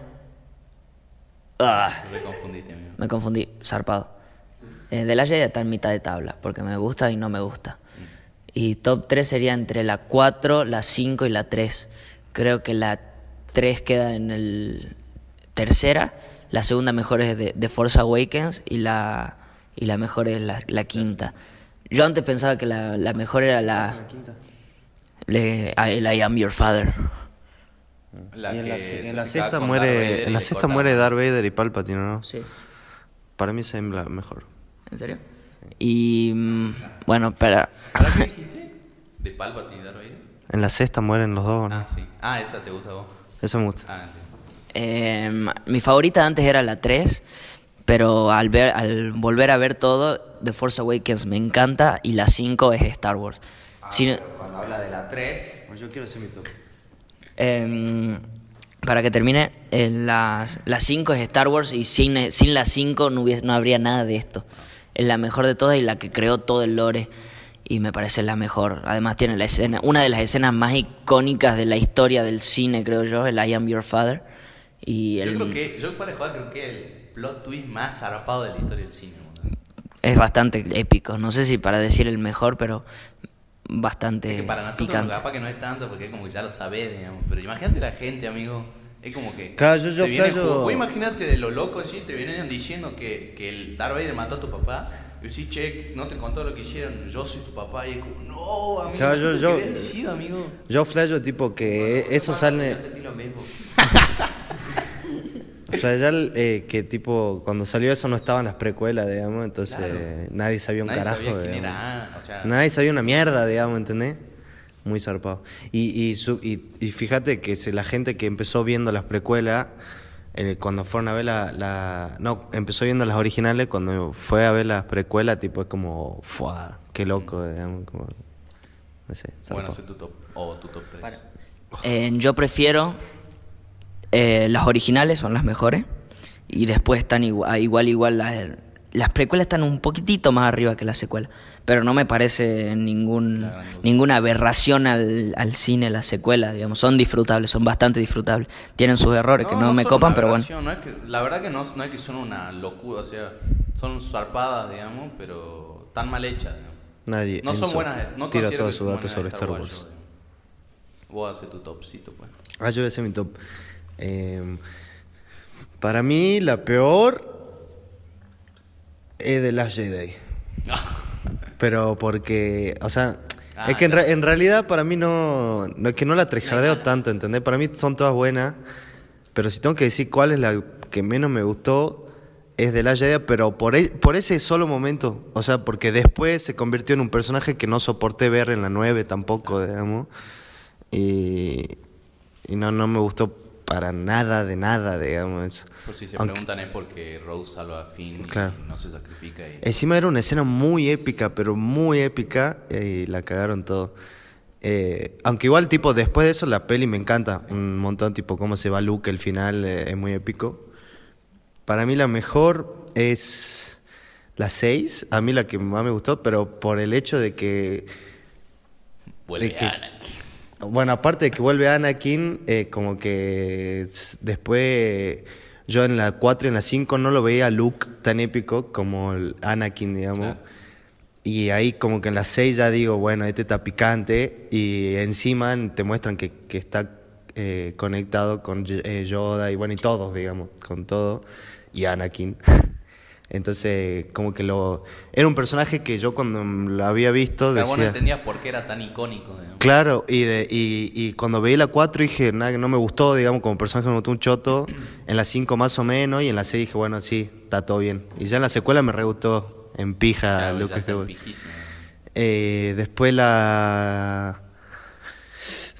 S1: Ah,
S6: Me confundiste, amigo.
S1: me confundí, zarpado. Eh, The Last Jedi está en mitad de tabla, porque me gusta y no me gusta. Y top 3 sería entre la 4, la 5 y la 3. Creo que la 3 queda en el tercera, la segunda mejor es de, de Force Awakens y la, y la mejor es la, la quinta. Yo antes pensaba que la, la mejor era la... Le, el I am your father.
S6: La
S2: y en la, se-
S6: se
S2: en la sexta muere, en la sexta muere Darth Vader y Palpatine, ¿no?
S1: Sí.
S2: Para mí esa es la mejor.
S1: ¿En serio? Y mm, bueno, para...
S6: ¿Ahora qué dijiste? ¿De Palpatine y Darth Vader?
S2: En la sexta mueren los dos, ¿no?
S6: Ah, sí. Ah, esa te gusta a vos.
S2: Eso me gusta.
S6: Ah.
S1: Eh, mi favorita antes era la 3, pero al, ver, al volver a ver todo, The Force Awakens me encanta y la 5 es Star Wars. Si no-
S4: Cuando habla de la 3.
S2: Yo quiero hacer mi top.
S1: em, para que termine, eh, las 5 es Star Wars y sin, sin las 5 no, hubiese- no habría nada de esto. Es la mejor de todas y la que creó todo el lore y me parece la mejor. Además tiene la escena, una de las escenas más icónicas de la historia del cine, creo yo, el I Am Your Father. Y
S6: Yo
S1: el-
S6: creo que, yo para jugar creo que el plot twist más zarpado de la historia del cine. boludo.
S1: es bastante épico. No sé si para decir el mejor, pero bastante
S6: Es que para nosotros
S1: picante.
S6: capaz que no es tanto porque es como que ya lo sabés, digamos. Pero imagínate la gente, amigo. Es como que.
S2: Claro, yo- yo
S6: te viene imagínate de lo loco así, te vienen diciendo que, que el Darth Vader mató a tu papá. Y decís, che, no te contó lo que hicieron, yo soy tu papá. Y es como, no, amigo.
S2: Claro, yo-
S6: ¿qué
S2: yo-
S6: sido, amigo?
S2: Yo flasho tipo que eso sale...
S6: Yo sentí lo mismo. [LAUGHS]
S2: Flashear eh, que tipo cuando salió eso no estaban las precuelas, digamos, entonces
S6: Claro.
S2: nadie sabía un
S6: Nadie
S2: carajo.
S6: sabía quién era o sea-
S2: Nadie sabía una mierda, digamos, ¿entendés? Muy zarpado. Y, y, su- y, y fíjate que la gente que empezó viendo las precuelas, eh, cuando fueron a ver la, la- No, empezó viendo las originales, cuando fue a ver las precuelas, tipo es como... ¡Fua! ¡Qué loco! digamos, como, no sé,
S6: Bueno,
S2: zarpado.
S6: sé tu top. O tu top 3.
S1: Eh, yo prefiero eh, las originales, son las mejores. Y después están igual, igual, igual las, las precuelas están un poquitito más arriba que las secuelas. Pero no me parece ningún, ninguna aberración al, al cine las secuelas, digamos. Son disfrutables, son bastante disfrutables. Tienen sus errores que no, me copan, pero bueno.
S6: aberración, no es que- la verdad que no, no es que son una locura, o sea, son zarpadas, digamos, pero tan mal hechas. digamos.
S2: Nadie.
S6: No son buenas, no
S2: Tira todos sus datos sobre Star Wars.
S6: digamos. Vos haces tu topcito, pues.
S2: Ah, yo voy a hacer mi top. Eh, para mí, la peor es The Last Jedi. [LAUGHS] Pero porque, o sea,
S6: Ah,
S2: es que en,
S6: ya.
S2: re- en realidad para mí no, no es que no la trejardeo tanto, ¿entendés? Para mí son todas buenas, pero si tengo que decir cuál es la que menos me gustó, es The Last Jedi, pero por, e- por ese solo momento, o sea, porque después se convirtió en un personaje que no soporté ver en la 9 tampoco, digamos, y, y no, no me gustó para nada, de nada, digamos. eso.
S6: Por si se
S2: Aunque-
S6: preguntan es porque Rose salva a Finn
S2: Claro.
S6: y no se sacrifica. Y...
S2: Encima era una escena muy épica, pero muy épica, y la cagaron todo. Eh, aunque igual, tipo, después de eso la peli me encanta un montón, tipo, cómo se va Luke, el final eh, es muy épico. Para mí la mejor es la 6, a mí la que más me gustó, pero por el hecho de que...
S6: Vuelve
S2: de que-. Bueno, aparte de que vuelve Anakin, eh, como que después yo en la 4 y en la 5 no lo veía a Luke tan épico como el Anakin, digamos.
S6: Claro.
S2: Y ahí como que en la 6 ya digo, bueno, este está picante y encima te muestran que, que está eh, conectado con eh, Yoda y bueno, y todos, digamos, con todo, y Anakin. [LAUGHS] Entonces, como que lo... Era un personaje que yo cuando lo había visto
S6: Pero vos no
S2: decía...
S6: entendías por qué era tan icónico. digamos.
S2: Claro, y, de, y, y cuando veí la 4 dije, nada, que no me gustó, digamos, como personaje me gustó un choto. En la 5 más o menos, y en la 6 dije, bueno, sí, está todo bien. Y ya en la secuela me re gustó, en pija,
S6: Claro, pijísimo.
S2: Eh, después la...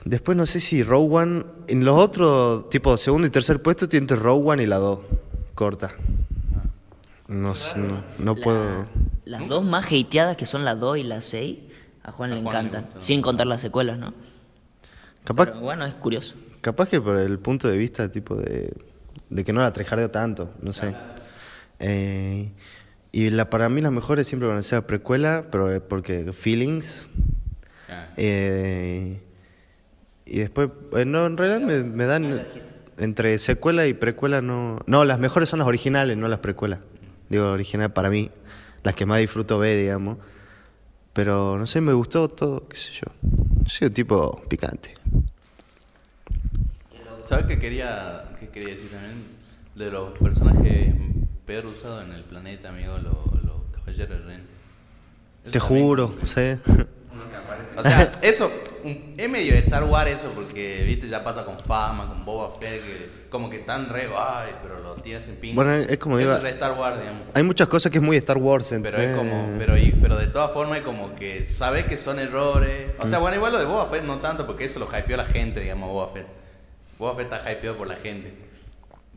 S2: Después no sé si One... En los otros, tipo, segundo y tercer puesto, tiene One y la 2, corta. No, sé, no, no
S1: La-
S2: puedo...
S1: Las dos más hateadas que son la 2 y la 6, a Juan
S6: A
S1: le
S6: Juan le
S1: encantan. Sin contar las secuelas, ¿no?
S2: Capaz,
S1: Pero bueno, es curioso.
S2: Capaz que por el punto de vista tipo de, de que no la trejardeo tanto, no sé. Eh, y la, para mí las mejores siempre van a ser la precuela, pero porque feelings.
S6: Ah.
S2: eh, y después, eh, no, en realidad me, me dan entre secuela y precuela no... No, las mejores son las originales, no las precuelas. Digo, original para mí, las que más disfruto ver, digamos. Pero no sé, me gustó todo, qué sé yo. Soy un tipo picante.
S6: ¿Sabes qué quería, qué quería decir también? De los personajes peor usados en el planeta, amigo, los, los caballeros de Ren.
S2: Te juro,
S6: como [LAUGHS] O sea, eso, es medio de Star Wars eso, porque, viste, ya pasa con Fama, con Boba Fett, que como que están re, ay, pero lo tiras en pingo.
S2: Bueno, es como digo-
S6: es re Star Wars, digamos.
S2: Hay muchas cosas que es muy Star Wars.
S6: Pero es como, pero, y- pero de todas formas es como que sabes que son errores. O
S2: Mm.
S6: sea, bueno, igual lo de Boba Fett no tanto, porque eso lo hypeó la gente, digamos, Boba Fett. Boba Fett está hypeado por la gente.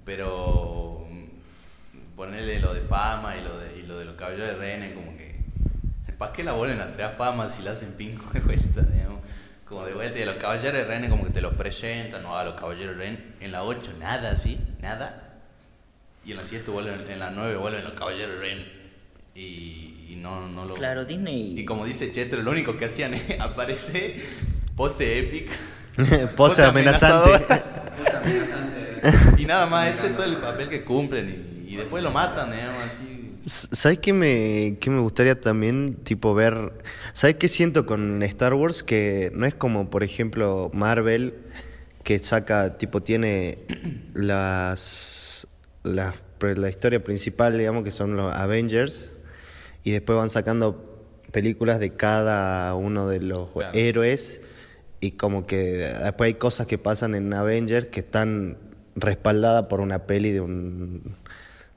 S6: Pero mm, ponerle lo de fama y lo de, y lo de los caballeros de Ren es como que. ¿Para qué la vuelven a traer fama si la hacen pingo de vuelta, digamos? Como de vuelta, y a los caballeros de Ren como que te los presentan, no, a los caballeros de Ren. En la 8 nada, ¿sí? Nada. Y en la 7 vuelven, en la 9 vuelven los caballeros de Ren. Y, y no, no lo...
S1: Claro, Disney.
S6: Y como dice Chetro, lo único que hacían es [LAUGHS] aparece pose épica. [LAUGHS]
S2: Pose amenazante.
S6: amenazadora. Pose amenazante. Y nada más, ese es todo el papel que cumplen. Y, y después lo matan, digamos, así.
S2: ¿Sabes qué me, qué me gustaría también, tipo, ver? ¿Sabes qué siento con Star Wars? Que no es como, por ejemplo, Marvel, que saca, tipo, tiene [CLEARS THROAT] las, las la historia principal, digamos, que son los Avengers, y después van sacando películas de cada uno de los
S6: Claro.
S2: héroes, y como que después hay cosas que pasan en Avengers que están respaldadas por una peli de un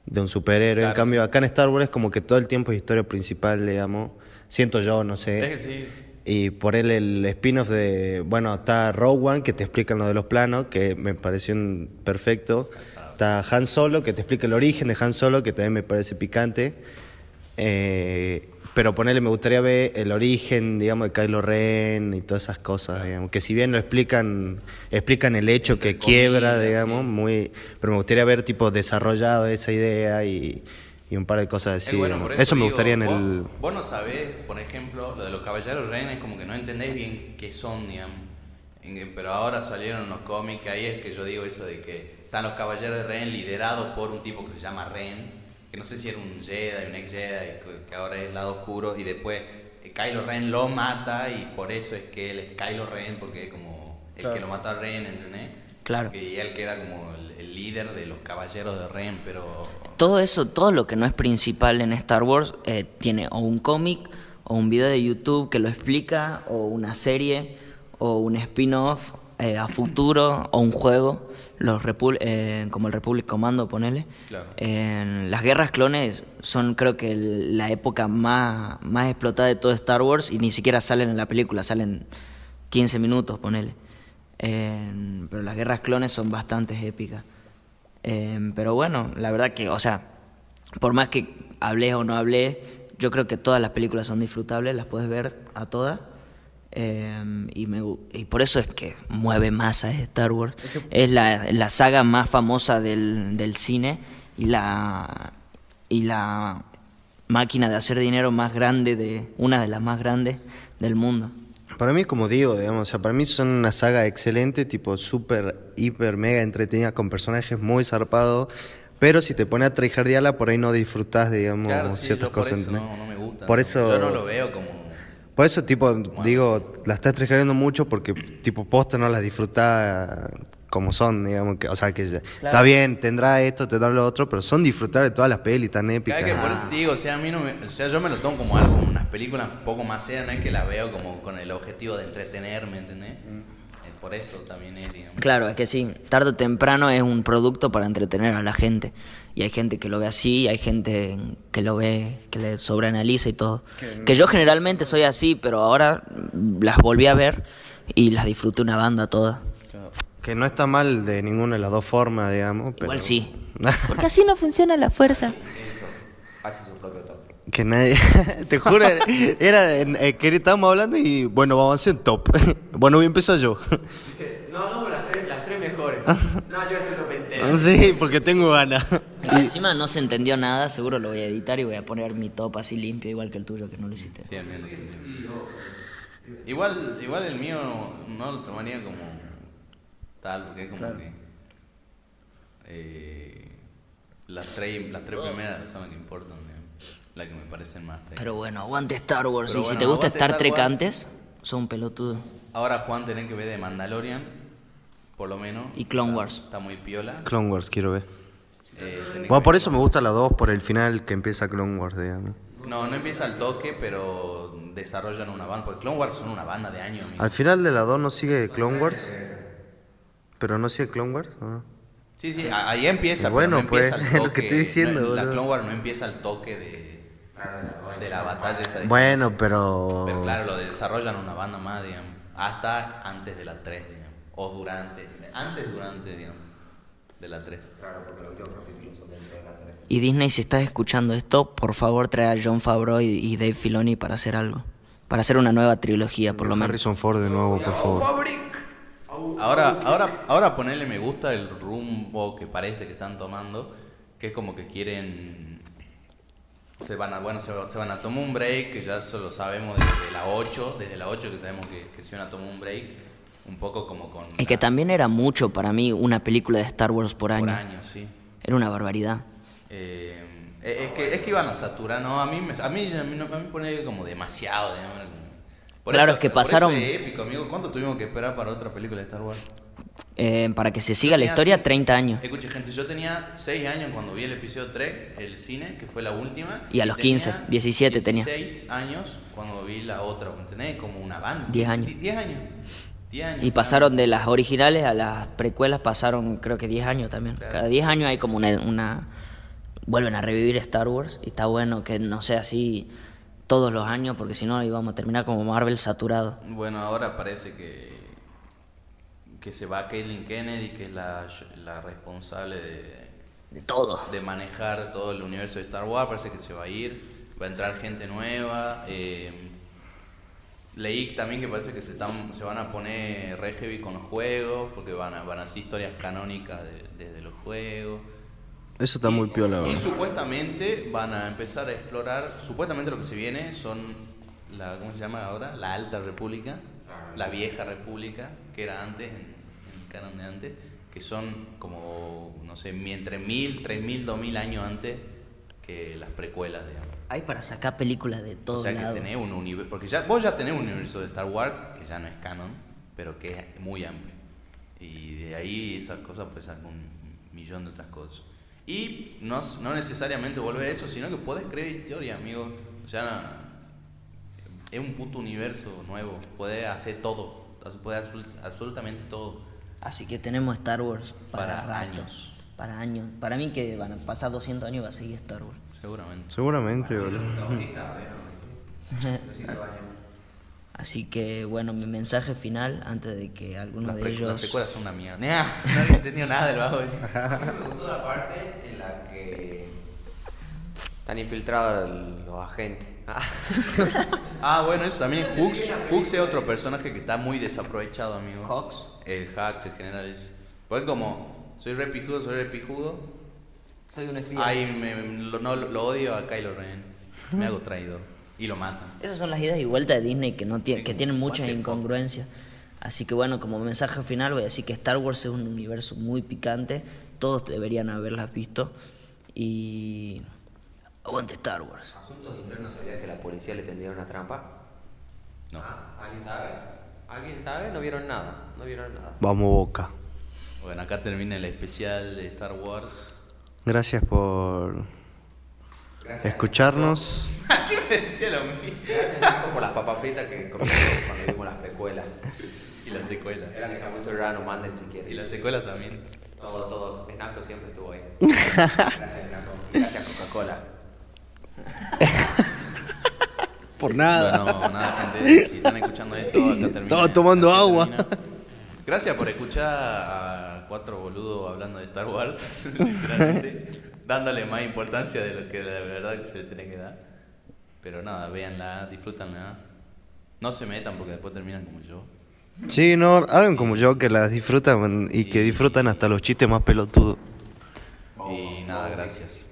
S2: de un superhéroe. en cambio,
S6: sí.
S2: acá en Star Wars es como que todo el tiempo es historia principal, digamos. Siento yo, no sé.
S6: Es que sí.
S2: Y por él el spin-off de, bueno, está Rogue One, que te explican lo de los planos, que me pareció perfecto. Está Han Solo, que te explica el origen de Han Solo, que también me parece picante. Eh, pero ponerle, me gustaría ver el origen, digamos, de Kylo Ren y todas esas cosas, digamos. Que si bien lo explican, explican el hecho que quiebra, digamos,
S6: sí.
S2: muy... Pero me gustaría ver, tipo, desarrollado esa idea y, y un par de cosas así.
S6: bueno,
S2: digamos.
S6: por
S2: eso me gustaría en
S6: vos,
S2: el...
S6: Vos no sabés, por ejemplo, lo de los caballeros Ren es como que no entendéis bien qué son, digamos. Pero ahora salieron los cómics, ahí es que yo digo eso de que están los caballeros de Ren liderados por un tipo que se llama Ren, que no sé si era un Jedi, un ex Jedi, que- ahora es el lado oscuro, y después eh, Kylo Ren lo mata y por eso es que él es Kylo Ren, porque es como el que lo mata a Ren, ¿entendés?
S1: Claro.
S6: Y él queda como el, el líder de los caballeros de Ren, pero...
S1: Todo eso, todo lo que no es principal en Star Wars, eh, tiene o un cómic, o un video de YouTube que lo explica, o una serie, o un spin-off eh, a futuro, o un juego, los Repul- eh, como el Republic Commando, ponele.
S6: Claro.
S1: En las guerras clones son creo que el- la época más, más explotada de todo Star Wars y ni siquiera salen en la película, salen 15 minutos, ponele. Pero las guerras clones son bastante épicas. Pero bueno, la verdad que, o sea, por más que hablé o no hablé, yo creo que todas las películas son disfrutables, las puedes ver a todas. Em, y, me y por eso es que mueve más a Star Wars. Es la, la saga más famosa del, del cine y la, y la máquina de hacer dinero más grande, de una de las más grandes del mundo.
S2: Para mí, como digo, digamos, o sea, para mí son una saga excelente, tipo súper, hiper, mega entretenida, con personajes muy zarpados. Pero si te pones a tryhardearla, por ahí no disfrutás, digamos,
S6: Claro, sí,
S2: ciertas
S6: yo por
S2: cosas.
S6: no, no me gusta.
S2: Por eso,
S6: Yo no lo veo como...
S2: por eso, tipo, digo, la estás tryhardeando mucho porque, tipo, posta no las disfrutás como son, digamos, que, o sea, que ya- está bien, tendrá esto, tendrá lo otro, pero son disfrutar de todas las pelis tan épicas.
S6: Claro que por eso te digo, o sea, a mí no me, o sea, yo me lo tomo como algo, como unas películas un poco más serias, no es que la veo como con el objetivo de entretenerme, ¿entendés? Eh, Por eso también es, digamos.
S1: Claro, es que sí, tarde o temprano es un producto para entretener a la gente. Y hay gente que lo ve así, y hay gente que lo ve, que le sobreanaliza y todo. Que yo generalmente soy así, pero ahora las volví a ver y las disfruté una banda toda.
S2: Que no está mal de ninguna de las dos formas, digamos. Pero...
S1: Igual sí. [LAUGHS] Porque así no funciona la fuerza.
S6: Hace su propio top.
S2: Que nadie, [LAUGHS] te juro, era en- eh, que estábamos hablando y bueno, vamos a hacer top. [LAUGHS] Bueno, voy a empezar yo.
S4: No, hagamos las tres, las tres mejores.
S2: Ah.
S4: No, yo voy a hacer top 20.
S2: Sí, porque tengo ganas.
S1: Claro, encima no se entendió nada, seguro lo voy a editar y voy a poner mi top así limpio, igual que el tuyo, que no lo hiciste.
S6: Sí, al menos sí. Igual, igual el mío no lo tomaría como tal, porque es como que eh, las tres, las tres primeras son las que importan, las que me parecen más.
S1: Pero bueno, aguante Star Wars.
S6: Pero
S1: y si te gusta Star
S6: Star
S1: Trek
S6: Wars.
S1: antes, sos un pelotudo.
S6: Ahora Juan tenés que ver de Mandalorian, por lo menos.
S1: Y Clone
S6: Está-
S1: Wars.
S6: Está muy piola.
S2: Clone Wars quiero ver.
S6: Eh,
S2: Bueno, por eso me gusta la 2, por el final que empieza Clone Wars, digamos.
S6: No, no empieza al toque, pero desarrollan una banda. Porque Clone Wars son una banda de años.
S2: Al final de la 2 no sigue Clone Wars. Pero no sigue Clone Wars. ¿o no?
S6: Sí, sí, ahí empieza.
S2: Y
S6: pero
S2: bueno,
S6: no empieza
S2: pues, [LAUGHS] es lo que estoy diciendo,
S6: no, la. Clone Wars no empieza al toque de, de la batalla esa. de
S2: Bueno, pero.
S6: Pero claro, lo desarrollan una banda más, digamos. Hasta antes de la 3, digamos. O durante. Antes, durante, digamos. De la 3.
S1: Y Disney, si estás escuchando esto, por favor trae a John Favreau y, y Dave Filoni para hacer algo. Para hacer una nueva trilogía, por lo menos.
S2: Harrison Ford de nuevo, por favor.
S6: Ahora, ahora, ahora ponerle me gusta el rumbo que parece que están tomando, que es como que quieren se van a, bueno, se, se van a tomar un break, que ya eso lo sabemos desde la 8, desde la 8 que sabemos que, que se van a tomar un break, un poco como con
S1: Es que también era mucho para mí una película de Star Wars por año.
S6: por años, sí.
S1: Era una barbaridad.
S6: Eh, es, que, es que iban a saturar, ¿no? A mí me, a mí, a mí, no- a mí pone como demasiado, digamos, Por
S1: Claro,
S6: eso-
S1: es que
S6: por eso
S1: pasaron-
S6: es épico, amigo. ¿Cuánto tuvimos que esperar para otra película de Star Wars?
S1: Eh, para que se siga la historia,
S6: así-
S1: 30 años.
S6: Escuche, gente, yo tenía 6 años cuando vi el episodio 3, el cine, que fue la última.
S1: Y a los
S6: tenía
S1: 15, 17 tenía.
S6: 16 años cuando vi la otra, ¿me entendés? Como una banda.
S1: 10 años.
S6: 10 años. 10 años.
S1: Y pasaron de las originales a las precuelas, pasaron creo que 10 años también.
S6: Claro.
S1: Cada 10 años hay como una, una... Vuelven a revivir Star Wars y está bueno que no sea así todos los años porque si no íbamos a terminar como Marvel saturado.
S6: Bueno, ahora parece que que se va Caitlyn Kennedy, que es la, la responsable de,
S1: De todo.
S6: de manejar todo el universo de Star Wars, parece que se va a ir, va a entrar gente nueva. eh, leí también que parece que se, están, se van a poner re heavy con los juegos, porque van a, van a hacer historias canónicas de- desde los juegos.
S2: Eso está
S6: Y-
S2: muy piola,
S6: Y
S2: ¿verdad?
S6: supuestamente van a empezar a explorar, supuestamente lo que se viene son, la, ¿cómo se llama ahora? La Alta República, la Vieja República, que era antes, en, canon de antes, que son como, no sé, entre mil, tres mil, dos mil años antes que las precuelas, digamos.
S1: Hay para sacar películas de
S6: O
S1: todos
S6: sea que
S1: lados.
S6: tenés un universo, porque ya, vos ya tenés un universo de Star Wars, que ya no es canon, pero que es muy amplio. Y de ahí esas cosas pues un millón de otras cosas. Y no, no necesariamente volver a eso, sino que podés crear historia, amigo. O sea, es un puto universo nuevo. Podés hacer todo. Podés hacer absolutamente todo.
S1: Así que tenemos Star Wars para,
S6: Para
S1: rato.
S6: años.
S1: Para años. Para mí que van a pasar 200 años y va a seguir Star Wars.
S6: Seguramente.
S2: Seguramente, boludo. [LAUGHS]
S1: Así que bueno, mi mensaje final antes de que alguno
S6: Las,
S1: de ellos...
S6: las secuelas son una mierda. [LAUGHS] Nah, nadie entendió nada del bajo. [LAUGHS]
S4: A mí me gustó la parte en la que están infiltrados los agentes. Ah. [LAUGHS]
S6: Ah, bueno, eso también. Hux, Hux es otro personaje que está muy desaprovechado, amigo.
S1: Hux.
S6: El Hux, en general. Es, pues como, soy re pijudo, soy re pijudo.
S1: Soy un espía.
S6: Ay, me, lo, no, lo odio a Kylo Ren. Me hago traidor. Y lo matan.
S1: Esas son las idas y vueltas de Disney que, no tie-
S6: Sí,
S1: que tienen muchas incongruencias. Así que bueno, como mensaje final voy a decir que Star Wars es un universo muy picante. Todos deberían haberlas visto. Y... Aguante Star Wars.
S4: Asuntos internos sabía que la policía le tendría una trampa.
S6: No.
S4: Ah, ¿Alguien sabe? ¿Alguien sabe? No vieron nada. No vieron nada.
S2: Vamos, Boca.
S6: Bueno, acá termina el especial de Star Wars.
S2: Gracias por escucharnos. [LAUGHS]
S6: Así me decía lo mismo.
S4: Gracias Marco, por las papas fritas que comimos cuando vimos las precuelas.
S6: Y la secuela.
S4: Eran de jamón serrano, manden si quieren.
S6: Y la secuela también.
S4: Todo, todo. Snaco siempre estuvo ahí. [LAUGHS] Gracias, Snaco. Gracias, Coca-Cola. [LAUGHS]
S2: Por nada.
S6: Bueno, nada, gente. Si están escuchando esto, acá termina.
S2: Estaba tomando
S6: acá
S2: agua.
S6: termina. Gracias por escuchar a cuatro boludos hablando de Star Wars, [LAUGHS] literalmente, dándole más importancia de lo que la verdad que se le tiene que dar. Pero nada, véanla, disfrútanla. No se metan porque después terminan como yo.
S2: Sí, no, hagan como yo que las disfrutan y que disfrutan hasta los chistes más pelotudos.
S6: Y nada, gracias.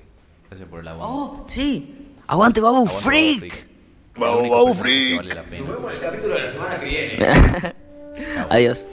S6: Por el agua.
S1: ¡Oh, sí! ¡Aguante, Babu Freak!
S6: Babu Freak. Vale la pena.
S4: Nos vemos en el capítulo de la semana que viene. [LAUGHS]
S1: Adiós.